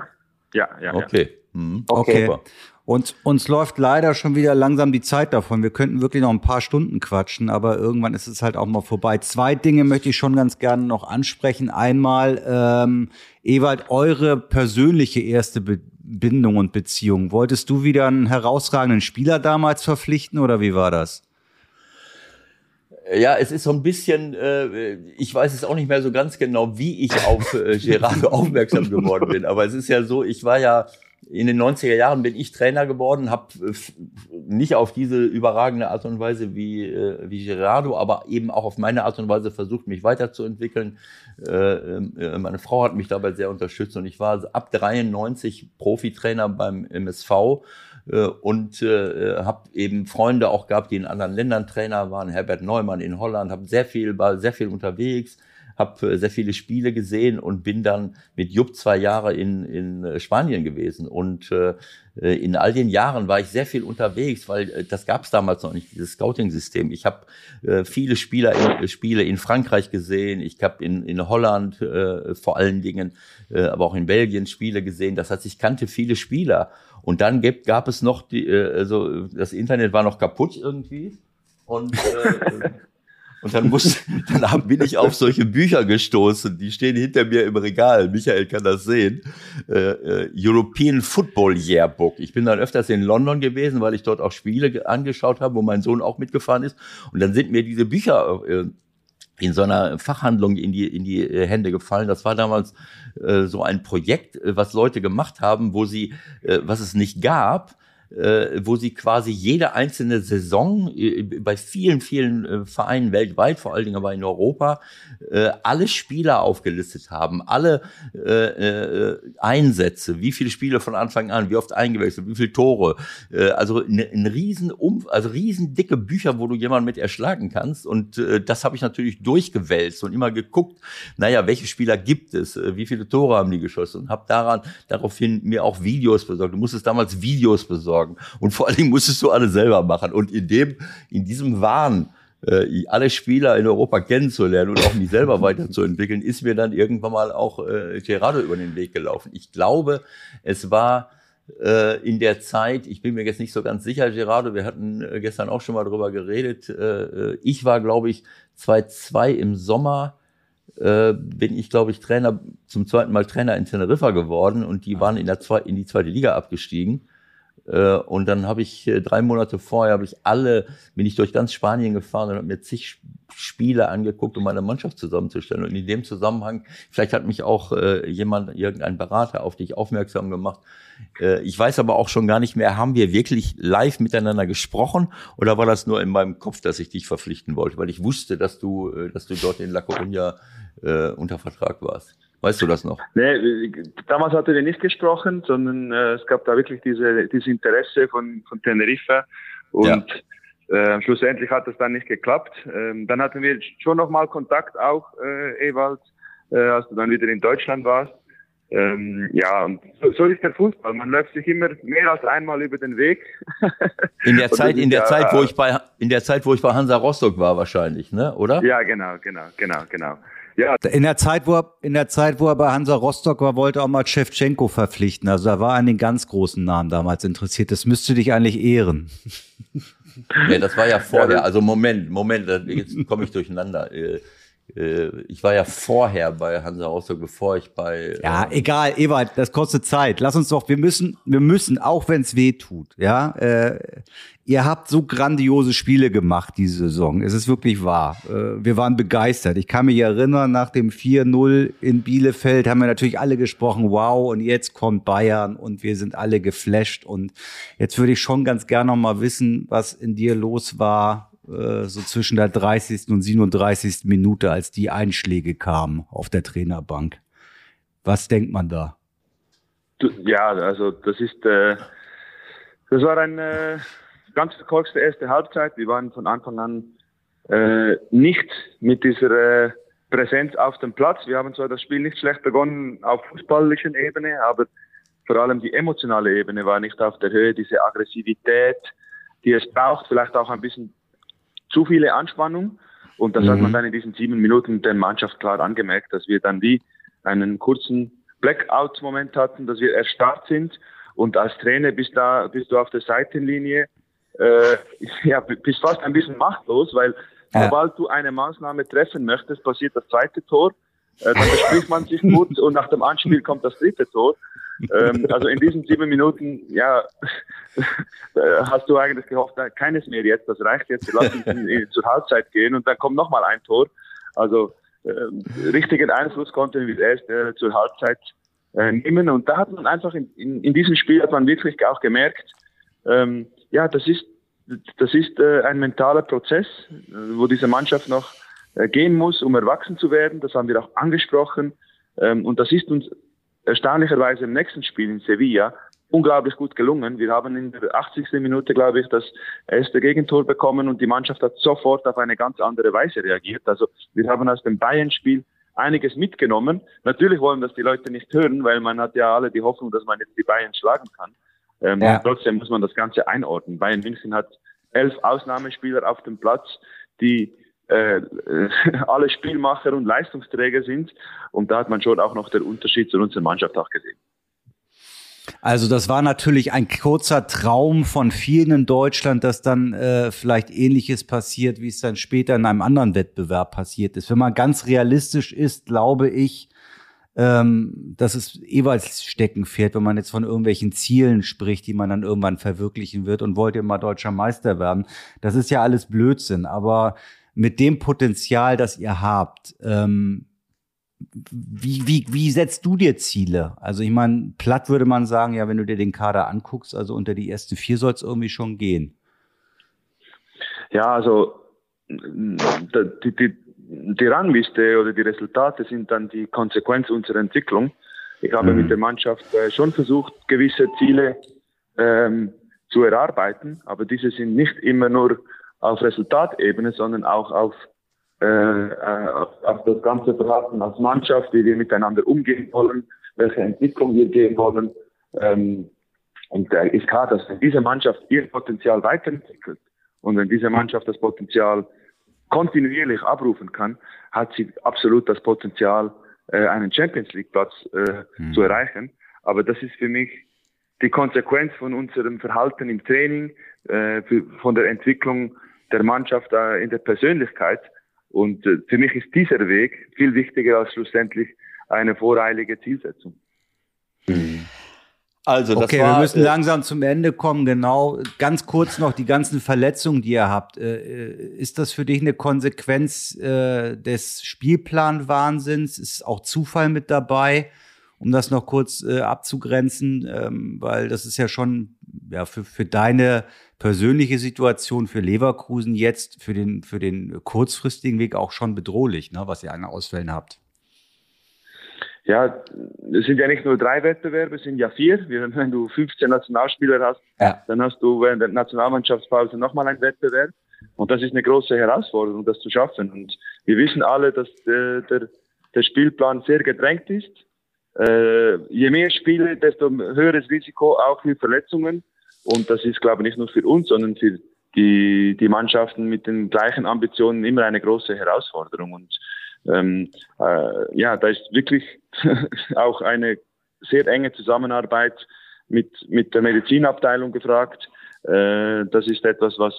ja, ja. Okay. Ja. Mhm. Okay. okay. Und uns läuft leider schon wieder langsam die Zeit davon. Wir könnten wirklich noch ein paar Stunden quatschen, aber irgendwann ist es halt auch mal vorbei. Zwei Dinge möchte ich schon ganz gerne noch ansprechen. Einmal, ähm, Ewald, eure persönliche erste Be Bindung und Beziehung. Wolltest du wieder einen herausragenden Spieler damals verpflichten oder wie war das? Ja, es ist so ein bisschen, äh, ich weiß es auch nicht mehr so ganz genau, wie ich auf äh, Gerardo aufmerksam geworden bin. Aber es ist ja so, ich war ja in den 90er Jahren bin ich Trainer geworden, habe äh, nicht auf diese überragende Art und Weise wie, äh, wie Gerardo, aber eben auch auf meine Art und Weise versucht, mich weiterzuentwickeln. Äh, äh, meine Frau hat mich dabei sehr unterstützt und ich war ab 93 Profitrainer beim MSV äh, und äh, habe eben Freunde auch gehabt, die in anderen Ländern Trainer waren. Herbert Neumann in Holland, habe sehr viel, war sehr viel unterwegs habe äh, sehr viele Spiele gesehen und bin dann mit Jupp zwei Jahre in, in äh, Spanien gewesen. Und äh, in all den Jahren war ich sehr viel unterwegs, weil äh, das gab es damals noch nicht, dieses Scouting-System. Ich habe äh, viele Spieler in, Spiele in Frankreich gesehen, ich habe in, in Holland äh, vor allen Dingen, äh, aber auch in Belgien Spiele gesehen. Das heißt, ich kannte viele Spieler. Und dann gab, gab es noch die, äh, also das Internet war noch kaputt irgendwie. Und äh, Und dann muss, dann bin ich auf solche Bücher gestoßen, die stehen hinter mir im Regal. Michael kann das sehen. Äh, äh, European Football Yearbook. Ich bin dann öfters in London gewesen, weil ich dort auch Spiele angeschaut habe, wo mein Sohn auch mitgefahren ist. Und dann sind mir diese Bücher äh, in so einer Fachhandlung in die, in die Hände gefallen. Das war damals äh, so ein Projekt, äh, was Leute gemacht haben, wo sie, äh, was es nicht gab, wo sie quasi jede einzelne Saison äh, bei vielen, vielen äh, Vereinen weltweit, vor allen Dingen aber in Europa, äh, alle Spieler aufgelistet haben, alle äh, äh, Einsätze, wie viele Spiele von Anfang an, wie oft eingewechselt, wie viele Tore. Äh, also ein, ein riesen, also riesen dicke Bücher, wo du jemanden mit erschlagen kannst. Und äh, das habe ich natürlich durchgewälzt und immer geguckt, naja, welche Spieler gibt es, äh, wie viele Tore haben die geschossen und habe daran daraufhin mir auch Videos besorgt. Du musstest damals Videos besorgen besorgen. Und vor allen Dingen musstest du alles selber machen. Und in dem, in diesem Wahn, äh, alle Spieler in Europa kennenzulernen und auch mich selber weiterzuentwickeln, ist mir dann irgendwann mal auch äh, Gerardo über den Weg gelaufen. Ich glaube, es war äh, in der Zeit, ich bin mir jetzt nicht so ganz sicher, Gerardo, wir hatten äh, gestern auch schon mal drüber geredet, äh, äh ich war, glaube ich, 2-2 im Sommer, äh, bin ich, glaube ich, Trainer, zum zweiten Mal Trainer in Teneriffa geworden und die waren in, der zwei, in die zweite Liga abgestiegen. Äh, und dann habe ich äh, drei Monate vorher habe ich alle, bin ich durch ganz Spanien gefahren und habe mir zig Spiele angeguckt, um meine Mannschaft zusammenzustellen. Und in dem Zusammenhang, vielleicht hat mich auch äh, jemand, irgendein Berater auf dich aufmerksam gemacht. Ich weiß aber auch schon gar nicht mehr, haben wir wirklich live miteinander gesprochen oder war das nur in meinem Kopf, dass ich dich verpflichten wollte, weil ich wusste, dass du, dass du dort in La Coruña unter Vertrag warst. Weißt du das noch? Nee, damals hatte wir nicht gesprochen, sondern äh, es gab da wirklich diese, dieses Interesse von, von Tenerife und ja. äh, schlussendlich hat das dann nicht geklappt. Ähm, dann hatten wir schon nochmal Kontakt auch, äh, Ewald, äh, als du dann wieder in Deutschland warst. Ähm, ja, und so, so, ist der Fußball. Man läuft sich immer mehr als einmal über den Weg. In der Zeit, in der ja, Zeit, wo ich bei, in der Zeit, wo ich bei Hansa Rostock war, wahrscheinlich, ne, oder? Ja, genau, genau, genau, genau. Ja. In der Zeit, wo er, in der Zeit, wo er bei Hansa Rostock war, wollte er auch mal Shevchenko verpflichten. Also er war an den ganz großen Namen damals interessiert. Das müsste dich eigentlich ehren. Ja, das war ja vorher. Also Moment, Moment, jetzt komme ich durcheinander. Äh, ich war ja vorher bei Hansa Rostock, bevor ich bei. Ja, äh, egal, Ewald, das kostet Zeit. Lass uns doch, wir müssen, wir müssen, auch wenn es weh tut, ja. Äh, ihr habt so grandiose Spiele gemacht diese Saison. Es ist wirklich wahr. Äh, wir waren begeistert. Ich kann mich erinnern, nach dem 4-0 in Bielefeld haben wir natürlich alle gesprochen, wow, und jetzt kommt Bayern und wir sind alle geflasht. Und jetzt würde ich schon ganz gerne noch mal wissen, was in dir los war äh, so zwischen der 30. und 37. Minute, als die Einschläge kamen auf der Trainerbank. Was denkt man da? Ja, also das ist, äh, das war eine ganz verkorkste erste Halbzeit. Wir waren von Anfang an äh, nicht mit dieser äh, Präsenz auf dem Platz. Wir haben zwar das Spiel nicht schlecht begonnen auf fußballischen Ebene, aber vor allem die emotionale Ebene war nicht auf der Höhe, diese Aggressivität, die es braucht, vielleicht auch ein bisschen zu viele Anspannung. Und das mhm. hat man mhm. dann in diesen sieben Minuten der Mannschaft klar angemerkt, dass wir dann wie einen kurzen Blackout-Moment hatten, dass wir erstarrt sind. Und als Trainer bist, da, bist du auf der Seitenlinie, äh, ja, bist fast ein bisschen machtlos, weil ja. sobald du eine Maßnahme treffen möchtest, passiert das zweite Tor. Äh, dann bespricht man sich gut und nach dem Anspiel kommt das dritte Tor. Ähm, also in diesen sieben Minuten, ja, hast du eigentlich gehofft, keines mehr jetzt, das reicht jetzt, lass uns in, in, zur Halbzeit gehen und dann kommt nochmal ein Tor. Also äh, richtigen Einfluss konnten wir erst äh, zur Halbzeit äh, nehmen und da hat man einfach in, in, in, diesem Spiel hat man wirklich auch gemerkt, ähm, ja, das ist das ist äh, ein mentaler Prozess, äh, wo diese Mannschaft noch äh, gehen muss, um erwachsen zu werden. Das haben wir auch angesprochen. Ähm, und das ist uns erstaunlicherweise im nächsten Spiel in Sevilla unglaublich gut gelungen. Wir haben in der 80. Minute, glaube ich, das erste Gegentor bekommen und die Mannschaft hat sofort auf eine ganz andere Weise reagiert. Also wir haben aus dem Bayern-Spiel einiges mitgenommen. Natürlich wollen das die Leute nicht hören, weil man hat ja alle die Hoffnung, dass man jetzt die Bayern schlagen kann. Ähm, ja. Trotzdem muss man das Ganze einordnen. Bayern München hat elf Ausnahmespieler auf dem Platz, die äh, alle Spielmacher und Leistungsträger sind. Und da hat man schon auch noch den Unterschied zu unserer Mannschaft auch gesehen. Also das war natürlich ein kurzer Traum von vielen in Deutschland, dass dann äh, vielleicht ähnliches passiert, wie es dann später in einem anderen Wettbewerb passiert ist. Wenn man ganz realistisch ist, glaube ich, ähm, dass es jeweils Steckenpferd, wenn man jetzt von irgendwelchen Zielen spricht, die man dann irgendwann verwirklichen wird und wollt ihr mal deutscher Meister werden. Das ist ja alles Blödsinn, aber mit dem Potenzial, das ihr habt, ähm, wie, wie, wie setzt du dir Ziele? Also ich meine, platt würde man sagen, ja, wenn du dir den Kader anguckst, also unter die ersten vier soll es irgendwie schon gehen. Ja, also die, die, die Rangliste oder die Resultate sind dann die Konsequenz unserer Entwicklung. Ich habe mhm. mit der Mannschaft äh, schon versucht, gewisse Ziele ähm, zu erarbeiten, aber diese sind nicht immer nur auf Resultatebene, sondern auch auf, äh, äh auf, auf das ganze Verhalten als Mannschaft, wie wir miteinander umgehen wollen, welche Entwicklung wir gehen wollen. Ähm, und äh, ist klar, dass wenn diese Mannschaft ihr Potenzial weiterentwickelt und wenn diese Mannschaft das Potenzial kontinuierlich abrufen kann, hat sie absolut das Potenzial, äh, einen Champions League Platz äh, mhm. zu erreichen. Aber das ist für mich die Konsequenz von unserem Verhalten im Training, äh, für, von der Entwicklung der Mannschaft äh, in der Persönlichkeit. Und äh, für mich ist dieser Weg viel wichtiger als schlussendlich eine voreilige Zielsetzung. Mhm. Also, das okay, war, wir müssen äh, langsam zum Ende kommen. Genau, ganz kurz noch die ganzen Verletzungen, die ihr habt. Äh, äh, ist das für dich eine Konsequenz äh, des Spielplanwahnsinns? Ist auch Zufall mit dabei, um das noch kurz äh, abzugrenzen? Ähm, weil das ist ja schon ja für, für deine persönliche Situation für Leverkusen jetzt für den für den kurzfristigen Weg auch schon bedrohlich, ne, was ihr an Ausfällen habt ja, es sind ja nicht nur drei Wettbewerbe, es sind ja vier. Wenn du 15 Nationalspieler hast, ja. dann hast du während der Nationalmannschaftspause nochmal einen Wettbewerb. Und das ist eine große Herausforderung, das zu schaffen. Und wir wissen alle, dass der, der, der Spielplan sehr gedrängt ist. Äh, je mehr Spiele, desto höheres Risiko auch für Verletzungen. Und das ist, glaube ich, nicht nur für uns, sondern für die, die Mannschaften mit den gleichen Ambitionen immer eine große Herausforderung. Und ähm, äh, ja, da ist wirklich auch eine sehr enge Zusammenarbeit mit, mit der Medizinabteilung gefragt. Äh, das ist etwas, was,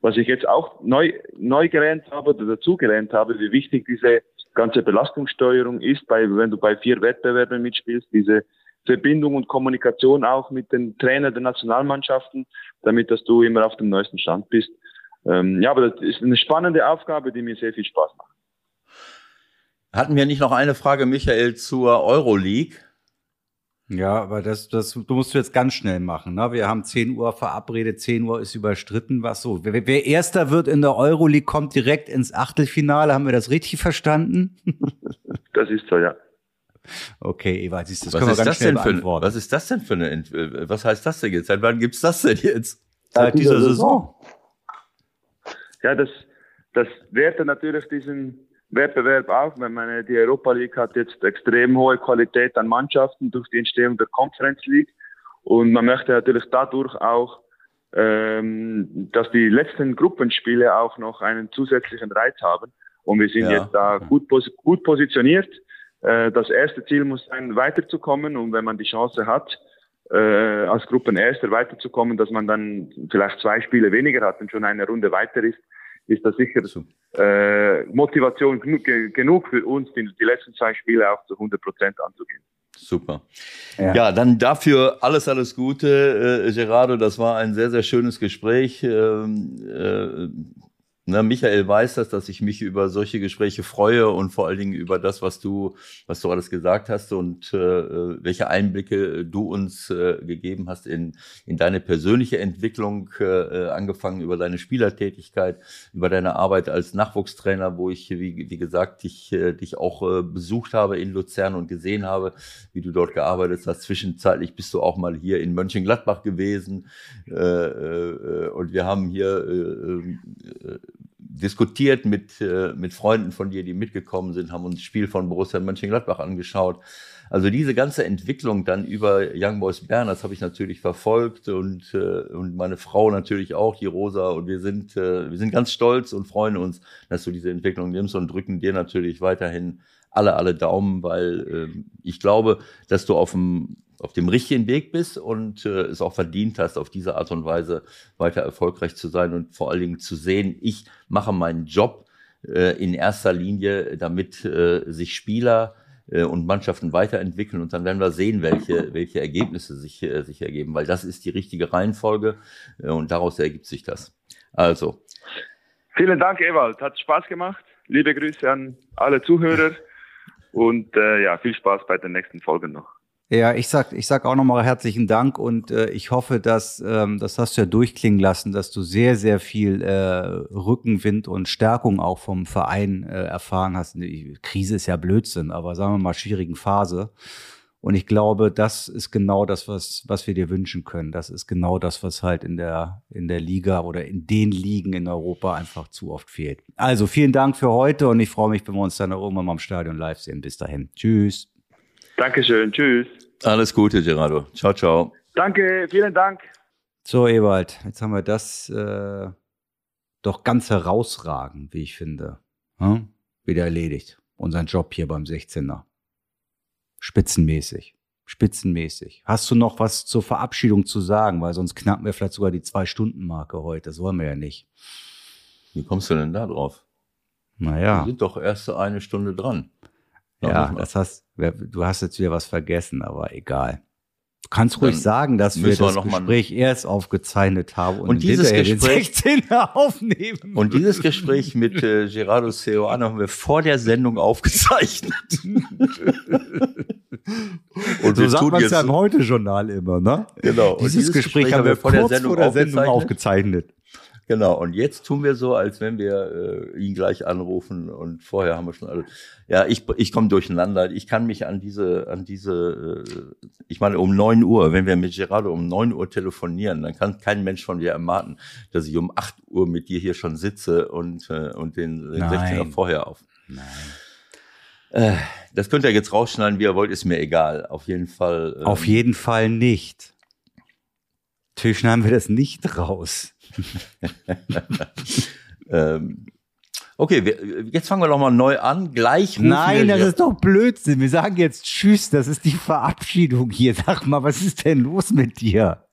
was ich jetzt auch neu, neu gelernt habe oder dazu gelernt habe, wie wichtig diese ganze Belastungssteuerung ist, bei, wenn du bei vier Wettbewerben mitspielst, diese Verbindung und Kommunikation auch mit den Trainern der Nationalmannschaften, damit dass du immer auf dem neuesten Stand bist. Ähm, ja, aber das ist eine spannende Aufgabe, die mir sehr viel Spaß macht. Hatten wir nicht noch eine Frage, Michael, zur Euroleague? Ja, aber das, das du musst du jetzt ganz schnell machen. Ne? Wir haben 10 Uhr verabredet, 10 Uhr ist überstritten. Was so? Wer, wer Erster wird in der Euroleague, kommt direkt ins Achtelfinale. Haben wir das richtig verstanden? das ist so, ja. Okay, Ewald, du, das was können wir ganz schnell beantworten. Was ist das denn für eine, was heißt das denn jetzt? Seit wann gibt's das denn jetzt? Seit dieser Saison. Ja, das, das werte natürlich diesen, Wettbewerb auch. Ich meine, die Europa League hat jetzt extrem hohe Qualität an Mannschaften durch die Entstehung der Conference League. Und man möchte natürlich dadurch auch ähm, dass die letzten Gruppenspiele auch noch einen zusätzlichen Reiz haben. Und wir sind ja. jetzt da gut, gut positioniert. Äh, das erste Ziel muss sein, weiterzukommen. Und wenn man die Chance hat, äh, als Gruppenerster weiterzukommen, dass man dann vielleicht zwei Spiele weniger hat und schon eine Runde weiter ist, ist das sicher äh, Motivation genug, genug für uns, die, die letzten zwei Spiele auch zu 100 Prozent anzugehen. Super. Ja. ja. dann dafür alles, alles Gute, äh, Gerardo. Das war ein sehr, sehr schönes Gespräch. Ähm, äh, Ne, Michael weiß das, dass ich mich über solche Gespräche freue und vor allen Dingen über das, was du, was du alles gesagt hast und äh, welche Einblicke du uns äh, gegeben hast in, in deine persönliche Entwicklung, äh, angefangen über deine Spielertätigkeit, über deine Arbeit als Nachwuchstrainer, wo ich, wie, wie gesagt, dich, äh, dich auch äh, besucht habe in Luzern und gesehen habe, wie du dort gearbeitet hast. Zwischenzeitlich bist du auch mal hier in Mönchengladbach gewesen äh, äh, und wir haben hier äh, äh, diskutiert mit, äh, mit Freunden von dir, die mitgekommen sind, haben uns Spiel von Borussia Mönchengladbach angeschaut. Also diese ganze Entwicklung dann über Young Boys Bern, das habe ich natürlich verfolgt und, äh, und meine Frau natürlich auch, die Rosa. Und wir sind, äh, wir sind ganz stolz und freuen uns, dass du diese Entwicklung nimmst und drücken dir natürlich weiterhin alle, alle Daumen, weil äh, ich glaube, dass du auf dem auf dem richtigen Weg bist und äh, es auch verdient hast, auf diese Art und Weise weiter erfolgreich zu sein und vor allen Dingen zu sehen, ich mache meinen Job äh, in erster Linie, damit äh, sich Spieler äh, und Mannschaften weiterentwickeln und dann werden wir sehen, welche, welche Ergebnisse sich, äh, sich ergeben, weil das ist die richtige Reihenfolge äh, und daraus ergibt sich das. Also. Vielen Dank, Ewald. Hat Spaß gemacht. Liebe Grüße an alle Zuhörer und äh, ja, viel Spaß bei den nächsten Folgen noch. Ja, ich sag, ich sag auch nochmal herzlichen Dank und äh, ich hoffe, dass, ähm, das hast du ja durchklingen lassen, dass du sehr, sehr viel äh, Rückenwind und Stärkung auch vom Verein äh, erfahren hast. Die Krise ist ja Blödsinn, aber sagen wir mal schwierigen Phase. Und ich glaube, das ist genau das, was, was wir dir wünschen können. Das ist genau das, was halt in der, in der Liga oder in den Ligen in Europa einfach zu oft fehlt. Also vielen Dank für heute und ich freue mich, wenn wir uns dann irgendwann mal im Stadion live sehen. Bis dahin. Tschüss. Dankeschön. Tschüss. Alles Gute, Gerardo. Ciao, ciao. Danke, vielen Dank. So, Ewald, jetzt haben wir das äh, doch ganz herausragend, wie ich finde, hm? wieder erledigt. Unseren Job hier beim 16er. Spitzenmäßig. Spitzenmäßig. Hast du noch was zur Verabschiedung zu sagen? Weil sonst knacken wir vielleicht sogar die Zwei-Stunden-Marke heute. Das wollen wir ja nicht. Wie kommst du denn da drauf? Naja. Wir sind doch erst eine Stunde dran. Ja, das hast, du hast jetzt wieder was vergessen, aber egal. Du kannst ruhig Dann sagen, dass wir das wir Gespräch erst aufgezeichnet haben und, und dieses Gespräch den 16 aufnehmen. Und dieses Gespräch mit äh, Gerardo Seoane haben wir vor der Sendung aufgezeichnet. und so sagt man es ja im Heute-Journal immer, ne? Genau. Dieses, dieses Gespräch, Gespräch, haben wir vor der Sendung, vor der Sendung aufgezeichnet. Genau, und jetzt tun wir so, als wenn wir äh, ihn gleich anrufen und vorher haben wir schon alles. Ja, ich, ich komme durcheinander. Ich kann mich an diese, an diese, äh, ich meine, um neun Uhr, wenn wir mit Gerardo um neun Uhr telefonieren, dann kann kein Mensch von dir erwarten, dass ich um acht Uhr mit dir hier schon sitze und, äh, und den, den 16er vorher auf. Nein. Äh, das könnt ihr jetzt rausschneiden, wie ihr wollt, ist mir egal. Auf jeden Fall. Ähm, Auf jeden Fall nicht. Natürlich schneiden wir das nicht raus. ähm, okay, wir, jetzt fangen wir doch mal neu an. Gleich Nein, das ist doch Blödsinn. Wir sagen jetzt Tschüss, das ist die Verabschiedung hier. Sag mal, was ist denn los mit dir?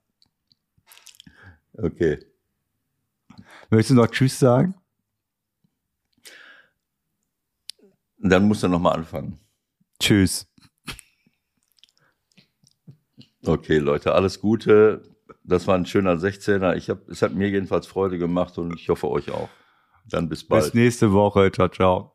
Okay. Möchtest du noch Tschüss sagen? Dann musst du noch mal anfangen. Tschüss. Okay, Leute, alles Gute das war ein schöner 16er. Ich hab, es hat mir jedenfalls Freude gemacht und ich hoffe euch auch. Dann bis bald. Bis nächste Woche. Ciao, ciao.